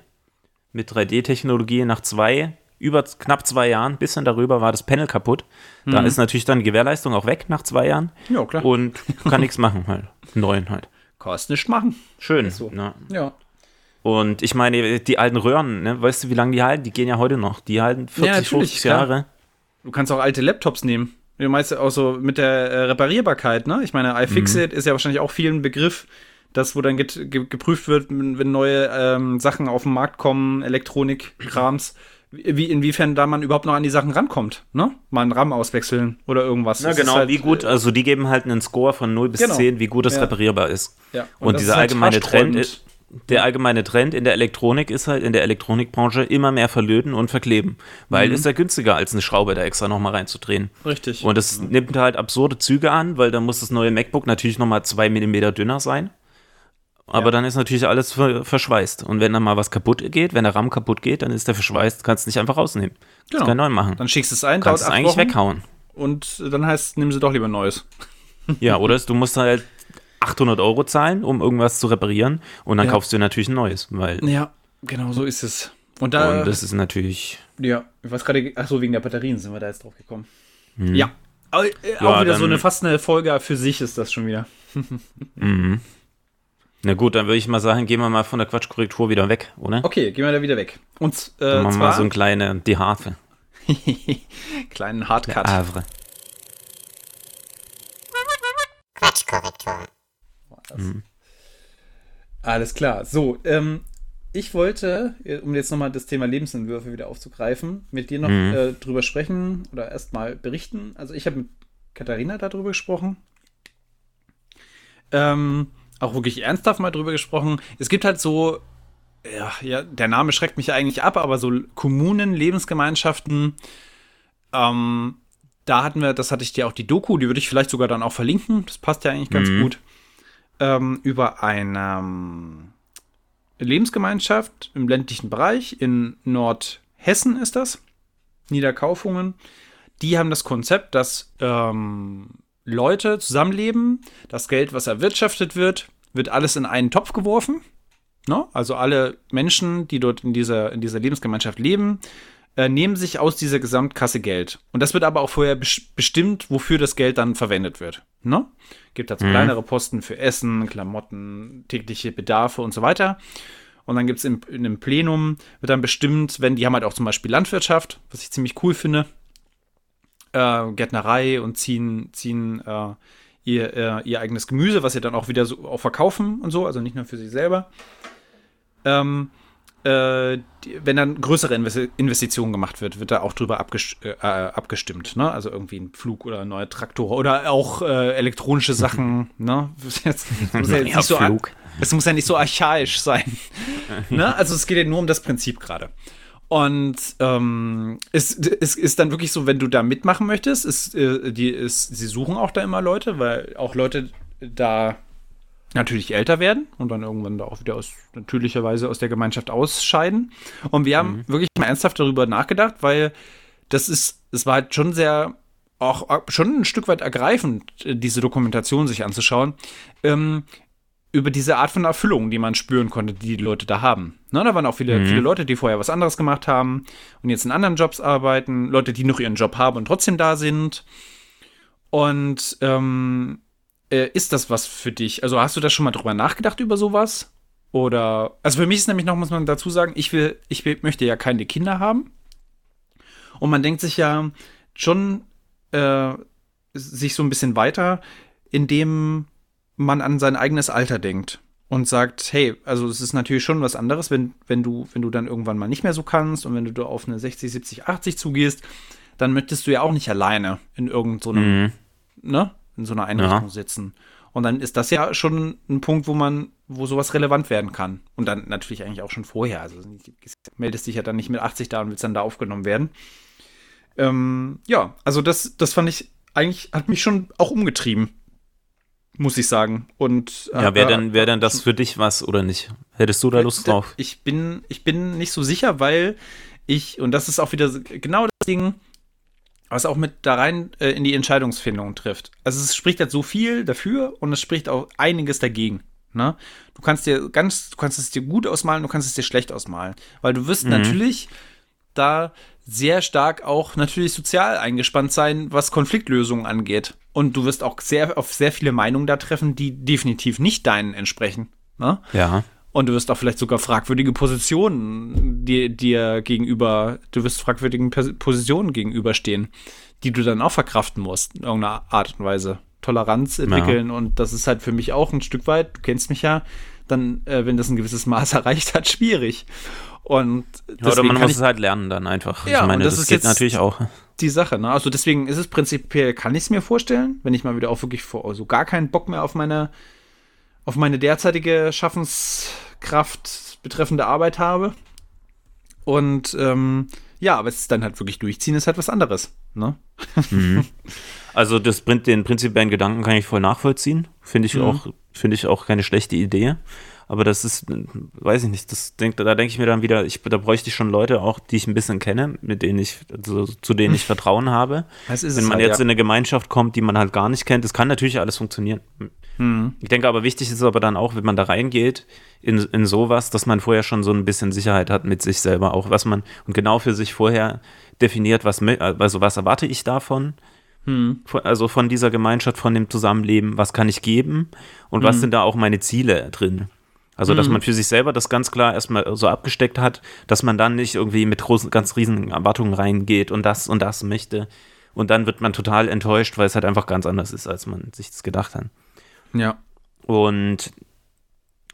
[SPEAKER 2] mit 3D-Technologie. Nach zwei, über knapp zwei Jahren, bisschen darüber, war das Panel kaputt. Da ist natürlich dann die Gewährleistung auch weg nach zwei Jahren.
[SPEAKER 1] Mhm. ja, klar.
[SPEAKER 2] Und kann nichts machen halt. Neuen halt.
[SPEAKER 1] Kannst nicht machen.
[SPEAKER 2] Schön.
[SPEAKER 1] so.
[SPEAKER 2] ne?
[SPEAKER 1] Ja.
[SPEAKER 2] Und ich meine, die alten Röhren, ne, weißt du, wie lange die halten? Die gehen ja heute noch. Die halten 40,
[SPEAKER 1] natürlich,
[SPEAKER 2] 50
[SPEAKER 1] klar.
[SPEAKER 2] Jahre.
[SPEAKER 1] Du kannst auch alte Laptops nehmen. Du meinst ja auch so mit der äh, Reparierbarkeit, ne? Ich meine, iFixit ist ja wahrscheinlich auch vielen Begriff, das, wo dann get, ge, geprüft wird, wenn neue ähm, Sachen auf den Markt kommen, Elektronik-Krams, wie, inwiefern da man überhaupt noch an die Sachen rankommt, ne? Mal einen RAM auswechseln oder irgendwas. Ist
[SPEAKER 2] genau,
[SPEAKER 1] halt,
[SPEAKER 2] wie gut, also die geben halt einen Score von 0 bis
[SPEAKER 1] Genau.
[SPEAKER 2] 10, wie gut das
[SPEAKER 1] Ja.
[SPEAKER 2] reparierbar ist.
[SPEAKER 1] Ja.
[SPEAKER 2] Und,
[SPEAKER 1] das
[SPEAKER 2] dieser
[SPEAKER 1] halt
[SPEAKER 2] allgemeine Trend,
[SPEAKER 1] haarsträubend.
[SPEAKER 2] ist, der allgemeine Trend in der Elektronik ist halt in der Elektronikbranche immer mehr verlöten und verkleben, weil
[SPEAKER 1] Mhm.
[SPEAKER 2] ist ja günstiger als eine Schraube da extra nochmal reinzudrehen.
[SPEAKER 1] Richtig.
[SPEAKER 2] Und es nimmt halt absurde Züge an, weil dann muss das neue MacBook natürlich nochmal zwei Millimeter dünner sein. Aber
[SPEAKER 1] Ja.
[SPEAKER 2] dann ist natürlich alles ver verschweißt. Und wenn dann mal was kaputt geht, wenn der RAM kaputt geht, dann ist der verschweißt, kannst nicht einfach rausnehmen. Kannst
[SPEAKER 1] Genau.
[SPEAKER 2] keinen neuen machen.
[SPEAKER 1] dann schickst du es ein,
[SPEAKER 2] kannst es eigentlich
[SPEAKER 1] Wochen
[SPEAKER 2] weghauen.
[SPEAKER 1] und dann heißt, nimm sie doch lieber neues.
[SPEAKER 2] Ja, oder du musst halt 800 Euro zahlen, um irgendwas zu reparieren und dann
[SPEAKER 1] Ja.
[SPEAKER 2] kaufst du natürlich ein neues, weil
[SPEAKER 1] Ja, genau so ist es. Und da,
[SPEAKER 2] und das ist natürlich
[SPEAKER 1] ja, ich weiß gerade, ach so, wegen der Batterien sind wir da jetzt drauf gekommen. Ja. Aber, äh, auch
[SPEAKER 2] Mhm. Ja,
[SPEAKER 1] wieder so
[SPEAKER 2] dann-
[SPEAKER 1] eine fast eine Folge für sich ist das schon wieder.
[SPEAKER 2] Na gut, dann würde ich mal sagen, gehen wir mal von der Quatschkorrektur wieder weg, oder?
[SPEAKER 1] Okay, gehen wir da wieder weg. Und äh,
[SPEAKER 2] Dann machen wir
[SPEAKER 1] zwar
[SPEAKER 2] mal so eine kleine, die Harfe.
[SPEAKER 1] kleinen Hardcut.
[SPEAKER 2] Havre.
[SPEAKER 3] Quatschkorrektur.
[SPEAKER 1] Alles klar. So, ähm, ich wollte, äh, um jetzt nochmal das Thema Lebensentwürfe wieder aufzugreifen, mit dir noch
[SPEAKER 2] Mhm.
[SPEAKER 1] äh, drüber sprechen oder erstmal berichten. Also ich habe mit Katharina darüber gesprochen. Ähm, auch wirklich ernsthaft mal drüber gesprochen. Es gibt halt so, ja, ja, der Name schreckt mich eigentlich ab, aber so Kommunen, Lebensgemeinschaften, ähm, da hatten wir, das hatte ich dir auch die Doku, die würde ich vielleicht sogar dann auch verlinken. Das passt ja eigentlich ganz
[SPEAKER 2] Mhm.
[SPEAKER 1] gut. Ähm, über eine ähm, Lebensgemeinschaft im ländlichen Bereich in Nordhessen ist das. Niederkaufungen. Die haben das Konzept, dass ähm, Leute zusammenleben, das Geld, was erwirtschaftet wird, wird alles in einen Topf geworfen. Ne? Also alle Menschen, die dort in dieser, in dieser Lebensgemeinschaft leben, äh, nehmen sich aus dieser Gesamtkasse Geld. Und das wird aber auch vorher bes- bestimmt, wofür das Geld dann verwendet wird. Ne? Gibt also kleinere Posten für Essen, Klamotten, tägliche Bedarfe und so weiter. Und dann gibt es in einem Plenum, wird dann bestimmt, wenn die haben halt auch zum Beispiel Landwirtschaft, was ich ziemlich cool finde, äh, Gärtnerei und ziehen, ziehen äh, ihr, äh, ihr eigenes Gemüse, was sie dann auch wieder so auch verkaufen und so, also nicht nur für sich selber. Ähm, äh, wenn dann größere Investi Investitionen gemacht wird, wird da auch drüber abgest äh, abgestimmt. Ne? Also irgendwie ein Flug oder ein neuer Traktor oder auch äh, elektronische Sachen. ne? Jetzt, muss ja jetzt nicht so es muss ja nicht so archaisch sein. ne? Also es geht ja nur um das Prinzip gerade. Und ähm, es, es ist dann wirklich so, wenn du da mitmachen möchtest, ist, äh, die, ist, sie suchen auch da immer Leute, weil auch Leute da natürlich älter werden und dann irgendwann da auch wieder aus natürlicherweise aus der Gemeinschaft ausscheiden. Und wir haben wirklich mal ernsthaft darüber nachgedacht, weil das ist, es war halt schon sehr, auch schon ein Stück weit ergreifend, diese Dokumentation sich anzuschauen, ähm, über diese Art von Erfüllung, die man spüren konnte, die die Leute da haben. Ne, da waren auch viele,
[SPEAKER 2] Mhm.
[SPEAKER 1] viele Leute, die vorher was anderes gemacht haben und jetzt in anderen Jobs arbeiten, Leute, die noch ihren Job haben und trotzdem da sind. Und ähm, äh, ist das was für dich? Also hast du da schon mal drüber nachgedacht über sowas? Oder, also für mich ist nämlich noch, muss man dazu sagen, ich will, ich will, möchte ja keine Kinder haben. Und man denkt sich ja schon äh, sich so ein bisschen weiter, indem man an sein eigenes Alter denkt und sagt, hey, also es ist natürlich schon was anderes, wenn, wenn du, wenn du dann irgendwann mal nicht mehr so kannst und wenn du auf eine 60, 70, 80 zugehst, dann möchtest du ja auch nicht alleine in irgendeinem so
[SPEAKER 2] Mhm.
[SPEAKER 1] ne, in so einer Einrichtung
[SPEAKER 2] Ja.
[SPEAKER 1] sitzen. Und dann ist das ja schon ein Punkt, wo man, wo sowas relevant werden kann. Und dann natürlich eigentlich auch schon vorher. Also du meldest dich ja dann nicht mit 80 da und willst dann da aufgenommen werden. Ähm, ja, also das, das fand ich eigentlich, hat mich schon auch umgetrieben. Muss ich sagen. Und
[SPEAKER 2] Ja, wäre
[SPEAKER 1] äh,
[SPEAKER 2] denn, wär denn das für dich was oder nicht? Hättest du da Lust
[SPEAKER 1] da-
[SPEAKER 2] drauf?
[SPEAKER 1] Ich bin, ich bin nicht so sicher, weil ich, und das ist auch wieder genau das Ding, was auch mit da rein äh, in die Entscheidungsfindung trifft. Also es spricht halt so viel dafür und es spricht auch einiges dagegen. Ne? Du kannst dir ganz, du kannst es dir gut ausmalen, du kannst es dir schlecht ausmalen. Weil du wirst natürlich da sehr stark auch natürlich sozial eingespannt sein, was Konfliktlösungen angeht. Und du wirst auch sehr auf sehr viele Meinungen da treffen, die definitiv nicht deinen entsprechen. Ne?
[SPEAKER 2] Ja.
[SPEAKER 1] Und du wirst auch vielleicht sogar fragwürdige Positionen dir, dir gegenüber, du wirst fragwürdigen Positionen gegenüberstehen, die du dann auch verkraften musst, in irgendeiner Art und Weise. Toleranz entwickeln und das ist halt für mich auch ein Stück weit, du kennst mich ja, dann, äh, wenn das ein gewisses Maß erreicht hat, schwierig. Und
[SPEAKER 2] Ja, oder man muss es halt lernen dann einfach.
[SPEAKER 1] Ja,
[SPEAKER 2] ich meine,
[SPEAKER 1] das
[SPEAKER 2] das,
[SPEAKER 1] ist
[SPEAKER 2] geht natürlich auch.
[SPEAKER 1] die Sache, ne? Also deswegen ist es prinzipiell, kann ich es mir vorstellen, wenn ich mal wieder auch wirklich vor, so gar keinen Bock mehr auf meine, auf meine derzeitige Schaffenskraft betreffende Arbeit habe. Und ähm, ja, aber es ist dann halt wirklich durchziehen, ist halt was anderes, ne?
[SPEAKER 2] Also das, Prin- den prinzipiellen Gedanken kann ich voll nachvollziehen. Finde ich
[SPEAKER 1] Mhm.
[SPEAKER 2] auch, finde ich auch keine schlechte Idee. Aber das ist, weiß ich nicht, das denk, da denke ich mir dann wieder, ich, da bräuchte ich schon Leute auch, die ich ein bisschen kenne, mit denen ich, also, zu denen ich Vertrauen habe. Wenn man
[SPEAKER 1] halt,
[SPEAKER 2] jetzt
[SPEAKER 1] ja.
[SPEAKER 2] in eine Gemeinschaft kommt, die man halt gar nicht kennt, das kann natürlich alles funktionieren.
[SPEAKER 1] Mhm.
[SPEAKER 2] Ich denke aber wichtig ist aber dann auch, wenn man da reingeht in, in sowas, dass man vorher schon so ein bisschen Sicherheit hat mit sich selber, auch was man und genau für sich vorher definiert, was also was erwarte ich davon, von- also von dieser Gemeinschaft, von dem Zusammenleben, was kann ich geben und was sind da auch meine Ziele drin. Also, dass man für sich selber das ganz klar erstmal so abgesteckt hat, dass man dann nicht irgendwie mit großen, ganz riesigen Erwartungen reingeht und das und das möchte. Und dann wird man total enttäuscht, weil es halt einfach ganz anders ist, als man sich das gedacht hat.
[SPEAKER 1] Ja.
[SPEAKER 2] Und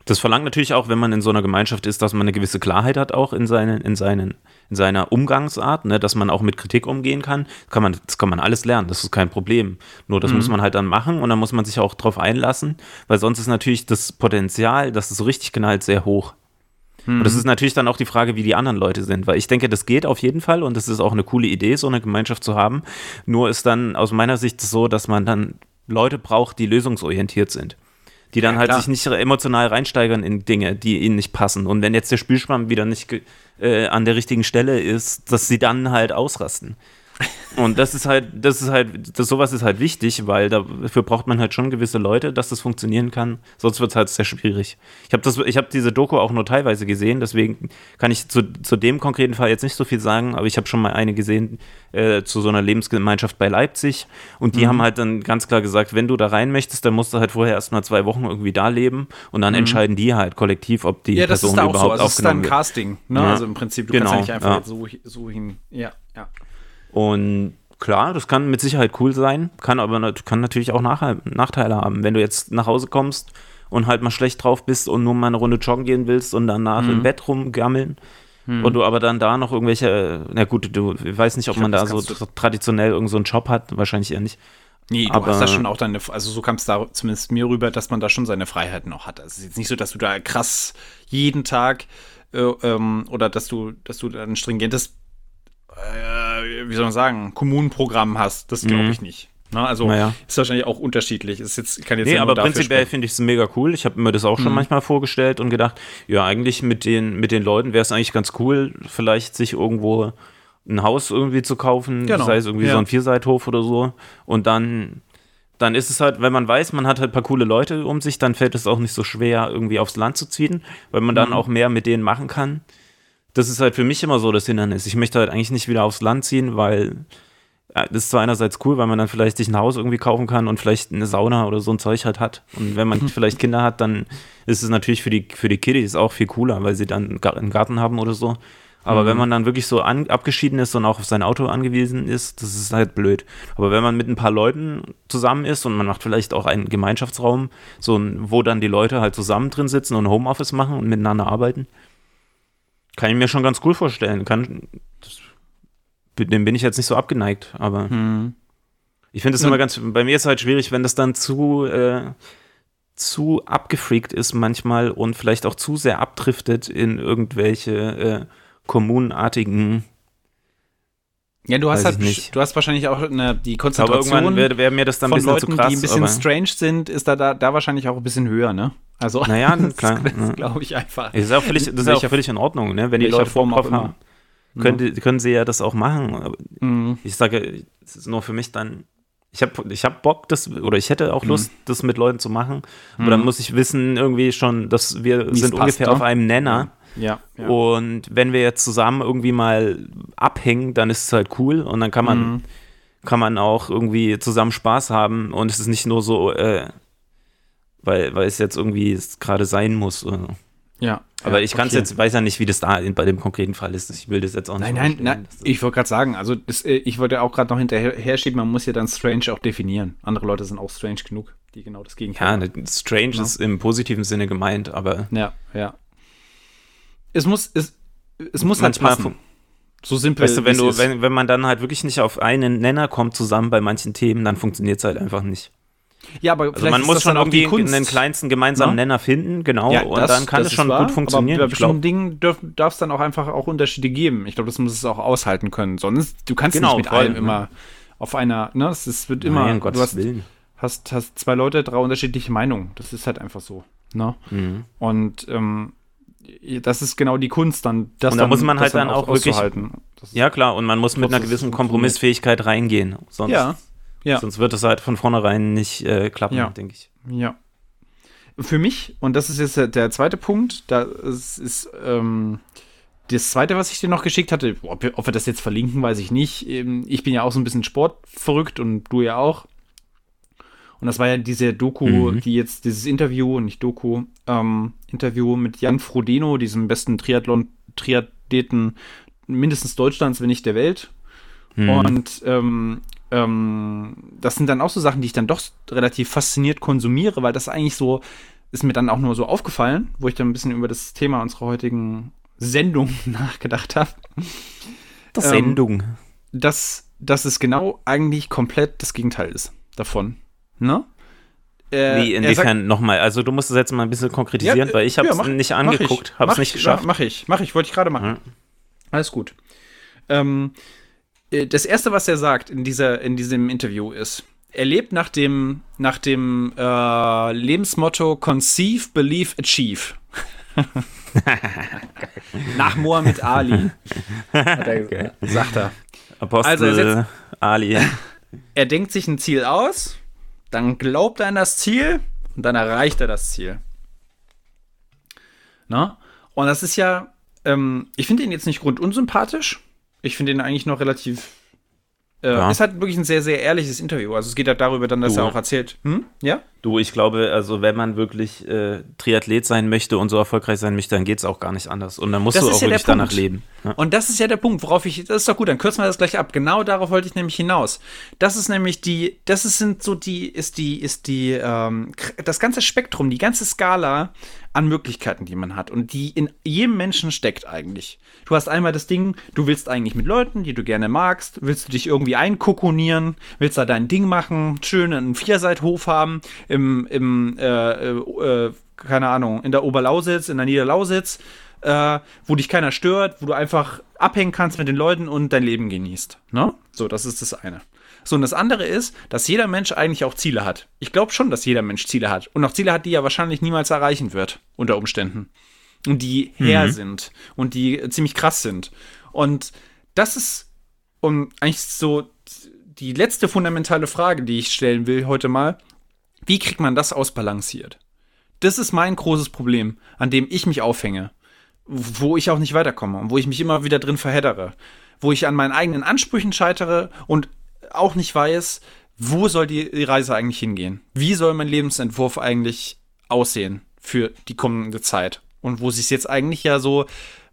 [SPEAKER 2] das verlangt natürlich auch, wenn man in so einer Gemeinschaft ist, dass man eine gewisse Klarheit hat auch in, seinen, in, seinen, in seiner Umgangsart, ne, dass man auch mit Kritik umgehen kann. Das kann, man, das kann man alles lernen, das ist kein Problem. Nur das muss man halt dann machen und dann muss man sich auch drauf einlassen, weil sonst ist natürlich das Potenzial, dass es so richtig knallt, sehr hoch. Und das ist natürlich dann auch die Frage, wie die anderen Leute sind, weil ich denke, das geht auf jeden Fall und das ist auch eine coole Idee, so eine Gemeinschaft zu haben. Nur ist dann aus meiner Sicht so, dass man dann Leute braucht, die lösungsorientiert sind. Die dann
[SPEAKER 1] Ja,
[SPEAKER 2] halt sich nicht emotional reinsteigern in Dinge, die ihnen nicht passen. Und wenn jetzt der Spielschwamm wieder nicht äh, an der richtigen Stelle ist, dass sie dann halt ausrasten. Und das ist halt, das ist halt, das, sowas ist halt wichtig, weil dafür braucht man halt schon gewisse Leute, dass das funktionieren kann. Sonst wird es halt sehr schwierig. Ich habe das, ich habe diese Doku auch nur teilweise gesehen, deswegen kann ich zu, zu dem konkreten Fall jetzt nicht so viel sagen, aber ich habe schon mal eine gesehen äh, zu so einer Lebensgemeinschaft bei Leipzig und
[SPEAKER 1] Mhm.
[SPEAKER 2] die haben halt dann ganz klar gesagt, wenn du da rein möchtest, dann musst du halt vorher erstmal zwei Wochen irgendwie da leben und dann entscheiden die halt kollektiv, ob die
[SPEAKER 1] Mhm. Ja, das
[SPEAKER 2] Person
[SPEAKER 1] ist da auch so. Also es ist dann
[SPEAKER 2] aufgenommen wird.
[SPEAKER 1] Casting, ne?
[SPEAKER 2] Ja.
[SPEAKER 1] Also im Prinzip, du
[SPEAKER 2] Genau,
[SPEAKER 1] kannst ja nicht einfach
[SPEAKER 2] ja.
[SPEAKER 1] so, so hin. Ja, ja.
[SPEAKER 2] Und klar, das kann mit Sicherheit cool sein, kann aber kann natürlich auch Nach Nachteile haben. Wenn du jetzt nach Hause kommst und halt mal schlecht drauf bist und nur mal eine Runde joggen gehen willst und danach
[SPEAKER 1] Mhm.
[SPEAKER 2] im Bett rumgammeln.
[SPEAKER 1] Hm.
[SPEAKER 2] Und du aber dann da noch irgendwelche, na gut, du, ich weiß nicht, ob
[SPEAKER 1] Ich
[SPEAKER 2] man
[SPEAKER 1] glaub,
[SPEAKER 2] da so tra- traditionell irgend so einen Job hat, wahrscheinlich eher nicht.
[SPEAKER 1] Nee, du
[SPEAKER 2] Aber-
[SPEAKER 1] hast da schon auch deine, also so kam es da zumindest mir rüber, dass man da schon seine Freiheiten noch hat. Also es ist jetzt nicht so, dass du da krass jeden Tag äh, ähm, oder dass du, dass du da ein stringentes, äh, wie soll man sagen, Kommunenprogramm hast. Das glaube
[SPEAKER 2] Mhm.
[SPEAKER 1] ich nicht. Na, also
[SPEAKER 2] Naja.
[SPEAKER 1] ist wahrscheinlich auch unterschiedlich. Ist jetzt, kann jetzt
[SPEAKER 2] Nee,
[SPEAKER 1] ja
[SPEAKER 2] aber prinzipiell finde ich es mega cool. Ich habe mir das auch schon
[SPEAKER 1] Mhm.
[SPEAKER 2] manchmal vorgestellt und gedacht, ja, eigentlich mit den, mit den Leuten wäre es eigentlich ganz cool, vielleicht sich irgendwo ein Haus irgendwie zu kaufen,
[SPEAKER 1] Genau,
[SPEAKER 2] sei es irgendwie
[SPEAKER 1] ja.
[SPEAKER 2] so ein Vierseithof oder so. Und dann, dann ist es halt, wenn man weiß, man hat halt ein paar coole Leute um sich, dann fällt es auch nicht so schwer, irgendwie aufs Land zu ziehen, weil man dann
[SPEAKER 1] Mhm.
[SPEAKER 2] auch mehr mit denen machen kann. Das ist halt für mich immer so das Hindernis. Ich möchte halt eigentlich nicht wieder aufs Land ziehen, weil das ist zwar einerseits cool, weil man dann vielleicht sich ein Haus irgendwie kaufen kann und vielleicht eine Sauna oder so ein Zeug halt hat. Und wenn man vielleicht Kinder hat, dann ist es natürlich für die, für die Kiddies auch viel cooler, weil sie dann einen Gar- einen Garten haben oder so. Aber wenn man dann wirklich so an, abgeschieden ist und auch auf sein Auto angewiesen ist, das ist halt blöd. Aber wenn man mit ein paar Leuten zusammen ist und man macht vielleicht auch einen Gemeinschaftsraum, so wo dann die Leute halt zusammen drin sitzen und Homeoffice machen und miteinander arbeiten, kann ich mir schon ganz cool vorstellen. Kann, das, dem bin ich jetzt nicht so abgeneigt, aber
[SPEAKER 1] Hm.
[SPEAKER 2] ich finde es immer ganz, bei mir ist es halt schwierig, wenn das dann zu, äh, zu abgefreakt ist manchmal und vielleicht auch zu sehr abdriftet in irgendwelche äh, kommunenartigen,
[SPEAKER 1] Ja, du hast
[SPEAKER 2] Weiß
[SPEAKER 1] halt,
[SPEAKER 2] ich nicht.
[SPEAKER 1] du hast wahrscheinlich auch eine, die
[SPEAKER 2] aber
[SPEAKER 1] Konzentration
[SPEAKER 2] irgendwann wäre wär mir das dann ein
[SPEAKER 1] von
[SPEAKER 2] bisschen
[SPEAKER 1] Leuten,
[SPEAKER 2] zu krass.
[SPEAKER 1] die ein bisschen
[SPEAKER 2] aber,
[SPEAKER 1] strange sind, ist da, da, da wahrscheinlich auch ein bisschen höher, ne? Also,
[SPEAKER 2] naja,
[SPEAKER 1] das,
[SPEAKER 2] klar.
[SPEAKER 1] das
[SPEAKER 2] ja.
[SPEAKER 1] glaube ich einfach.
[SPEAKER 2] Das ist auch völlig, das ist ja auch völlig in Ordnung, ne? Wenn die Leute Bock
[SPEAKER 1] Form auch
[SPEAKER 2] drauf
[SPEAKER 1] immer.
[SPEAKER 2] haben, können, die, können sie ja das auch machen. Aber
[SPEAKER 1] Mhm.
[SPEAKER 2] ich sage, es ist nur für mich dann. Ich habe ich hab Bock, das, oder ich hätte auch
[SPEAKER 1] Mhm.
[SPEAKER 2] Lust, das mit Leuten zu machen. Aber dann muss ich wissen, irgendwie schon, dass wir
[SPEAKER 1] Wie's
[SPEAKER 2] sind
[SPEAKER 1] passt,
[SPEAKER 2] ungefähr
[SPEAKER 1] ne?
[SPEAKER 2] auf einem Nenner.
[SPEAKER 1] Ja, ja.
[SPEAKER 2] Und wenn wir jetzt zusammen irgendwie mal abhängen, dann ist es halt cool und dann kann man,
[SPEAKER 1] Mhm.
[SPEAKER 2] kann man auch irgendwie zusammen Spaß haben und es ist nicht nur so, äh, weil, weil es jetzt irgendwie gerade sein muss. Oder so.
[SPEAKER 1] ja.
[SPEAKER 2] Aber
[SPEAKER 1] ja,
[SPEAKER 2] ich kann es
[SPEAKER 1] okay.
[SPEAKER 2] jetzt, weiß ja nicht, wie das da in, bei dem konkreten Fall ist. Ich will das jetzt auch nicht
[SPEAKER 1] Nein, nein, nein. Ich wollte gerade sagen, also das, äh, ich wollte auch gerade noch hinterher schieben, man muss ja dann strange auch definieren. Andere Leute sind auch strange genug, die genau das Gegenteil
[SPEAKER 2] Ja,
[SPEAKER 1] machen.
[SPEAKER 2] ne, strange
[SPEAKER 1] Ja.
[SPEAKER 2] ist im positiven Sinne gemeint, aber
[SPEAKER 1] Ja, ja. Es muss, es, es muss halt
[SPEAKER 2] manchmal,
[SPEAKER 1] passen. So simpel.
[SPEAKER 2] weißt du, wenn du, wenn, wenn man dann halt wirklich nicht auf einen Nenner kommt zusammen bei manchen Themen, dann funktioniert es halt einfach nicht.
[SPEAKER 1] ja, aber
[SPEAKER 2] Also man muss schon irgendwie einen kleinsten gemeinsamen
[SPEAKER 1] Ne?
[SPEAKER 2] Nenner finden, genau,
[SPEAKER 1] Ja,
[SPEAKER 2] und
[SPEAKER 1] das-
[SPEAKER 2] dann kann es schon
[SPEAKER 1] wahr,
[SPEAKER 2] gut funktionieren.
[SPEAKER 1] Aber bei bestimmten Dingen darf es dann auch einfach auch Unterschiede geben. Ich glaube, das muss es auch aushalten können. Sonst, du kannst
[SPEAKER 2] Genau,
[SPEAKER 1] nicht mit allem immer auf einer, ne, es wird immer,
[SPEAKER 2] Nein,
[SPEAKER 1] du
[SPEAKER 2] Gottes
[SPEAKER 1] hast,
[SPEAKER 2] Willen.
[SPEAKER 1] hast, hast zwei Leute, drei unterschiedliche Meinungen. Das ist halt einfach so. Ne?
[SPEAKER 2] Mhm.
[SPEAKER 1] Und ähm, das ist genau die Kunst, dann das
[SPEAKER 2] Und da
[SPEAKER 1] dann,
[SPEAKER 2] muss man
[SPEAKER 1] das
[SPEAKER 2] halt dann auch wirklich-.
[SPEAKER 1] Das ist-
[SPEAKER 2] Ja, klar, und man muss mit einer gewissen. Kompromissfähigkeit reingehen. Sonst,
[SPEAKER 1] ja, ja.
[SPEAKER 2] sonst wird es halt von vornherein nicht äh, klappen,
[SPEAKER 1] Ja.
[SPEAKER 2] denke ich.
[SPEAKER 1] Ja. Für mich, und das ist jetzt der, zweite Punkt, da ist, ist ähm, das zweite, was ich dir noch geschickt hatte, ob wir, ob wir das jetzt verlinken, weiß ich nicht. Ähm, Ich bin ja auch so ein bisschen sportverrückt und du ja auch. Und das war ja diese Doku,
[SPEAKER 2] Mhm.
[SPEAKER 1] die jetzt, dieses Interview, nicht Doku, ähm, Interview mit Jan Frodeno, diesem besten Triathlon-Triathleten mindestens Deutschlands, wenn nicht der Welt.
[SPEAKER 2] Mhm.
[SPEAKER 1] Und ähm, ähm, das sind dann auch so Sachen, die ich dann doch relativ fasziniert konsumiere, weil das eigentlich so, ist mir dann auch nur so aufgefallen, wo ich dann ein bisschen über das Thema unserer heutigen Sendung nachgedacht habe,
[SPEAKER 2] Das
[SPEAKER 1] ähm,
[SPEAKER 2] Sendung.
[SPEAKER 1] dass, dass es genau eigentlich komplett das Gegenteil ist davon. Ne? Äh,
[SPEAKER 2] Wie,
[SPEAKER 1] er
[SPEAKER 2] inwiefern nochmal? Also du musst es jetzt mal ein bisschen konkretisieren,
[SPEAKER 1] Ja,
[SPEAKER 2] weil ich habe
[SPEAKER 1] ja,
[SPEAKER 2] es
[SPEAKER 1] mach-
[SPEAKER 2] nicht angeguckt, habe es
[SPEAKER 1] mach
[SPEAKER 2] nicht
[SPEAKER 1] ich,
[SPEAKER 2] geschafft.
[SPEAKER 1] Mach ich, mach ich, wollte ich gerade machen.
[SPEAKER 2] Ja.
[SPEAKER 1] Alles gut. Ähm, äh, das erste, was er sagt in, dieser, in diesem Interview ist, er lebt nach dem, nach dem äh, Lebensmotto Conceive, Believe, Achieve. nach Mohammed Ali. Er. Sagt er.
[SPEAKER 2] Apostel
[SPEAKER 1] Also er setzt-
[SPEAKER 2] Ali.
[SPEAKER 1] Er denkt sich ein Ziel aus, dann glaubt er an das Ziel und dann erreicht er das Ziel. Na? Und das ist ja, ähm, ich finde ihn jetzt nicht grundunsympathisch. Ich finde ihn eigentlich noch relativ. Äh,
[SPEAKER 2] Ja.
[SPEAKER 1] Ist halt wirklich ein sehr, sehr ehrliches Interview. Also es geht halt darüber dann, dass
[SPEAKER 2] Du.
[SPEAKER 1] er auch erzählt. Hm? Ja?
[SPEAKER 2] Du, ich glaube, also wenn man wirklich äh, Triathlet sein möchte und so erfolgreich sein möchte, dann geht es auch gar nicht anders. Und dann musst
[SPEAKER 1] Das
[SPEAKER 2] du auch
[SPEAKER 1] ja
[SPEAKER 2] wirklich danach leben. Ja.
[SPEAKER 1] Und das ist ja der Punkt, worauf ich, das ist doch gut, dann kürzen wir das gleich ab. Genau darauf wollte ich nämlich hinaus. Das ist nämlich die, das ist, sind so die, ist die, ist die, ähm, das ganze Spektrum, die ganze Skala an Möglichkeiten, die man hat und die in jedem Menschen steckt eigentlich. Du hast einmal das Ding, du willst eigentlich mit Leuten, die du gerne magst, willst du dich irgendwie einkokonieren, willst da dein Ding machen, schön einen Vierseithof haben, im, im, äh, äh, äh, keine Ahnung, in der Oberlausitz, in der Niederlausitz, äh, wo dich keiner stört, wo du einfach abhängen kannst mit den Leuten und dein Leben genießt. Ne? So, das ist das eine. So, und das andere ist, dass jeder Mensch eigentlich auch Ziele hat. Ich glaube schon, dass jeder Mensch Ziele hat. Und auch Ziele hat, die er wahrscheinlich niemals erreichen wird, unter Umständen. Und die her sind und die ziemlich krass sind. Und das ist um eigentlich so die letzte fundamentale Frage, die ich stellen will heute mal. Wie kriegt man das ausbalanciert? Das ist mein großes Problem, an dem ich mich aufhänge, wo ich auch nicht weiterkomme und wo ich mich immer wieder drin verheddere, wo ich an meinen eigenen Ansprüchen scheitere und auch nicht weiß, wo soll die Reise eigentlich hingehen? Wie soll mein Lebensentwurf eigentlich aussehen für die kommende Zeit? Und wo sich jetzt eigentlich ja so,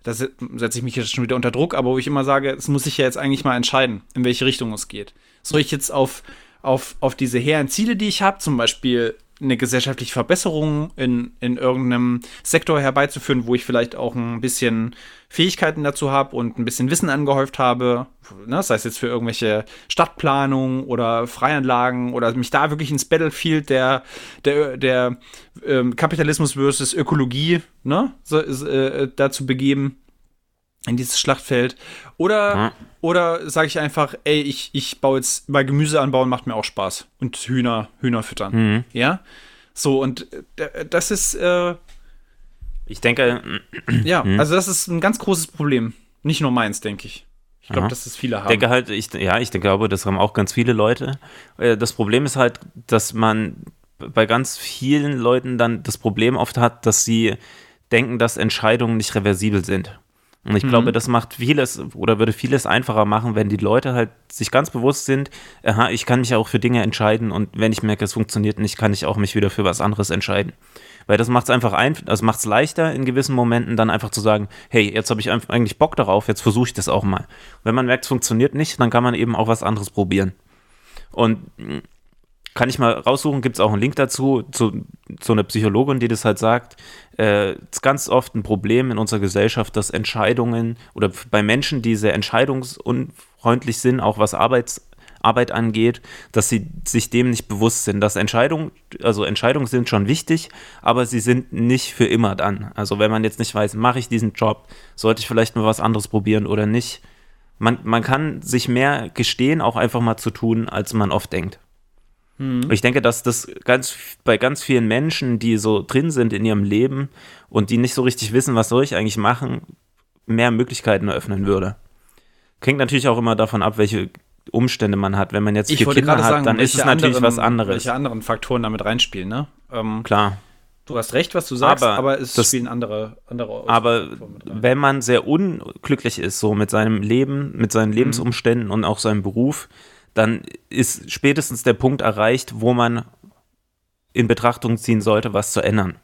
[SPEAKER 1] da se- setze ich mich jetzt schon wieder unter Druck, aber wo ich immer sage, es muss sich ja jetzt eigentlich mal entscheiden, in welche Richtung es geht. Soll ich jetzt auf, auf, auf diese hehren Ziele, die ich habe, zum Beispiel eine gesellschaftliche Verbesserung in, in irgendeinem Sektor herbeizuführen, wo ich vielleicht auch ein bisschen Fähigkeiten dazu habe und ein bisschen Wissen angehäuft habe, ne, sei es jetzt für irgendwelche Stadtplanung oder Freianlagen oder mich da wirklich ins Battlefield der, der, der ähm, Kapitalismus versus Ökologie ne, so, äh, dazu begeben in dieses Schlachtfeld. Oder,
[SPEAKER 2] Ja.
[SPEAKER 1] oder sage ich einfach, ey, ich, ich baue jetzt bei Gemüse anbauen, macht mir auch Spaß. Und Hühner, Hühner füttern.
[SPEAKER 2] Mhm.
[SPEAKER 1] Ja. So, und äh, das ist, äh,
[SPEAKER 2] Ich denke,
[SPEAKER 1] ja,
[SPEAKER 2] Mhm.
[SPEAKER 1] also das ist ein ganz großes Problem. Nicht nur meins, denke ich. Ich glaube, dass das viele haben.
[SPEAKER 2] denke halt, ich, ja, ich glaube, das haben auch ganz viele Leute. Äh, Das Problem ist halt, dass man bei ganz vielen Leuten dann das Problem oft hat, dass sie denken, dass Entscheidungen nicht reversibel sind. Und ich glaube, das macht vieles oder würde vieles einfacher machen, wenn die Leute halt sich ganz bewusst sind, aha, ich kann mich auch für Dinge entscheiden und wenn ich merke, es funktioniert nicht, kann ich auch mich wieder für was anderes entscheiden. Weil das macht es einfach ein, also macht es leichter in gewissen Momenten dann einfach zu sagen, hey, jetzt habe ich eigentlich Bock darauf, jetzt versuche ich das auch mal. Wenn man merkt, es funktioniert nicht, dann kann man eben auch was anderes probieren. Und kann ich mal raussuchen, gibt es auch einen Link dazu, zu so einer Psychologin, die das halt sagt, äh, es ist ganz oft ein Problem in unserer Gesellschaft, dass Entscheidungen oder bei Menschen, die sehr entscheidungsunfreundlich sind, auch was Arbeits, Arbeit angeht, dass sie sich dem nicht bewusst sind. Dass Entscheidungen, also Entscheidungen sind schon wichtig, aber sie sind nicht für immer dann. Also wenn man jetzt nicht weiß, mache ich diesen Job, sollte ich vielleicht mal was anderes probieren oder nicht. Man, man kann sich mehr gestehen, auch einfach mal zu tun, als man oft denkt. Und Ich denke, dass das ganz bei ganz vielen Menschen, die so drin sind in ihrem Leben und die nicht so richtig wissen, was soll ich eigentlich machen, mehr Möglichkeiten eröffnen würde. Hängt natürlich auch immer davon ab, welche Umstände man hat. Wenn man jetzt vier Kinder hat,
[SPEAKER 1] sagen,
[SPEAKER 2] dann ist es natürlich
[SPEAKER 1] anderen,
[SPEAKER 2] was anderes.
[SPEAKER 1] Welche anderen Faktoren damit reinspielen, ne? Ähm,
[SPEAKER 2] Klar.
[SPEAKER 1] du hast recht, was du sagst, aber,
[SPEAKER 2] Aber
[SPEAKER 1] es
[SPEAKER 2] das-
[SPEAKER 1] spielen andere, andere
[SPEAKER 2] Aber wenn man sehr unglücklich ist, so mit seinem Leben, mit seinen Lebensumständen und auch seinem Beruf, dann ist spätestens der Punkt erreicht, wo man in Betrachtung ziehen sollte, was zu ändern.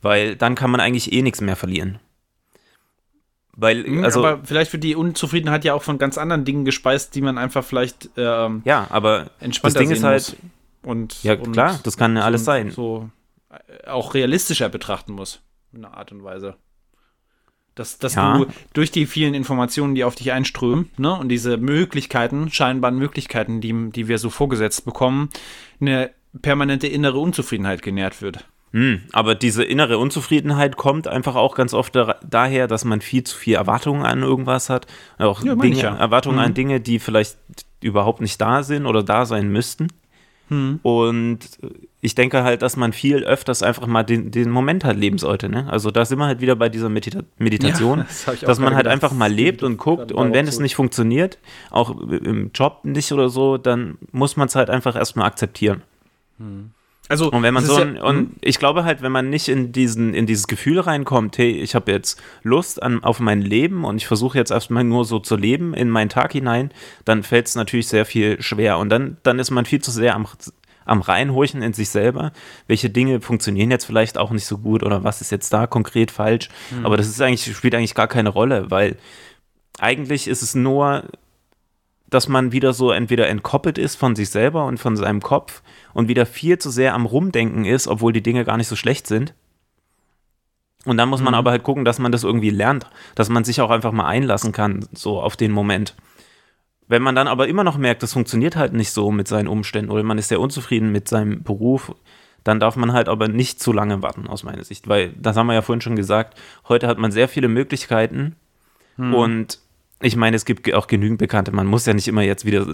[SPEAKER 2] Weil dann kann man eigentlich eh nichts mehr verlieren. Weil,
[SPEAKER 1] Mhm,
[SPEAKER 2] also,
[SPEAKER 1] aber vielleicht wird die Unzufriedenheit ja auch von ganz anderen Dingen gespeist, die man einfach vielleicht ähm,
[SPEAKER 2] ja, aber das Ding ist halt.
[SPEAKER 1] Und,
[SPEAKER 2] Ja,
[SPEAKER 1] und
[SPEAKER 2] klar, das kann ja alles
[SPEAKER 1] so,
[SPEAKER 2] sein.
[SPEAKER 1] So äh, auch realistischer betrachten muss, in einer Art und Weise. Dass, dass
[SPEAKER 2] Ja.
[SPEAKER 1] du durch die vielen Informationen, die auf dich einströmen, ne, und diese Möglichkeiten, scheinbaren Möglichkeiten, die, die wir so vorgesetzt bekommen, eine permanente innere Unzufriedenheit genährt wird.
[SPEAKER 2] Hm, aber diese innere Unzufriedenheit kommt einfach auch ganz oft da, daher, dass man viel zu viel Erwartungen an irgendwas hat. Auch
[SPEAKER 1] Ja,
[SPEAKER 2] Dinge,
[SPEAKER 1] ja.
[SPEAKER 2] Erwartungen
[SPEAKER 1] Mhm.
[SPEAKER 2] an Dinge, die vielleicht überhaupt nicht da sind oder da sein müssten.
[SPEAKER 1] Hm.
[SPEAKER 2] Und ich denke halt, dass man viel öfters einfach mal den, den Moment halt leben sollte. Ne? Also da sind wir halt wieder bei dieser Medita Meditation,
[SPEAKER 1] Ja, das
[SPEAKER 2] dass man halt
[SPEAKER 1] gedacht.
[SPEAKER 2] einfach mal lebt und guckt und wenn es nicht funktioniert, auch im Job nicht oder so, dann muss man es halt einfach erstmal akzeptieren.
[SPEAKER 1] Also,
[SPEAKER 2] Und wenn man so ein,
[SPEAKER 1] ja,
[SPEAKER 2] und ich glaube halt, wenn man nicht in diesen in dieses Gefühl reinkommt, hey, ich habe jetzt Lust an auf mein Leben und ich versuche jetzt erstmal nur so zu leben in meinen Tag hinein, dann fällt es natürlich sehr viel schwer und dann dann ist man viel zu sehr am am Reinhorchen in sich selber, welche Dinge funktionieren jetzt vielleicht auch nicht so gut oder was ist jetzt da konkret falsch.
[SPEAKER 1] Hm.
[SPEAKER 2] Aber das ist eigentlich, spielt eigentlich gar keine Rolle, weil eigentlich ist es nur, dass man wieder so entweder entkoppelt ist von sich selber und von seinem Kopf und wieder viel zu sehr am Rumdenken ist, obwohl die Dinge gar nicht so schlecht sind. Und dann muss man
[SPEAKER 1] Mhm.
[SPEAKER 2] aber halt gucken, dass man das irgendwie lernt, dass man sich auch einfach mal einlassen kann, so auf den Moment. Wenn man dann aber immer noch merkt, das funktioniert halt nicht so mit seinen Umständen oder man ist sehr unzufrieden mit seinem Beruf, dann darf man halt aber nicht zu lange warten, aus meiner Sicht. Weil, das haben wir ja vorhin schon gesagt, heute hat man sehr viele Möglichkeiten und ich meine, es gibt auch genügend Bekannte. Man muss ja nicht immer jetzt wieder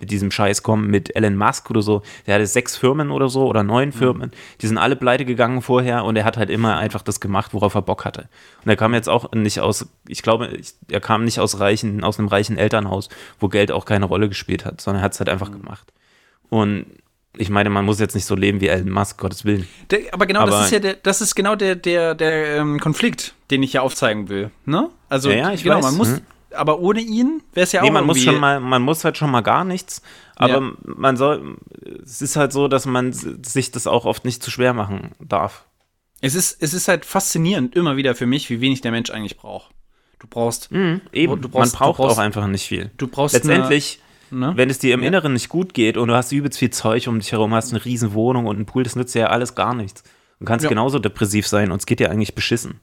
[SPEAKER 2] mit diesem Scheiß kommen mit Elon Musk oder so. Der hatte sechs Firmen oder so oder neun Firmen. Die sind alle pleite gegangen vorher und er hat halt immer einfach das gemacht, worauf er Bock hatte. Und er kam jetzt auch nicht aus, ich glaube, er kam nicht aus reichen, aus einem reichen Elternhaus, wo Geld auch keine Rolle gespielt hat, sondern er hat es halt einfach gemacht. Und ich meine, man muss jetzt nicht so leben wie Elon Musk, Gottes Willen.
[SPEAKER 1] Der, aber genau
[SPEAKER 2] Aber-
[SPEAKER 1] das ist ja der, das ist genau der, der, der ähm, Konflikt, den ich ja aufzeigen will. Ne? Also
[SPEAKER 2] Ja, ja, ich
[SPEAKER 1] genau,
[SPEAKER 2] weiß.
[SPEAKER 1] man muss,
[SPEAKER 2] Hm.
[SPEAKER 1] Aber ohne ihn wäre es ja
[SPEAKER 2] Nee,
[SPEAKER 1] auch
[SPEAKER 2] man muss
[SPEAKER 1] irgendwie-
[SPEAKER 2] schon mal, man muss halt schon mal gar nichts. Aber
[SPEAKER 1] Ja.
[SPEAKER 2] man soll, es ist halt so, dass man sich das auch oft nicht zu schwer machen darf.
[SPEAKER 1] Es ist, es ist halt faszinierend immer wieder für mich, wie wenig der Mensch eigentlich braucht. Du brauchst,
[SPEAKER 2] Eben,
[SPEAKER 1] Du brauchst-
[SPEAKER 2] man braucht
[SPEAKER 1] brauchst-
[SPEAKER 2] auch einfach nicht viel.
[SPEAKER 1] du brauchst
[SPEAKER 2] Letztendlich,
[SPEAKER 1] eine, ne?
[SPEAKER 2] wenn es dir im
[SPEAKER 1] Ja.
[SPEAKER 2] Inneren nicht gut geht und du hast übelst viel Zeug um dich herum, hast eine riesen Wohnung und einen Pool, das nützt dir ja alles gar nichts. Du kannst
[SPEAKER 1] Ja.
[SPEAKER 2] genauso depressiv sein und es geht dir eigentlich beschissen.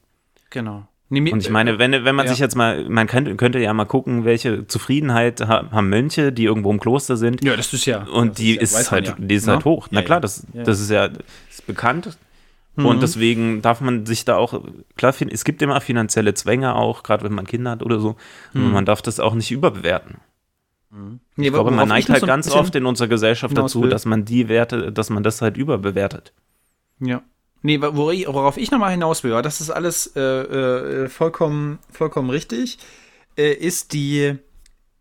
[SPEAKER 1] Genau.
[SPEAKER 2] Und ich meine, wenn, wenn man
[SPEAKER 1] Ja.
[SPEAKER 2] sich jetzt mal, man könnte, könnte ja mal gucken, welche Zufriedenheit ha- haben Mönche, die irgendwo im Kloster sind.
[SPEAKER 1] ja, das ist ja.
[SPEAKER 2] Und die
[SPEAKER 1] ja,
[SPEAKER 2] ist,
[SPEAKER 1] weiß man
[SPEAKER 2] halt,
[SPEAKER 1] ja.
[SPEAKER 2] die ist
[SPEAKER 1] Ne?
[SPEAKER 2] halt hoch. Na
[SPEAKER 1] Ja,
[SPEAKER 2] klar,
[SPEAKER 1] ja.
[SPEAKER 2] das,
[SPEAKER 1] Ja.
[SPEAKER 2] das ist ja ist bekannt.
[SPEAKER 1] Mhm.
[SPEAKER 2] Und deswegen darf man sich da auch, klar, es gibt immer finanzielle Zwänge auch, gerade wenn man Kinder hat oder so.
[SPEAKER 1] Mhm.
[SPEAKER 2] Und man darf das auch nicht überbewerten.
[SPEAKER 1] Nee,
[SPEAKER 2] Ich glaube, man neigt halt
[SPEAKER 1] so
[SPEAKER 2] ganz oft in unserer Gesellschaft
[SPEAKER 1] hinaus
[SPEAKER 2] dazu,
[SPEAKER 1] will.
[SPEAKER 2] dass man die Werte, dass man das halt überbewertet.
[SPEAKER 1] Ja. Nee, worauf ich nochmal hinaus will, das ist alles äh, äh, vollkommen, vollkommen richtig, äh, ist die,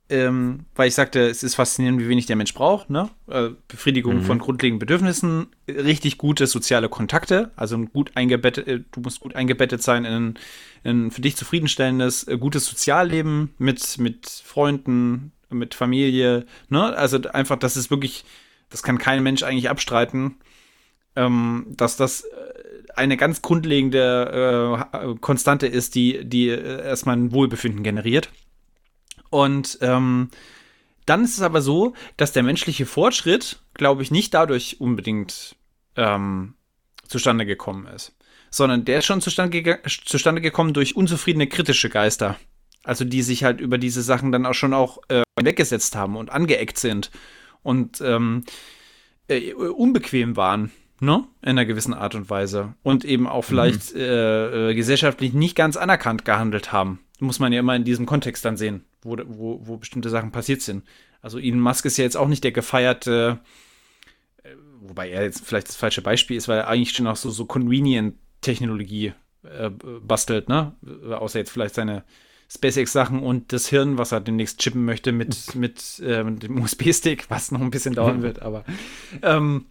[SPEAKER 1] ähm, weil ich sagte, es ist faszinierend, wie wenig der Mensch braucht, ne? Äh, Befriedigung von grundlegenden Bedürfnissen, richtig gute soziale Kontakte, also ein gut eingebettet, äh, du musst gut eingebettet sein in ein, in ein für dich zufriedenstellendes, äh, gutes Sozialleben mit, mit Freunden, mit Familie, ne? Also einfach, das ist wirklich, das kann kein Mensch eigentlich abstreiten ähm, dass das äh, eine ganz grundlegende äh, Konstante ist, die, die äh, erstmal ein Wohlbefinden generiert. Und ähm, dann ist es aber so, dass der menschliche Fortschritt, glaube ich, nicht dadurch unbedingt ähm, zustande gekommen ist, sondern der ist schon zustande, gega- zustande gekommen durch unzufriedene kritische Geister. Also die sich halt über diese Sachen dann auch schon auch äh, weggesetzt haben und angeeckt sind und ähm, äh, unbequem waren, ne? In einer gewissen Art und Weise. Und eben auch vielleicht äh, äh, gesellschaftlich nicht ganz anerkannt gehandelt haben. Muss man ja immer in diesem Kontext dann sehen, wo, wo, wo bestimmte Sachen passiert sind. Also Elon Musk ist ja jetzt auch nicht der gefeierte, äh, wobei er jetzt vielleicht das falsche Beispiel ist, weil er eigentlich schon auch so, so Convenient-Technologie äh, bastelt, ne? Äh, Außer jetzt vielleicht seine SpaceX-Sachen und das Hirn, was er demnächst chippen möchte mit, mit, äh, mit dem USB-Stick, was noch ein bisschen dauern wird, aber ähm,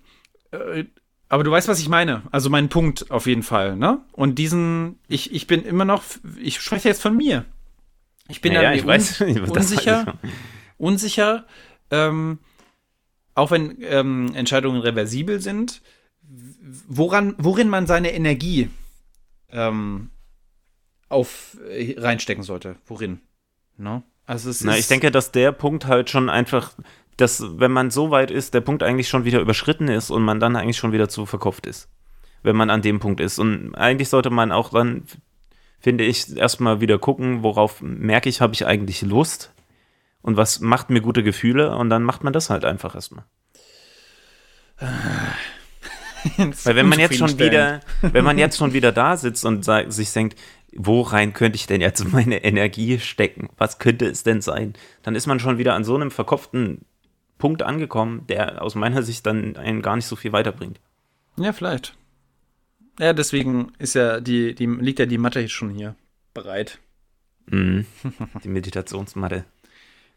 [SPEAKER 1] äh, aber du weißt, was ich meine. Also mein Punkt auf jeden Fall, ne? Und diesen, ich, ich bin immer noch, ich spreche jetzt von mir. Ich bin
[SPEAKER 2] Naja,
[SPEAKER 1] da
[SPEAKER 2] ich weiß
[SPEAKER 1] un
[SPEAKER 2] was das
[SPEAKER 1] unsicher, ähm, auch wenn ähm, Entscheidungen reversibel sind, woran, worin man seine Energie ähm, auf äh, reinstecken sollte. Worin? Ne? Also es
[SPEAKER 2] Na, ich denke, dass der Punkt halt schon einfach, dass wenn man so weit ist, der Punkt eigentlich schon wieder überschritten ist und man dann eigentlich schon wieder zu verkauft ist. Wenn man an dem Punkt ist. Und eigentlich sollte man auch dann, finde ich, erstmal wieder gucken, worauf merke ich, habe ich eigentlich Lust und was macht mir gute Gefühle und dann macht man das halt einfach erstmal. Weil wenn man jetzt schon wieder, wenn man jetzt schon wieder da sitzt und sich denkt, wo rein könnte ich denn jetzt meine Energie stecken? Was könnte es denn sein? Dann ist man schon wieder an so einem verkopften Punkt angekommen, der aus meiner Sicht dann einen gar nicht so viel weiterbringt.
[SPEAKER 1] Ja, vielleicht. Ja, deswegen ist ja die, die, liegt ja die Matte jetzt schon hier bereit.
[SPEAKER 2] Mhm. Die Meditationsmatte.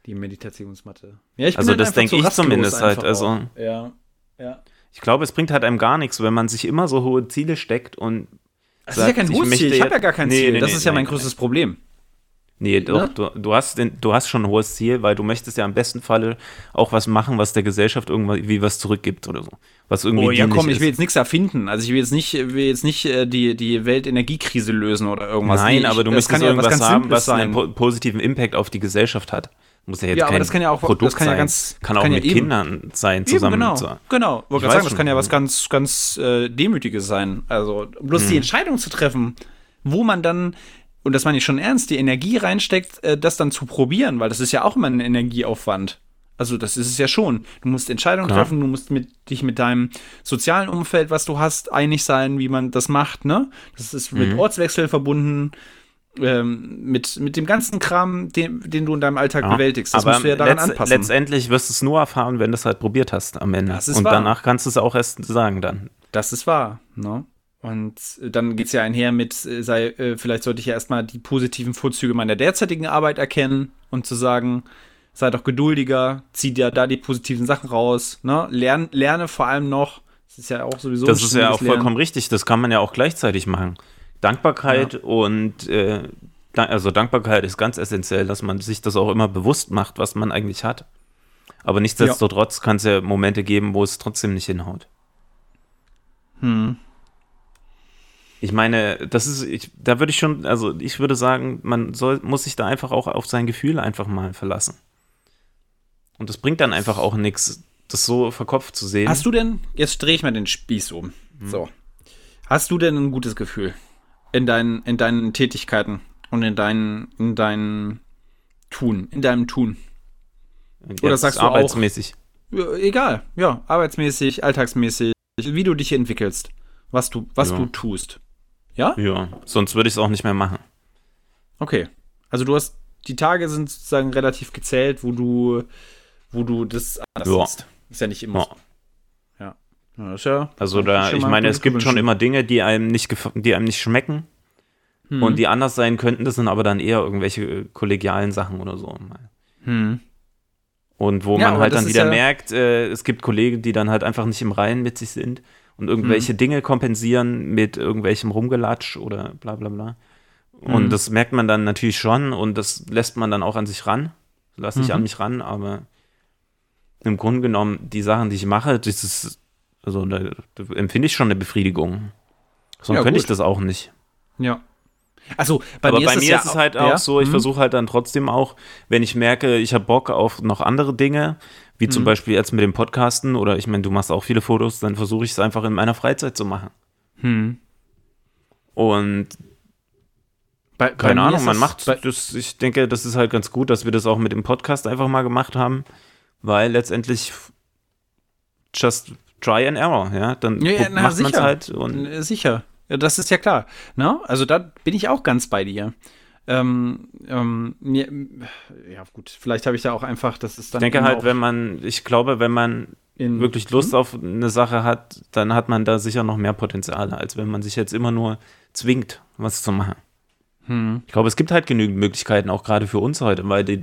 [SPEAKER 1] Die Meditationsmatte. Ja, ich
[SPEAKER 2] Also
[SPEAKER 1] halt
[SPEAKER 2] das
[SPEAKER 1] einfach
[SPEAKER 2] denk
[SPEAKER 1] zu
[SPEAKER 2] ich zumindest halt, also-
[SPEAKER 1] auch. Ja. Ja.
[SPEAKER 2] Ich glaube, es bringt halt einem gar nichts, wenn man sich immer so hohe Ziele steckt und
[SPEAKER 1] Das ist ja kein hohes Ziel. Ich habe ja gar kein
[SPEAKER 2] Nee,
[SPEAKER 1] Ziel.
[SPEAKER 2] nee,
[SPEAKER 1] das
[SPEAKER 2] nee,
[SPEAKER 1] ist ja mein größtes Problem.
[SPEAKER 2] Nee, doch,
[SPEAKER 1] Ne?
[SPEAKER 2] du, du, hast den, du hast schon ein hohes Ziel, weil du möchtest ja im besten Falle auch was machen, was der Gesellschaft irgendwie was zurückgibt oder so. Was irgendwie
[SPEAKER 1] Oh ja, komm, ich will
[SPEAKER 2] ist.
[SPEAKER 1] jetzt nichts erfinden. Also ich will jetzt nicht, will jetzt nicht äh, die, die Weltenergiekrise lösen oder irgendwas.
[SPEAKER 2] Nein,
[SPEAKER 1] Nee,
[SPEAKER 2] aber du möchtest
[SPEAKER 1] kann ja was
[SPEAKER 2] irgendwas haben, was einen po positiven Impact auf die Gesellschaft hat. Muss ja jetzt
[SPEAKER 1] Ja, aber
[SPEAKER 2] kein
[SPEAKER 1] das kann ja auch-
[SPEAKER 2] Produkt
[SPEAKER 1] das kann ja
[SPEAKER 2] sein.
[SPEAKER 1] ganz-
[SPEAKER 2] kann auch
[SPEAKER 1] kann ja
[SPEAKER 2] mit
[SPEAKER 1] eben-
[SPEAKER 2] Kindern sein,
[SPEAKER 1] Eben,
[SPEAKER 2] zusammen.
[SPEAKER 1] genau,
[SPEAKER 2] zu-
[SPEAKER 1] genau.
[SPEAKER 2] Ich
[SPEAKER 1] Wollte gerade sagen, das kann ja was ganz, ganz äh, Demütiges sein. Also bloß
[SPEAKER 2] Hm.
[SPEAKER 1] die Entscheidung zu treffen, wo man dann, und das meine ich schon ernst, die Energie reinsteckt, äh, das dann zu probieren, weil das ist ja auch immer ein Energieaufwand. Also das ist es ja schon. Du musst Entscheidungen
[SPEAKER 2] Klar.
[SPEAKER 1] treffen, du musst mit, dich mit deinem sozialen Umfeld, was du hast, einig sein, wie man das macht. Ne? Das ist mit
[SPEAKER 2] Mhm.
[SPEAKER 1] Ortswechsel verbunden, ähm, mit, mit dem ganzen Kram, den, den du in deinem Alltag
[SPEAKER 2] Ja,
[SPEAKER 1] bewältigst. Das
[SPEAKER 2] aber
[SPEAKER 1] musst du ja daran
[SPEAKER 2] letzt-
[SPEAKER 1] anpassen.
[SPEAKER 2] letztendlich wirst du es nur erfahren, wenn du es halt probiert hast am Ende.
[SPEAKER 1] Das ist
[SPEAKER 2] Und
[SPEAKER 1] wahr.
[SPEAKER 2] danach kannst du es auch erst sagen dann.
[SPEAKER 1] Das ist wahr, ne? Und äh, dann geht's ja einher mit, äh, sei, äh, vielleicht sollte ich ja erstmal die positiven Vorzüge meiner derzeitigen Arbeit erkennen und zu sagen, sei doch geduldiger, zieh dir da die positiven Sachen raus, ne? Lern, lerne vor allem noch, das ist ja auch sowieso
[SPEAKER 2] Das ist ja auch
[SPEAKER 1] Lernen.
[SPEAKER 2] vollkommen richtig. Das kann man ja auch gleichzeitig machen. Dankbarkeit und äh, also Dankbarkeit ist ganz essentiell, dass man sich das auch immer bewusst macht, was man eigentlich hat. Aber nichtsdestotrotz kann es ja Momente geben, wo es trotzdem nicht hinhaut.
[SPEAKER 1] Hm.
[SPEAKER 2] Ich meine, das ist, ich, da würde ich schon, also ich würde sagen, man soll, muss sich da einfach auch auf sein Gefühl einfach mal verlassen. Und das bringt dann einfach auch nichts, das so verkopft zu sehen.
[SPEAKER 1] Hast du denn, jetzt drehe ich mal den Spieß um.
[SPEAKER 2] Hm.
[SPEAKER 1] So. Hast du denn ein gutes Gefühl in deinen, in deinen Tätigkeiten und in deinen, in deinen Tun, in deinem Tun?
[SPEAKER 2] Jetzt
[SPEAKER 1] oder sagst du auch-
[SPEAKER 2] arbeitsmäßig?
[SPEAKER 1] Ja, egal, ja, arbeitsmäßig, alltagsmäßig, wie du dich entwickelst, was du, was
[SPEAKER 2] Ja.
[SPEAKER 1] du tust. Ja?
[SPEAKER 2] Ja, sonst würde ich es auch nicht mehr machen.
[SPEAKER 1] Okay. Also du hast, die Tage sind sozusagen relativ gezählt, wo du, wo du das anders
[SPEAKER 2] Ja.
[SPEAKER 1] Ist ja nicht immer
[SPEAKER 2] Ja.
[SPEAKER 1] so. Ja. ja das ist ja
[SPEAKER 2] Also da, ich meine, es gibt schon immer Dinge, die einem nicht, die einem nicht schmecken
[SPEAKER 1] Hm.
[SPEAKER 2] und die anders sein könnten. Das sind aber dann eher irgendwelche äh, kollegialen Sachen oder so.
[SPEAKER 1] Hm.
[SPEAKER 2] Und wo
[SPEAKER 1] Ja,
[SPEAKER 2] man halt dann wieder merkt, äh, es gibt Kollegen, die dann halt einfach nicht im Reinen mit sich sind und irgendwelche
[SPEAKER 1] Hm.
[SPEAKER 2] Dinge kompensieren mit irgendwelchem Rumgelatsch oder bla bla bla. Und
[SPEAKER 1] Hm.
[SPEAKER 2] das merkt man dann natürlich schon und das lässt man dann auch an sich ran. Lass ich
[SPEAKER 1] Mhm.
[SPEAKER 2] an mich ran, aber im Grunde genommen, die Sachen, die ich mache, das ist, also da, da empfinde ich schon eine Befriedigung. Sonst
[SPEAKER 1] Ja,
[SPEAKER 2] könnte ich das auch nicht.
[SPEAKER 1] Ja. Also bei
[SPEAKER 2] Aber
[SPEAKER 1] mir
[SPEAKER 2] bei
[SPEAKER 1] ist es
[SPEAKER 2] mir
[SPEAKER 1] ja
[SPEAKER 2] ist es halt auch
[SPEAKER 1] ja?
[SPEAKER 2] so, ich
[SPEAKER 1] Hm.
[SPEAKER 2] versuche halt dann trotzdem auch, wenn ich merke, ich habe Bock auf noch andere Dinge, wie
[SPEAKER 1] Mhm.
[SPEAKER 2] zum Beispiel jetzt mit dem Podcasten oder ich meine, du machst auch viele Fotos, dann versuche ich es einfach in meiner Freizeit zu machen.
[SPEAKER 1] Hm.
[SPEAKER 2] Und
[SPEAKER 1] Bei, bei
[SPEAKER 2] keine
[SPEAKER 1] mir
[SPEAKER 2] Ahnung, man macht
[SPEAKER 1] bei,
[SPEAKER 2] das, ich denke, das ist halt ganz gut, dass wir das auch mit dem Podcast einfach mal gemacht haben, weil letztendlich just try and error, ja, dann
[SPEAKER 1] Ja, ja, na,
[SPEAKER 2] macht man es halt und
[SPEAKER 1] Äh, Sicher. Das ist ja klar. Ne? Also da bin ich auch ganz bei dir. Ähm, ähm, mir, ja, gut, vielleicht habe ich da auch einfach, das ist dann.
[SPEAKER 2] ich denke halt, wenn man, ich glaube, wenn man wirklich Lust auf eine Sache hat, dann hat man da sicher noch mehr Potenzial, als wenn man sich jetzt immer nur zwingt, was zu machen.
[SPEAKER 1] Hm.
[SPEAKER 2] Ich glaube, es gibt halt genügend Möglichkeiten, auch gerade für uns heute, weil die,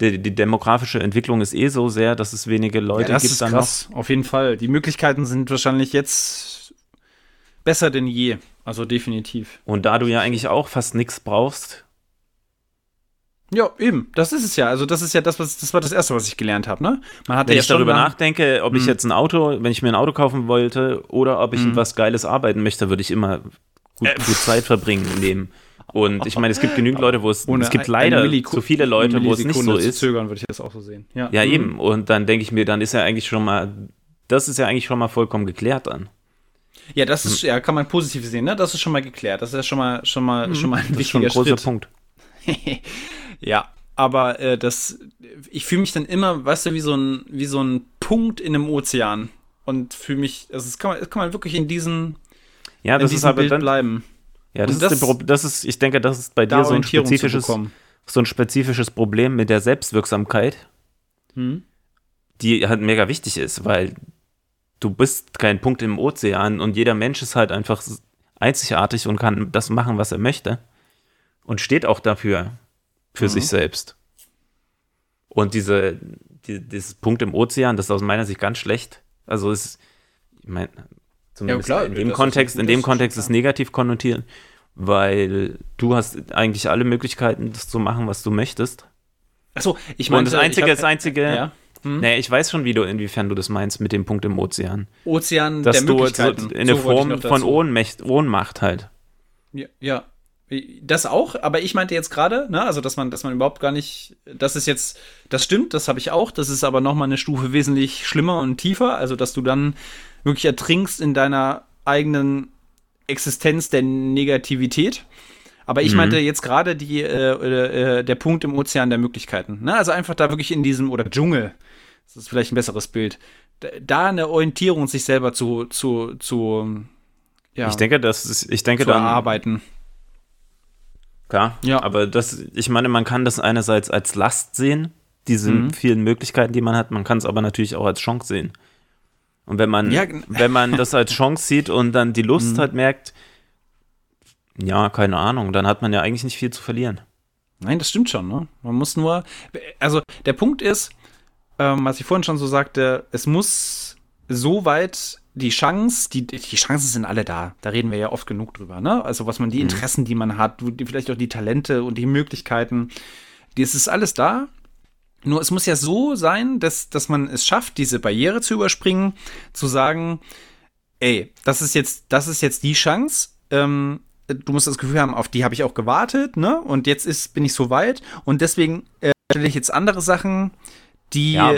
[SPEAKER 2] die, die demografische Entwicklung ist eh so sehr, dass es wenige Leute
[SPEAKER 1] ja, das
[SPEAKER 2] gibt
[SPEAKER 1] ist
[SPEAKER 2] dann
[SPEAKER 1] krass, auf jeden Fall. Die Möglichkeiten sind wahrscheinlich jetzt besser denn je. Also definitiv.
[SPEAKER 2] noch. Und da du ja eigentlich auch fast nichts brauchst,
[SPEAKER 1] Ja, eben. Das ist es ja. Also das ist ja das, was das war das erste, was ich gelernt habe. Ne? Man hatte
[SPEAKER 2] wenn ich darüber nachdenke, ob ich
[SPEAKER 1] Hm.
[SPEAKER 2] jetzt ein Auto, wenn ich mir ein Auto kaufen wollte oder ob ich
[SPEAKER 1] Hm.
[SPEAKER 2] was Geiles arbeiten möchte, würde ich immer gut,
[SPEAKER 1] Äh,
[SPEAKER 2] gut Zeit verbringen im Leben. Und ich meine, es gibt genügend Leute, wo es,
[SPEAKER 1] Ohne
[SPEAKER 2] es gibt leider zu viele Leute, wo es nicht so ist.
[SPEAKER 1] Zögern würde ich das auch so sehen. Ja,
[SPEAKER 2] Ja,
[SPEAKER 1] Mhm.
[SPEAKER 2] eben. Und dann denke ich mir, dann ist ja eigentlich schon mal, das ist ja eigentlich schon mal vollkommen geklärt dann.
[SPEAKER 1] Ja, das ist, ja, kann man positiv sehen, ne? Das ist schon mal geklärt. Das ist ja schon mal, schon mal, schon mal ein
[SPEAKER 2] Das ist schon ein
[SPEAKER 1] wichtiger
[SPEAKER 2] großer
[SPEAKER 1] Schritt.
[SPEAKER 2] Punkt.
[SPEAKER 1] ja, aber äh, das, ich fühle mich dann immer, weißt du, wie so ein, wie so ein Punkt in einem Ozean und fühle mich, also das kann man, das kann man wirklich in diesem,
[SPEAKER 2] Ja,
[SPEAKER 1] in
[SPEAKER 2] das ist aber
[SPEAKER 1] Bild
[SPEAKER 2] dann,
[SPEAKER 1] bleiben.
[SPEAKER 2] ja, das
[SPEAKER 1] Und
[SPEAKER 2] ist,
[SPEAKER 1] das-
[SPEAKER 2] das, das ist, ich denke, das ist bei dir so ein spezifisches, so ein spezifisches Problem mit der Selbstwirksamkeit,
[SPEAKER 1] Hm?
[SPEAKER 2] die halt mega wichtig ist, weil du bist kein Punkt im Ozean und jeder Mensch ist halt einfach einzigartig und kann das machen, was er möchte und steht auch dafür, für
[SPEAKER 1] Mhm.
[SPEAKER 2] sich selbst. Und diese, die, dieses Punkt im Ozean, das ist aus meiner Sicht ganz schlecht. Also es, ich meine, zumindest
[SPEAKER 1] klar,
[SPEAKER 2] in dem Kontext, in dem Kontext ist negativ konnotiert. weil du hast eigentlich alle Möglichkeiten, das zu machen, was du möchtest.
[SPEAKER 1] Achso, ich meine,
[SPEAKER 2] das Einzige, das Einzige,
[SPEAKER 1] Ja. Hm?
[SPEAKER 2] nee, ich weiß schon, wie du, inwiefern du das meinst mit dem Punkt im Ozean.
[SPEAKER 1] Ozean
[SPEAKER 2] Dass
[SPEAKER 1] der
[SPEAKER 2] du
[SPEAKER 1] Möglichkeiten.
[SPEAKER 2] in der
[SPEAKER 1] So
[SPEAKER 2] Form von Ohnmacht halt.
[SPEAKER 1] Ja, ja. Das auch, aber ich meinte jetzt gerade, ne, also dass man, dass man überhaupt gar nicht, das ist jetzt, das stimmt, das habe ich auch, das ist aber nochmal eine Stufe wesentlich schlimmer und tiefer, also dass du dann wirklich ertrinkst in deiner eigenen Existenz der Negativität. Aber ich
[SPEAKER 2] Mhm.
[SPEAKER 1] meinte jetzt gerade die, äh, äh, der Punkt im Ozean der Möglichkeiten. Ne? Also einfach da wirklich in diesem, oder Dschungel, das ist vielleicht ein besseres Bild, da, da eine Orientierung sich selber zu, zu, zu, ja,
[SPEAKER 2] Ich denke, das ist, ich denke
[SPEAKER 1] zu
[SPEAKER 2] dann,
[SPEAKER 1] erarbeiten.
[SPEAKER 2] Klar,
[SPEAKER 1] Ja.
[SPEAKER 2] aber das, ich meine, man kann das einerseits als Last sehen, diese
[SPEAKER 1] Mhm.
[SPEAKER 2] vielen Möglichkeiten, die man hat, man kann es aber natürlich auch als Chance sehen. Und wenn man,
[SPEAKER 1] Ja, gen-
[SPEAKER 2] wenn man das als Chance sieht und dann die Lust
[SPEAKER 1] Mhm.
[SPEAKER 2] halt merkt, ja, keine Ahnung, dann hat man ja eigentlich nicht viel zu verlieren.
[SPEAKER 1] Nein, das stimmt schon. Ne? Man muss nur, also der Punkt ist, ähm, was ich vorhin schon so sagte, es muss so weit die Chance, die, die Chancen sind alle da. Da reden wir ja oft genug drüber. Ne? Also was man, die Interessen, die man hat, vielleicht auch die Talente und die Möglichkeiten, das ist alles da. Nur es muss ja so sein, dass, dass man es schafft, diese Barriere zu überspringen, zu sagen, ey, das ist jetzt, das ist jetzt die Chance. Ähm, du musst das Gefühl haben, auf die habe ich auch gewartet, ne? Und jetzt ist, bin ich so weit und deswegen äh, stelle ich jetzt andere Sachen, die,
[SPEAKER 2] Ja,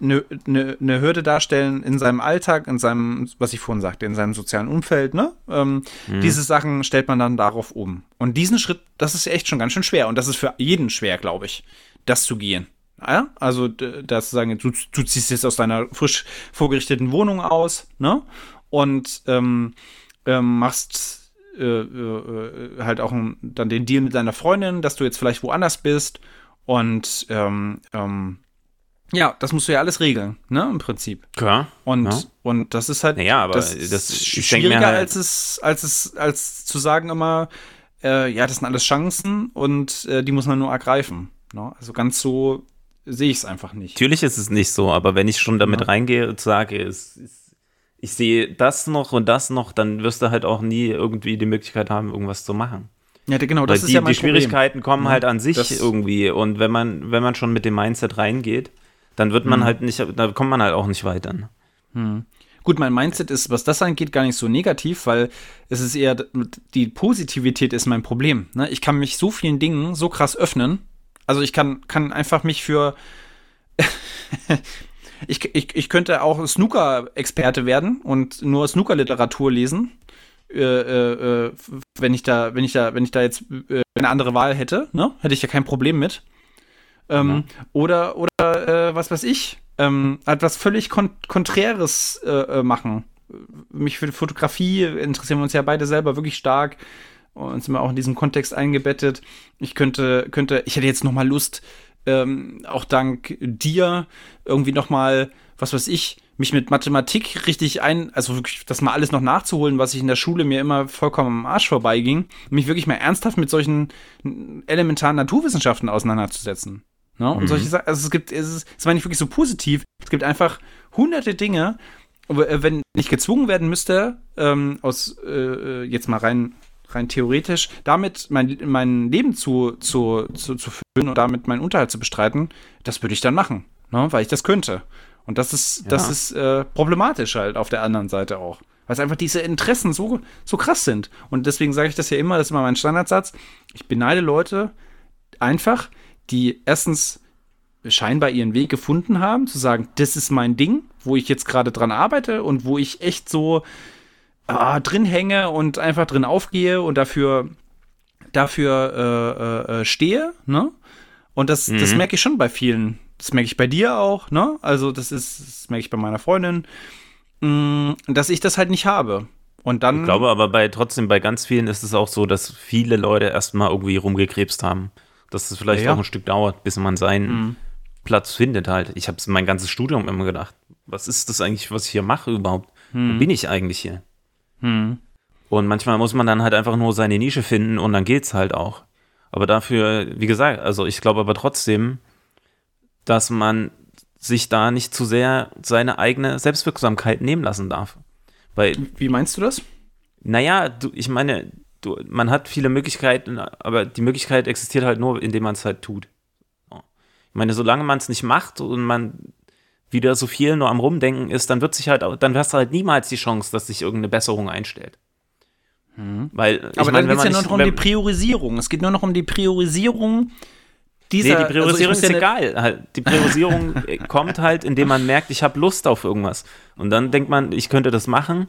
[SPEAKER 1] eine ne, ne Hürde darstellen in seinem Alltag, in seinem, was ich vorhin sagte, in seinem sozialen Umfeld, ne? Ähm,
[SPEAKER 2] Mhm.
[SPEAKER 1] Diese Sachen stellt man dann darauf um. Und diesen Schritt, das ist echt schon ganz schön schwer. Und das ist für jeden schwer, glaube ich, das zu gehen. Ja? Also, das zu sagen, du, du ziehst jetzt aus deiner frisch vorgerichteten Wohnung aus, ne? Und ähm, ähm, machst äh, äh, äh, halt auch dann den Deal mit deiner Freundin, dass du jetzt vielleicht woanders bist. Und ähm, ähm, ja, das musst du ja alles regeln, ne? Im Prinzip.
[SPEAKER 2] Klar.
[SPEAKER 1] Und,
[SPEAKER 2] Ja.
[SPEAKER 1] und das ist halt
[SPEAKER 2] Naja, aber
[SPEAKER 1] das,
[SPEAKER 2] das-
[SPEAKER 1] ist schwieriger,
[SPEAKER 2] halt-
[SPEAKER 1] als es, als es, als zu sagen immer, äh, ja, das sind alles Chancen und äh, die muss man nur ergreifen. Ne? Also ganz so sehe ich es einfach nicht.
[SPEAKER 2] Natürlich ist es nicht so, aber wenn ich schon damit
[SPEAKER 1] Ja.
[SPEAKER 2] reingehe und sage, es, es, ich sehe das noch und das noch, dann wirst du halt auch nie irgendwie die Möglichkeit haben, irgendwas zu machen.
[SPEAKER 1] Ja, genau,
[SPEAKER 2] Weil
[SPEAKER 1] das ist
[SPEAKER 2] die,
[SPEAKER 1] ja mein
[SPEAKER 2] die Schwierigkeiten kommen
[SPEAKER 1] Ja,
[SPEAKER 2] halt an sich irgendwie. Und wenn man, wenn man schon mit dem Mindset reingeht, dann wird man
[SPEAKER 1] Mhm.
[SPEAKER 2] halt nicht, da kommt man halt auch nicht weiter.
[SPEAKER 1] Problem. Gut, mein Mindset ist, was das angeht, gar nicht so negativ, weil es ist eher, die Positivität ist mein Problem. Ne? Ich kann mich so vielen Dingen so krass öffnen. Also ich kann, kann einfach mich für ich, ich, ich könnte auch Snooker-Experte werden und nur Snooker-Literatur lesen. Äh, äh, äh, wenn ich da, wenn ich da, wenn ich da jetzt äh, eine andere Wahl hätte, ne? Hätte ich ja kein Problem mit. Ähm, Oder, oder äh, was weiß ich, ähm, etwas völlig kon Konträres äh, äh, machen. Mich für Fotografie interessieren wir uns ja beide selber wirklich stark und sind wir auch in diesem Kontext eingebettet. Ich könnte, könnte, ich hätte jetzt noch mal Lust, ähm, auch dank dir irgendwie noch mal, was weiß ich, mich mit Mathematik richtig ein, also wirklich das mal alles noch nachzuholen, was ich in der Schule mir immer vollkommen am Arsch vorbeiging, mich wirklich mal ernsthaft mit solchen elementaren Naturwissenschaften auseinanderzusetzen. Ne? Und solche Sachen, also es gibt, es ist, es war nicht wirklich so positiv, es gibt einfach hunderte Dinge, äh, wenn ich gezwungen werden müsste, ähm, aus, äh, jetzt mal rein, rein theoretisch, damit mein, mein Leben zu, zu, zu, zu füllen und damit meinen Unterhalt zu bestreiten, das würde ich dann machen, ne? weil ich das könnte. Und das ist, das
[SPEAKER 2] Ja.
[SPEAKER 1] ist äh, problematisch halt auf der anderen Seite auch. Weil es einfach diese Interessen so, so krass sind. Und deswegen sage ich das ja immer, das ist immer mein Standardsatz. Ich beneide Leute einfach, die erstens scheinbar ihren Weg gefunden haben, zu sagen, das ist mein Ding, wo ich jetzt gerade dran arbeite und wo ich echt so ah, drin hänge und einfach drin aufgehe und dafür, dafür äh, äh, stehe, ne? Und das, das
[SPEAKER 2] Mhm.
[SPEAKER 1] merke ich schon bei vielen. Das merke ich bei dir auch, ne? Also, das ist, das merke ich bei meiner Freundin, mh, dass ich das halt nicht habe. Und dann.
[SPEAKER 2] Ich glaube aber bei trotzdem bei ganz vielen ist es auch so, dass viele Leute erstmal irgendwie rumgekrebst haben. Dass es vielleicht
[SPEAKER 1] Ja,
[SPEAKER 2] auch ein Stück dauert, bis man seinen
[SPEAKER 1] Mhm.
[SPEAKER 2] Platz findet halt. Ich habe mein ganzes Studium immer gedacht, was ist das eigentlich, was ich hier mache überhaupt?
[SPEAKER 1] Mhm.
[SPEAKER 2] Wo bin ich eigentlich hier?
[SPEAKER 1] Hm.
[SPEAKER 2] Und manchmal muss man dann halt einfach nur seine Nische finden und dann geht's halt auch. Aber dafür, wie gesagt, also ich glaube aber trotzdem, dass man sich da nicht zu sehr seine eigene Selbstwirksamkeit nehmen lassen darf. Weil
[SPEAKER 1] Wie meinst du das?
[SPEAKER 2] naja, du, ich meine, du, man hat viele Möglichkeiten, aber die Möglichkeit existiert halt nur, indem man es halt tut. Ich meine, solange man es nicht macht und man wieder so viel nur am Rumdenken ist, dann wird sich halt, dann hast du halt niemals die Chance, dass sich irgendeine Besserung einstellt. Weil, ich
[SPEAKER 1] Aber
[SPEAKER 2] meine,
[SPEAKER 1] dann geht es ja nur noch um die Priorisierung. Es geht nur noch um die Priorisierung dieser.
[SPEAKER 2] Nee, die
[SPEAKER 1] also
[SPEAKER 2] Priorisierung
[SPEAKER 1] muss
[SPEAKER 2] ist
[SPEAKER 1] ja
[SPEAKER 2] egal. Halt, die Priorisierung kommt halt, indem man merkt, ich habe Lust auf irgendwas. Und dann denkt man, ich könnte das machen.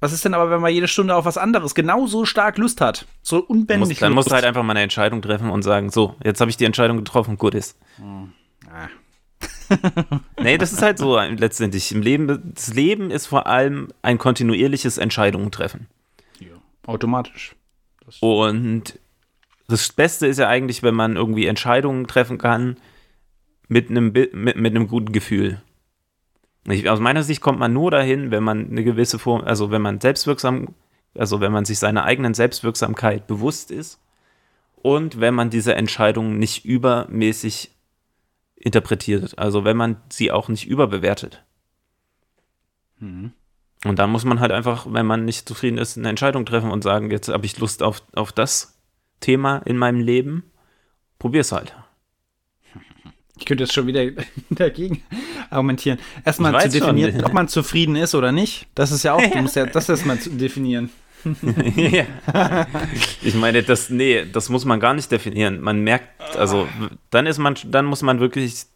[SPEAKER 1] Was ist denn aber, wenn man jede Stunde auf was anderes genauso stark Lust hat? So unbändig.
[SPEAKER 2] musst, dann musst du halt einfach mal eine Entscheidung treffen und sagen, so, jetzt habe ich die Entscheidung getroffen, gut ist.
[SPEAKER 1] Ah.
[SPEAKER 2] Nee, das ist halt so ein- letztendlich. Im Leben, das Leben ist vor allem ein kontinuierliches Entscheidungen treffen.
[SPEAKER 1] Ja, automatisch.
[SPEAKER 2] Und das Beste ist ja eigentlich, wenn man irgendwie Entscheidungen treffen kann mit einem, mit, mit einem guten Gefühl. Ich, aus meiner Sicht kommt man nur dahin, wenn man eine gewisse Form, also wenn man selbstwirksam, also wenn man sich seiner eigenen Selbstwirksamkeit bewusst ist und wenn man diese Entscheidungen nicht übermäßig interpretiert, also wenn man sie auch nicht überbewertet. Und dann muss man halt einfach, wenn man nicht zufrieden ist, eine Entscheidung treffen und sagen, jetzt habe ich Lust auf, auf das Thema in meinem Leben. Probier's halt.
[SPEAKER 1] Ich könnte jetzt schon wieder dagegen argumentieren. Erstmal zu definieren, ob man zufrieden ist oder nicht. Das ist ja auch, du musst ja das erstmal definieren.
[SPEAKER 2] Ja. ich meine, das, nee, das muss man gar nicht definieren. Man merkt, also dann ist man, dann muss man wirklich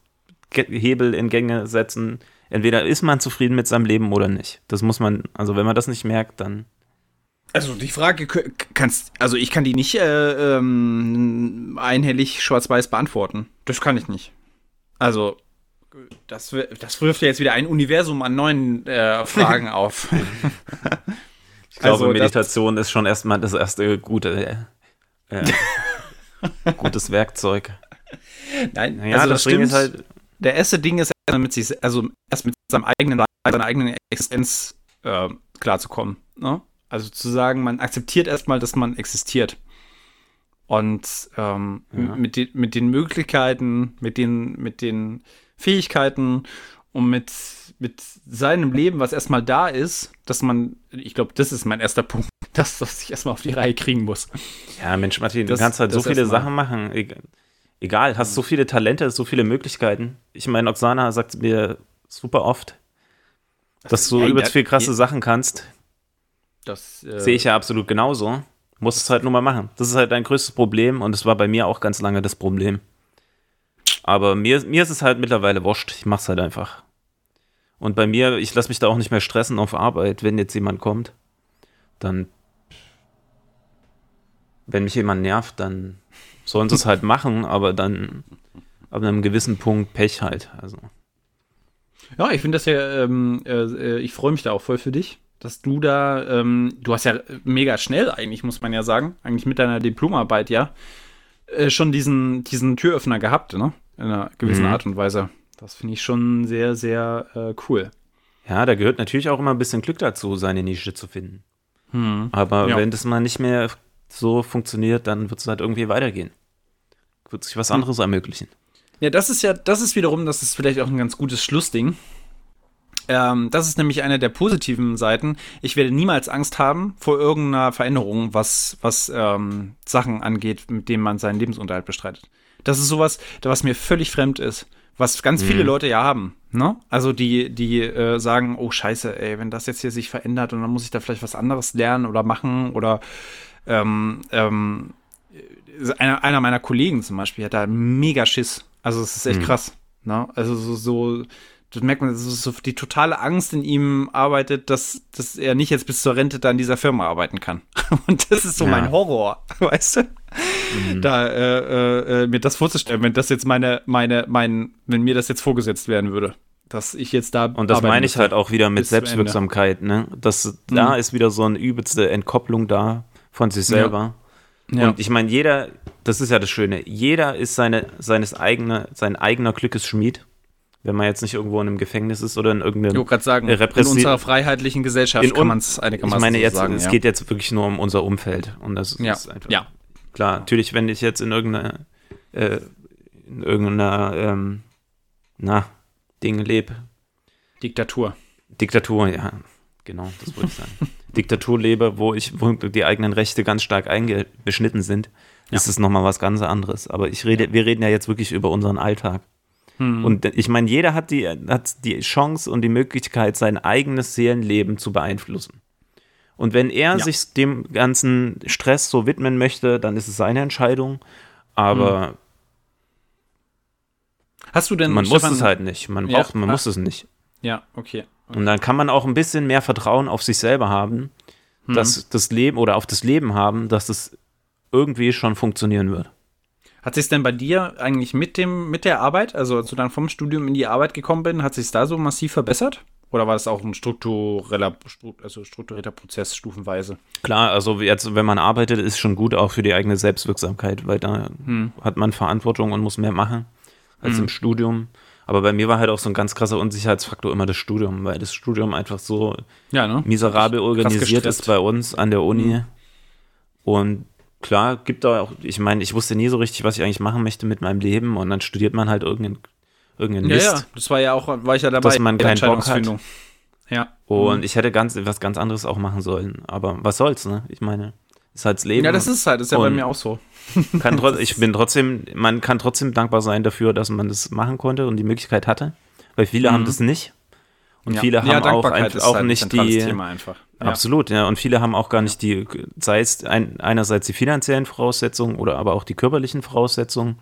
[SPEAKER 2] Hebel in Gänge setzen. Entweder ist man zufrieden mit seinem Leben oder nicht. Das muss man, also wenn man das nicht merkt, dann.
[SPEAKER 1] Also die Frage kannst, also ich kann die nicht äh, ähm, einhellig schwarz-weiß beantworten. Das kann ich nicht. Also das, das wirft ja jetzt wieder ein Universum an neuen äh, Fragen auf.
[SPEAKER 2] Ich glaube,
[SPEAKER 1] Also
[SPEAKER 2] Meditation ist schon erstmal das erste gute, äh, äh, gutes Werkzeug.
[SPEAKER 1] Nein,
[SPEAKER 2] Naja,
[SPEAKER 1] also
[SPEAKER 2] das
[SPEAKER 1] das stimmt.
[SPEAKER 2] halt,
[SPEAKER 1] der erste Ding ist erstmal mit sich, also erst mit seinem eigenen seiner eigenen Existenz äh, klarzukommen. Ne? Also zu sagen, man akzeptiert erstmal, dass man existiert. Und ähm,
[SPEAKER 2] Ja.
[SPEAKER 1] mit, den, mit den Möglichkeiten, mit den, mit den Fähigkeiten und mit, mit seinem Leben, was erstmal da ist, dass man, ich glaube, das ist mein erster Punkt, dass das ich erstmal auf die Reihe kriegen muss.
[SPEAKER 2] Ja, Mensch, Martin,
[SPEAKER 1] Das-
[SPEAKER 2] du kannst halt so viele. Sachen machen. Egal, egal, hast so viele Talente, so viele Möglichkeiten. Ich meine, Oksana sagt mir super oft, dass du
[SPEAKER 1] Ja,
[SPEAKER 2] übelst
[SPEAKER 1] ja,
[SPEAKER 2] viel krasse. Sachen kannst.
[SPEAKER 1] Das äh,
[SPEAKER 2] Sehe ich ja absolut genauso. Musst es halt nur mal machen. Das ist halt dein größtes Problem und es war bei mir auch ganz lange das Problem. Aber mir, mir ist es halt mittlerweile wurscht. Ich mach's halt einfach. Und bei mir, ich lasse mich da auch nicht mehr stressen auf Arbeit, wenn jetzt jemand kommt. Dann, wenn mich jemand nervt, dann sollen sie es halt machen, aber dann ab einem gewissen Punkt Pech halt. Also.
[SPEAKER 1] Ja, ich finde das ja, ähm, äh, ich freue mich da auch voll für dich, dass du da, ähm, du hast ja mega schnell eigentlich, muss man ja sagen, eigentlich mit deiner Diplomarbeit ja, äh, schon diesen, diesen Türöffner gehabt, ne? In einer gewissen
[SPEAKER 2] Mhm.
[SPEAKER 1] Art und Weise. Das finde ich schon sehr, sehr äh, cool.
[SPEAKER 2] Ja, da gehört natürlich auch immer ein bisschen Glück dazu, seine Nische zu finden. Aber
[SPEAKER 1] Ja.
[SPEAKER 2] wenn das mal nicht mehr so funktioniert, dann wird es halt irgendwie weitergehen. Wird sich was anderes ermöglichen.
[SPEAKER 1] Ja, das ist ja, das ist wiederum, das ist vielleicht auch ein ganz gutes Schlussding. Ähm, das ist nämlich eine der positiven Seiten. Ich werde niemals Angst haben vor irgendeiner Veränderung, was, was ähm, Sachen angeht, mit denen man seinen Lebensunterhalt bestreitet. Das ist sowas, was mir völlig fremd ist. Was ganz viele Leute ja haben. Ne? Also die, die äh, sagen, oh scheiße, ey, wenn das jetzt hier sich verändert und dann muss ich da vielleicht was anderes lernen oder machen oder ähm, ähm, einer, einer meiner Kollegen zum Beispiel hat da mega Schiss. Also es ist echt krass. Ne? Also so, so, das merkt man, so, so die totale Angst in ihm arbeitet, dass, dass er nicht jetzt bis zur Rente da in dieser Firma arbeiten kann. Und das ist so
[SPEAKER 2] Ja.
[SPEAKER 1] mein Horror, weißt du? Da äh, äh, äh, mir das vorzustellen, wenn das jetzt meine, meine, mein, wenn mir das jetzt vorgesetzt werden würde, dass ich jetzt da
[SPEAKER 2] Und das meine ich halt auch wieder mit. Selbstwirksamkeit. Ne? Das, Da ist wieder so eine übelste Entkopplung da von sich selber.
[SPEAKER 1] Ja.
[SPEAKER 2] Und ich meine, jeder, das ist ja das Schöne, jeder ist seine, seines eigene, sein eigener Glückesschmied. Wenn man jetzt nicht irgendwo in einem Gefängnis ist oder in irgendeinem
[SPEAKER 1] Ich gerade sagen,
[SPEAKER 2] äh,
[SPEAKER 1] in
[SPEAKER 2] repressi-
[SPEAKER 1] unserer freiheitlichen Gesellschaft
[SPEAKER 2] in
[SPEAKER 1] kann man es einigermaßen
[SPEAKER 2] Ich meine
[SPEAKER 1] so
[SPEAKER 2] jetzt,
[SPEAKER 1] sagen.
[SPEAKER 2] es
[SPEAKER 1] ja.
[SPEAKER 2] geht jetzt wirklich nur um unser Umfeld. Und das
[SPEAKER 1] Ja.
[SPEAKER 2] ist einfach.
[SPEAKER 1] Ja.
[SPEAKER 2] Klar, natürlich, wenn ich jetzt in irgendeiner, äh, in irgendeiner, ähm, na, Ding lebe,
[SPEAKER 1] Diktatur.
[SPEAKER 2] Diktatur, ja, genau, das wollte ich sagen. Diktatur lebe, wo ich, wo die eigenen Rechte ganz stark eingeschnitten sind,
[SPEAKER 1] Ja.
[SPEAKER 2] ist es nochmal was ganz anderes. Aber ich rede, wir reden ja jetzt wirklich über unseren Alltag. Und ich meine, jeder hat die, hat die Chance und die Möglichkeit, sein eigenes Seelenleben zu beeinflussen. Und wenn er
[SPEAKER 1] Ja.
[SPEAKER 2] sich dem ganzen Stress so widmen möchte, dann ist es seine Entscheidung. Aber
[SPEAKER 1] Hast du denn,
[SPEAKER 2] man
[SPEAKER 1] Stefan-
[SPEAKER 2] muss es halt nicht. Man
[SPEAKER 1] Ja.
[SPEAKER 2] braucht, man
[SPEAKER 1] Ah.
[SPEAKER 2] muss es nicht.
[SPEAKER 1] Ja, okay.
[SPEAKER 2] Und dann kann man auch ein bisschen mehr Vertrauen auf sich selber haben,
[SPEAKER 1] Mhm.
[SPEAKER 2] dass das Leben oder auf das Leben haben, dass es irgendwie schon funktionieren wird.
[SPEAKER 1] Hat sich denn bei dir eigentlich mit dem, mit der Arbeit, also als du dann vom Studium in die Arbeit gekommen bist, hat sich da so massiv verbessert? Oder war das auch ein struktureller, stru- also strukturierter Prozess stufenweise?
[SPEAKER 2] Klar, also jetzt, wenn man arbeitet, ist schon gut auch für die eigene Selbstwirksamkeit, weil da
[SPEAKER 1] Hm.
[SPEAKER 2] hat man Verantwortung und muss mehr machen als im Studium. Aber bei mir war halt auch so ein ganz krasser Unsicherheitsfaktor immer das Studium, weil das Studium einfach so
[SPEAKER 1] Ja, ne?
[SPEAKER 2] miserabel organisiert ist bei uns an der Uni. Und klar, gibt da auch, ich meine, ich wusste nie so richtig, was ich eigentlich machen möchte mit meinem Leben und dann studiert man halt irgendeinen, irgendeinen
[SPEAKER 1] Ja,
[SPEAKER 2] Mist.
[SPEAKER 1] ja, das war ja auch, war ich ja dabei.
[SPEAKER 2] Dass man keinen Bock hat.
[SPEAKER 1] Ja.
[SPEAKER 2] Und ich hätte ganz, was ganz anderes auch machen sollen. Aber was soll's, ne? Ich meine, ist halt das Leben.
[SPEAKER 1] Ja, das ist halt, das ist ja bei mir auch so.
[SPEAKER 2] kann trotz, ich bin trotzdem, man kann trotzdem dankbar sein dafür, dass man das machen konnte und die Möglichkeit hatte. Weil viele haben das nicht. Und
[SPEAKER 1] Mhm. ja.
[SPEAKER 2] viele
[SPEAKER 1] ja,
[SPEAKER 2] haben auch, einfach,
[SPEAKER 1] ist
[SPEAKER 2] auch
[SPEAKER 1] halt ein
[SPEAKER 2] nicht
[SPEAKER 1] zentrales
[SPEAKER 2] die. Absolut, ja. Und viele haben auch gar nicht die, sei es ein, einerseits die finanziellen Voraussetzungen oder aber auch die körperlichen Voraussetzungen,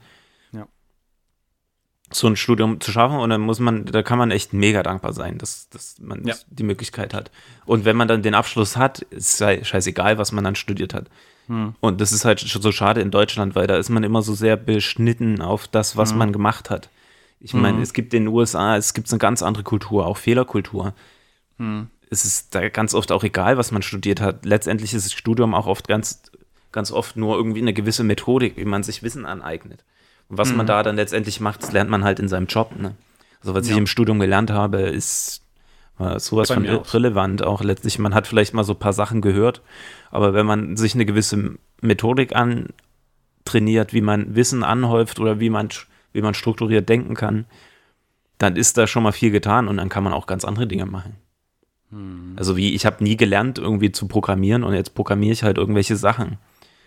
[SPEAKER 2] so ein Studium zu schaffen. Und dann muss man, da kann man echt mega dankbar sein, dass, dass man die Möglichkeit hat. Und wenn man dann den Abschluss hat, ist sei scheißegal, was man dann studiert hat.
[SPEAKER 1] Hm.
[SPEAKER 2] Und das ist halt schon so schade in Deutschland, weil da ist man immer so sehr beschnitten auf das, was
[SPEAKER 1] Hm.
[SPEAKER 2] man gemacht hat. Ich meine, es gibt in den USA, es gibt eine ganz andere Kultur, auch Fehlerkultur.
[SPEAKER 1] Hm.
[SPEAKER 2] Es ist da ganz oft auch egal, was man studiert hat. Letztendlich ist das Studium auch oft ganz, ganz oft nur irgendwie eine gewisse Methodik, wie man sich Wissen aneignet. Und was
[SPEAKER 1] Hm.
[SPEAKER 2] man da dann letztendlich macht, das lernt man halt in seinem Job. Ne? Also was
[SPEAKER 1] Ja.
[SPEAKER 2] ich im Studium gelernt habe, ist war sowas
[SPEAKER 1] Bei
[SPEAKER 2] von
[SPEAKER 1] mir auch.
[SPEAKER 2] relevant. Auch letztlich, man hat vielleicht mal so ein paar Sachen gehört, aber wenn man sich eine gewisse Methodik antrainiert, wie man Wissen anhäuft oder wie man, wie man strukturiert denken kann, dann ist da schon mal viel getan und dann kann man auch ganz andere Dinge machen.
[SPEAKER 1] Hm.
[SPEAKER 2] Also wie, ich habe nie gelernt, irgendwie zu programmieren und jetzt programmiere ich halt irgendwelche Sachen.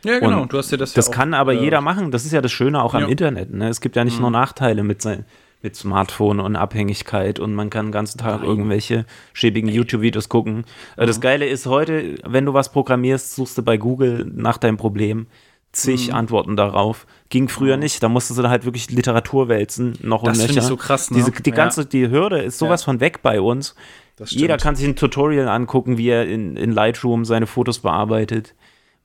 [SPEAKER 1] Ja, genau.
[SPEAKER 2] Und
[SPEAKER 1] du hast dir das
[SPEAKER 2] Das
[SPEAKER 1] ja auch,
[SPEAKER 2] kann aber
[SPEAKER 1] äh,
[SPEAKER 2] jeder machen. Das ist ja das Schöne auch am
[SPEAKER 1] Ja. Mhm.
[SPEAKER 2] Internet. Ne? Es gibt ja nicht nur Nachteile mit, sein, mit Smartphone und Abhängigkeit und man kann den ganzen Tag irgendwelche schäbigen YouTube-Videos gucken. Äh,
[SPEAKER 1] Mhm.
[SPEAKER 2] Das Geile ist heute, wenn du was programmierst, suchst du bei Google nach deinem Problem zig
[SPEAKER 1] Mhm.
[SPEAKER 2] Antworten darauf. Ging früher nicht. Da musstest du da halt wirklich Literatur wälzen, noch
[SPEAKER 1] Das
[SPEAKER 2] und
[SPEAKER 1] finde
[SPEAKER 2] nöcher.
[SPEAKER 1] ich so krass, ne?
[SPEAKER 2] Diese, die
[SPEAKER 1] Ja.
[SPEAKER 2] ganze, die Hürde ist sowas
[SPEAKER 1] Ja.
[SPEAKER 2] von weg bei uns.
[SPEAKER 1] Das
[SPEAKER 2] Jeder kann sich ein Tutorial angucken, wie er in, in Lightroom seine Fotos bearbeitet.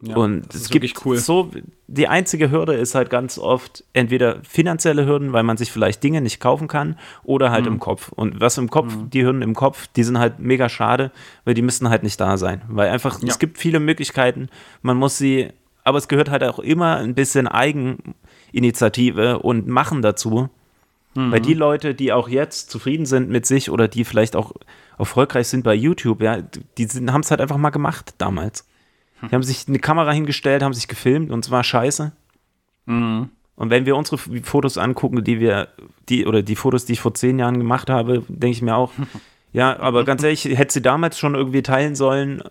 [SPEAKER 1] Ja,
[SPEAKER 2] und
[SPEAKER 1] das
[SPEAKER 2] es gibt
[SPEAKER 1] cool.
[SPEAKER 2] so, die einzige Hürde ist halt ganz oft entweder finanzielle Hürden, weil man sich vielleicht Dinge nicht kaufen kann, oder
[SPEAKER 1] Mhm.
[SPEAKER 2] halt im Kopf. Und was im Kopf, die Hürden im Kopf, die sind halt mega schade, weil die müssten halt nicht da sein. Weil einfach,
[SPEAKER 1] Ja.
[SPEAKER 2] es gibt viele Möglichkeiten, man muss sie, aber es gehört halt auch immer ein bisschen Eigeninitiative und Machen dazu.
[SPEAKER 1] Mhm.
[SPEAKER 2] Weil die Leute, die auch jetzt zufrieden sind mit sich oder die vielleicht auch erfolgreich sind bei YouTube, ja, die haben es halt einfach mal gemacht damals. Die haben sich eine Kamera hingestellt, haben sich gefilmt und es war scheiße.
[SPEAKER 1] Mhm.
[SPEAKER 2] Und wenn wir unsere Fotos angucken, die wir, die, oder die Fotos, die ich vor zehn Jahren gemacht habe, denke ich mir auch, ja, aber ganz ehrlich, hätte sie damals schon irgendwie teilen sollen,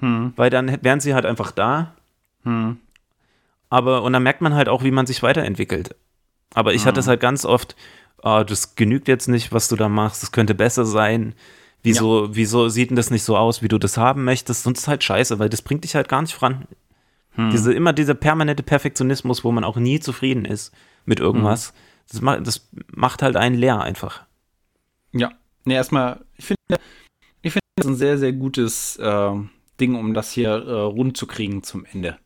[SPEAKER 1] Hm.
[SPEAKER 2] weil dann wären sie halt einfach da.
[SPEAKER 1] Hm.
[SPEAKER 2] Aber, und dann merkt man halt auch, wie man sich weiterentwickelt. Aber ich hatte es halt ganz oft, ah, das genügt jetzt nicht, was du da machst, das könnte besser sein. Wieso, wieso sieht denn das nicht so aus, wie du das haben möchtest? Sonst ist halt scheiße, weil das bringt dich halt gar nicht voran. Diese, immer dieser permanente Perfektionismus, wo man auch nie zufrieden ist mit irgendwas, das, macht, das macht halt einen leer einfach.
[SPEAKER 1] Ja. Nee, erstmal, ich finde, ich finde das ist ein sehr, sehr gutes äh, Ding, um das hier äh, rund zu kriegen zum Ende.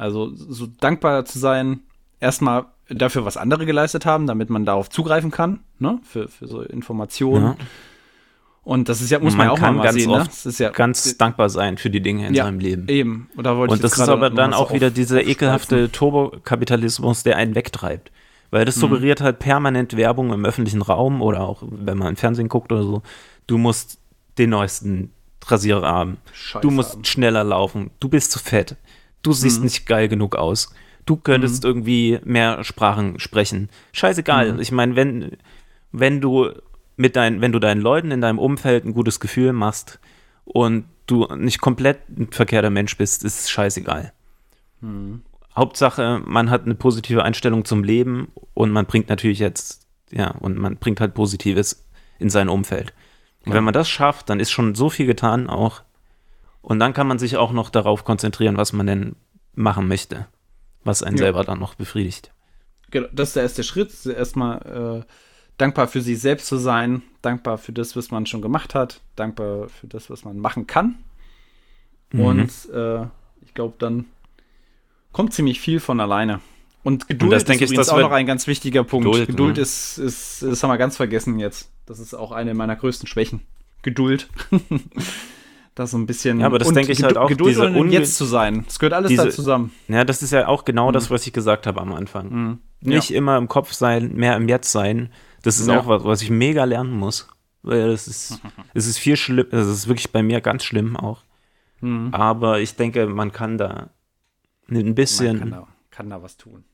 [SPEAKER 1] Also so dankbar zu sein, erstmal dafür, was andere geleistet haben, damit man darauf zugreifen kann, ne? Für, für so Informationen.
[SPEAKER 2] Ja.
[SPEAKER 1] Und das ist ja, muss man,
[SPEAKER 2] man
[SPEAKER 1] auch
[SPEAKER 2] kann
[SPEAKER 1] mal
[SPEAKER 2] ganz
[SPEAKER 1] sehen, ne? Das ist ja
[SPEAKER 2] Ganz dankbar sein für die Dinge in
[SPEAKER 1] Ja,
[SPEAKER 2] seinem Leben.
[SPEAKER 1] eben. Und da wollte
[SPEAKER 2] Und
[SPEAKER 1] ich
[SPEAKER 2] das ist aber dann auch wieder dieser ekelhafte Turbokapitalismus, der einen wegtreibt. Weil
[SPEAKER 1] Mhm.
[SPEAKER 2] das suggeriert halt permanent Werbung im öffentlichen Raum oder auch wenn man im Fernsehen guckt oder so. Du musst den neuesten Rasierer haben.
[SPEAKER 1] Scheiße
[SPEAKER 2] du musst
[SPEAKER 1] haben.
[SPEAKER 2] schneller laufen. Du bist zu fett. Du siehst
[SPEAKER 1] Mhm.
[SPEAKER 2] nicht geil genug aus. Du könntest irgendwie mehr Sprachen sprechen. Scheißegal.
[SPEAKER 1] Mhm.
[SPEAKER 2] Ich meine, wenn, wenn du mit deinen, wenn du deinen Leuten in deinem Umfeld ein gutes Gefühl machst und du nicht komplett ein verkehrter Mensch bist, ist scheißegal. Hauptsache, man hat eine positive Einstellung zum Leben und man bringt natürlich jetzt, ja, und man bringt halt Positives in sein Umfeld. Und wenn man das schafft, dann ist schon so viel getan auch. Und dann kann man sich auch noch darauf konzentrieren, was man denn machen möchte, was einen
[SPEAKER 1] Ja.
[SPEAKER 2] selber dann noch befriedigt.
[SPEAKER 1] Genau, das ist der erste Schritt. Erstmal äh, dankbar für sich selbst zu sein, dankbar für das, was man schon gemacht hat, dankbar für das, was man machen kann.
[SPEAKER 2] Mhm.
[SPEAKER 1] Und äh, ich glaube, dann kommt ziemlich viel von alleine. Und Geduld
[SPEAKER 2] denke
[SPEAKER 1] ist
[SPEAKER 2] ich,
[SPEAKER 1] übrigens
[SPEAKER 2] das
[SPEAKER 1] auch noch ein ganz wichtiger Punkt.
[SPEAKER 2] Geduld,
[SPEAKER 1] Geduld,
[SPEAKER 2] ne?
[SPEAKER 1] ist, ist, das haben wir ganz vergessen jetzt. Das ist auch eine meiner größten Schwächen. Geduld. das so ein bisschen.
[SPEAKER 2] Ja, aber das denke ich halt auch,
[SPEAKER 1] Geduld
[SPEAKER 2] diese
[SPEAKER 1] und Jetzt zu sein. Es gehört alles
[SPEAKER 2] diese-
[SPEAKER 1] da zusammen.
[SPEAKER 2] Ja, das ist ja auch genau das, was ich gesagt habe am Anfang.
[SPEAKER 1] Mhm.
[SPEAKER 2] Nicht immer im Kopf sein, mehr im Jetzt sein. Das ist
[SPEAKER 1] Ja.
[SPEAKER 2] auch was, was ich mega lernen muss. Weil das ist, es ist viel schlimm, es ist wirklich bei mir ganz schlimm auch.
[SPEAKER 1] Mhm.
[SPEAKER 2] Aber ich denke, man kann da mit ein bisschen,
[SPEAKER 1] kann da, kann da was tun.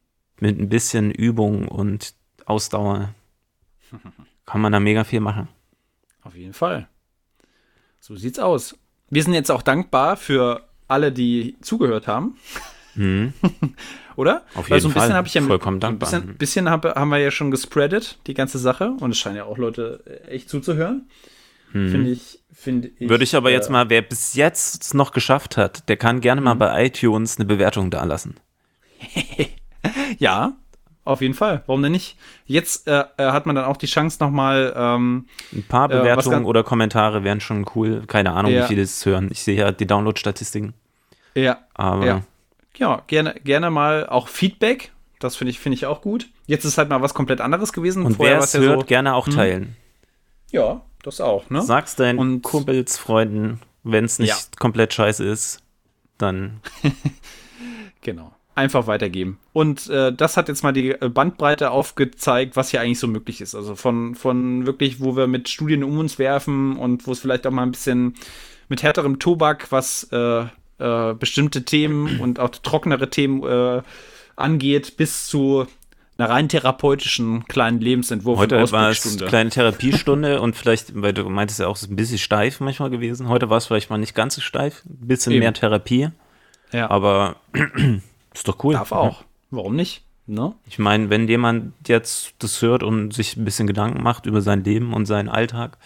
[SPEAKER 2] mit ein bisschen Übung und Ausdauer kann man da mega viel machen.
[SPEAKER 1] Auf jeden Fall. So sieht's aus. Wir sind jetzt auch dankbar für alle, die zugehört haben,
[SPEAKER 2] Mhm.
[SPEAKER 1] oder?
[SPEAKER 2] Auf
[SPEAKER 1] Weil
[SPEAKER 2] jeden
[SPEAKER 1] so ein bisschen habe ich ja
[SPEAKER 2] Vollkommen
[SPEAKER 1] ein
[SPEAKER 2] dankbar.
[SPEAKER 1] bisschen, bisschen hab, haben wir ja schon gespreadet, die ganze Sache. Und es scheinen ja auch Leute äh, echt zuzuhören. Finde ich, finde ich.
[SPEAKER 2] Mhm. Würde ich aber jetzt
[SPEAKER 1] äh,
[SPEAKER 2] mal, wer bis jetzt es noch geschafft hat, der kann gerne mal
[SPEAKER 1] Mhm.
[SPEAKER 2] bei iTunes eine Bewertung dalassen.
[SPEAKER 1] Ja, auf jeden Fall. Warum denn nicht? Jetzt äh, äh, hat man dann auch die Chance nochmal, ähm,
[SPEAKER 2] Ein paar
[SPEAKER 1] Äh,
[SPEAKER 2] Bewertungen
[SPEAKER 1] ganz-
[SPEAKER 2] oder Kommentare wären schon cool. Keine Ahnung,
[SPEAKER 1] Ja.
[SPEAKER 2] wie viele es hören. Ich sehe ja die Download-Statistiken.
[SPEAKER 1] ja,
[SPEAKER 2] Aber
[SPEAKER 1] Ja. ja, gerne, gerne mal auch Feedback. Das finde ich, finde ich auch gut. Jetzt ist halt mal was komplett anderes gewesen.
[SPEAKER 2] und
[SPEAKER 1] Vorher
[SPEAKER 2] wer es
[SPEAKER 1] ja
[SPEAKER 2] hört,
[SPEAKER 1] so,
[SPEAKER 2] gerne auch teilen.
[SPEAKER 1] Ja, das auch, ne?
[SPEAKER 2] Sag's deinen
[SPEAKER 1] Und-
[SPEAKER 2] Kumpels, Freunden, wenn es nicht
[SPEAKER 1] Ja.
[SPEAKER 2] komplett scheiße ist, dann
[SPEAKER 1] Genau. Einfach weitergeben. Und äh, das hat jetzt mal die äh, Bandbreite aufgezeigt, was hier eigentlich so möglich ist. Also von, von wirklich, wo wir mit Studien um uns werfen und wo es vielleicht auch mal ein bisschen mit härterem Tobak, was äh, äh, bestimmte Themen und auch trockenere Themen äh, angeht, bis zu einer rein therapeutischen kleinen Lebensentwurf.
[SPEAKER 2] heute war es
[SPEAKER 1] Ausblickstunde.
[SPEAKER 2] kleine Therapiestunde und vielleicht, weil du meintest ja auch, es ist ein bisschen steif manchmal gewesen. Heute war es vielleicht mal nicht ganz so steif, ein bisschen
[SPEAKER 1] Eben.
[SPEAKER 2] mehr Therapie,
[SPEAKER 1] Ja,
[SPEAKER 2] aber ist doch cool.
[SPEAKER 1] darf auch. Warum nicht? Ne?
[SPEAKER 2] Ich meine, wenn jemand jetzt das hört und sich ein bisschen Gedanken macht über sein Leben und seinen Alltag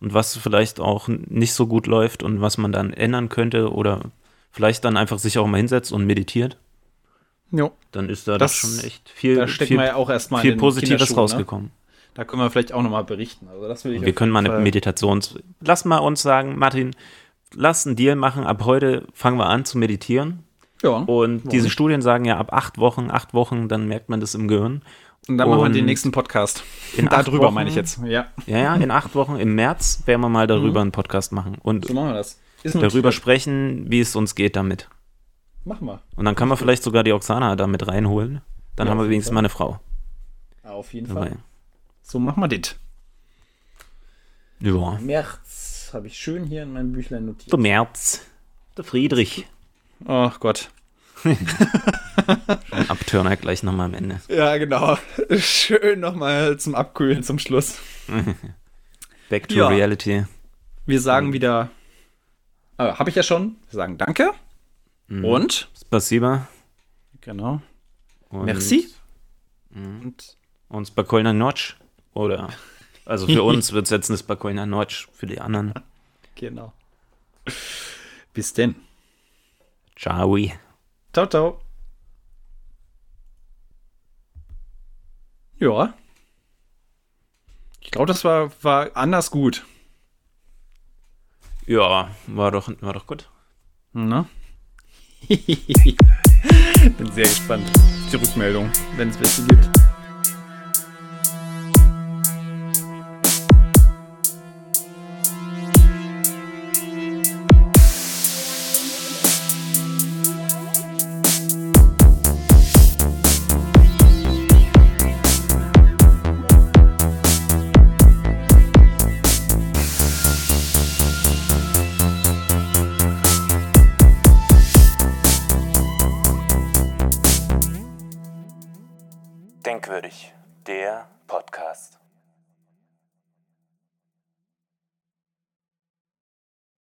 [SPEAKER 2] und was vielleicht auch nicht so gut läuft und was man dann ändern könnte oder vielleicht dann einfach sich auch mal hinsetzt und meditiert,
[SPEAKER 1] Jo.
[SPEAKER 2] dann ist da
[SPEAKER 1] Das-
[SPEAKER 2] doch schon echt viel,
[SPEAKER 1] Da stecken
[SPEAKER 2] viel,
[SPEAKER 1] ja auch erstmal
[SPEAKER 2] viel Positives
[SPEAKER 1] Ne?
[SPEAKER 2] rausgekommen.
[SPEAKER 1] Da können wir vielleicht auch nochmal berichten. Also das will ich
[SPEAKER 2] Wir können mal eine Meditations... Lass mal uns sagen, Martin, lass einen Deal machen. Ab heute fangen wir an zu meditieren.
[SPEAKER 1] Ja.
[SPEAKER 2] Und diese
[SPEAKER 1] nicht?
[SPEAKER 2] Studien sagen ja, ab acht Wochen, acht Wochen, dann merkt man das im Gehirn.
[SPEAKER 1] Und dann machen wir
[SPEAKER 2] Und
[SPEAKER 1] den nächsten Podcast.
[SPEAKER 2] in
[SPEAKER 1] da
[SPEAKER 2] acht
[SPEAKER 1] drüber
[SPEAKER 2] Wochen-
[SPEAKER 1] meine ich jetzt. Ja,
[SPEAKER 2] Ja, ja, in acht Wochen im März werden wir mal
[SPEAKER 1] Mhm.
[SPEAKER 2] darüber einen Podcast machen und
[SPEAKER 1] so machen wir das. Ist
[SPEAKER 2] darüber sprechen, wie es uns geht damit.
[SPEAKER 1] Machen wir.
[SPEAKER 2] Und dann kann man vielleicht sogar die Oksana da mit reinholen. Dann
[SPEAKER 1] Ja,
[SPEAKER 2] haben wir wenigstens
[SPEAKER 1] Fall.
[SPEAKER 2] mal eine Frau
[SPEAKER 1] Auf jeden
[SPEAKER 2] dabei.
[SPEAKER 1] Fall. So machen wir das.
[SPEAKER 2] Ja.
[SPEAKER 1] März habe ich schön hier in meinem Büchlein notiert.
[SPEAKER 2] Der März. Der Friedrich.
[SPEAKER 1] Ach Gott.
[SPEAKER 2] Abtörner gleich nochmal am Ende.
[SPEAKER 1] Ja, genau. Schön nochmal zum Abkühlen zum Schluss.
[SPEAKER 2] Back to
[SPEAKER 1] Ja.
[SPEAKER 2] reality.
[SPEAKER 1] Wir sagen wieder, äh, habe ich ja schon, wir sagen Danke
[SPEAKER 2] Mhm.
[SPEAKER 1] und,
[SPEAKER 2] Spasiba.
[SPEAKER 1] genau,
[SPEAKER 2] Und
[SPEAKER 1] Merci.
[SPEAKER 2] Mhm.
[SPEAKER 1] Und
[SPEAKER 2] Und Spokojna Noc. Oder, also für uns wird es jetzt eine Spokojna Noc, für die anderen.
[SPEAKER 1] genau. Bis denn.
[SPEAKER 2] Ciao.
[SPEAKER 1] Ciao, ciao. Ja. Ich glaube, das war, war anders gut.
[SPEAKER 2] Ja, war doch, war doch gut.
[SPEAKER 1] Ne? Bin sehr gespannt. auf Die Rückmeldung, wenn es welche gibt.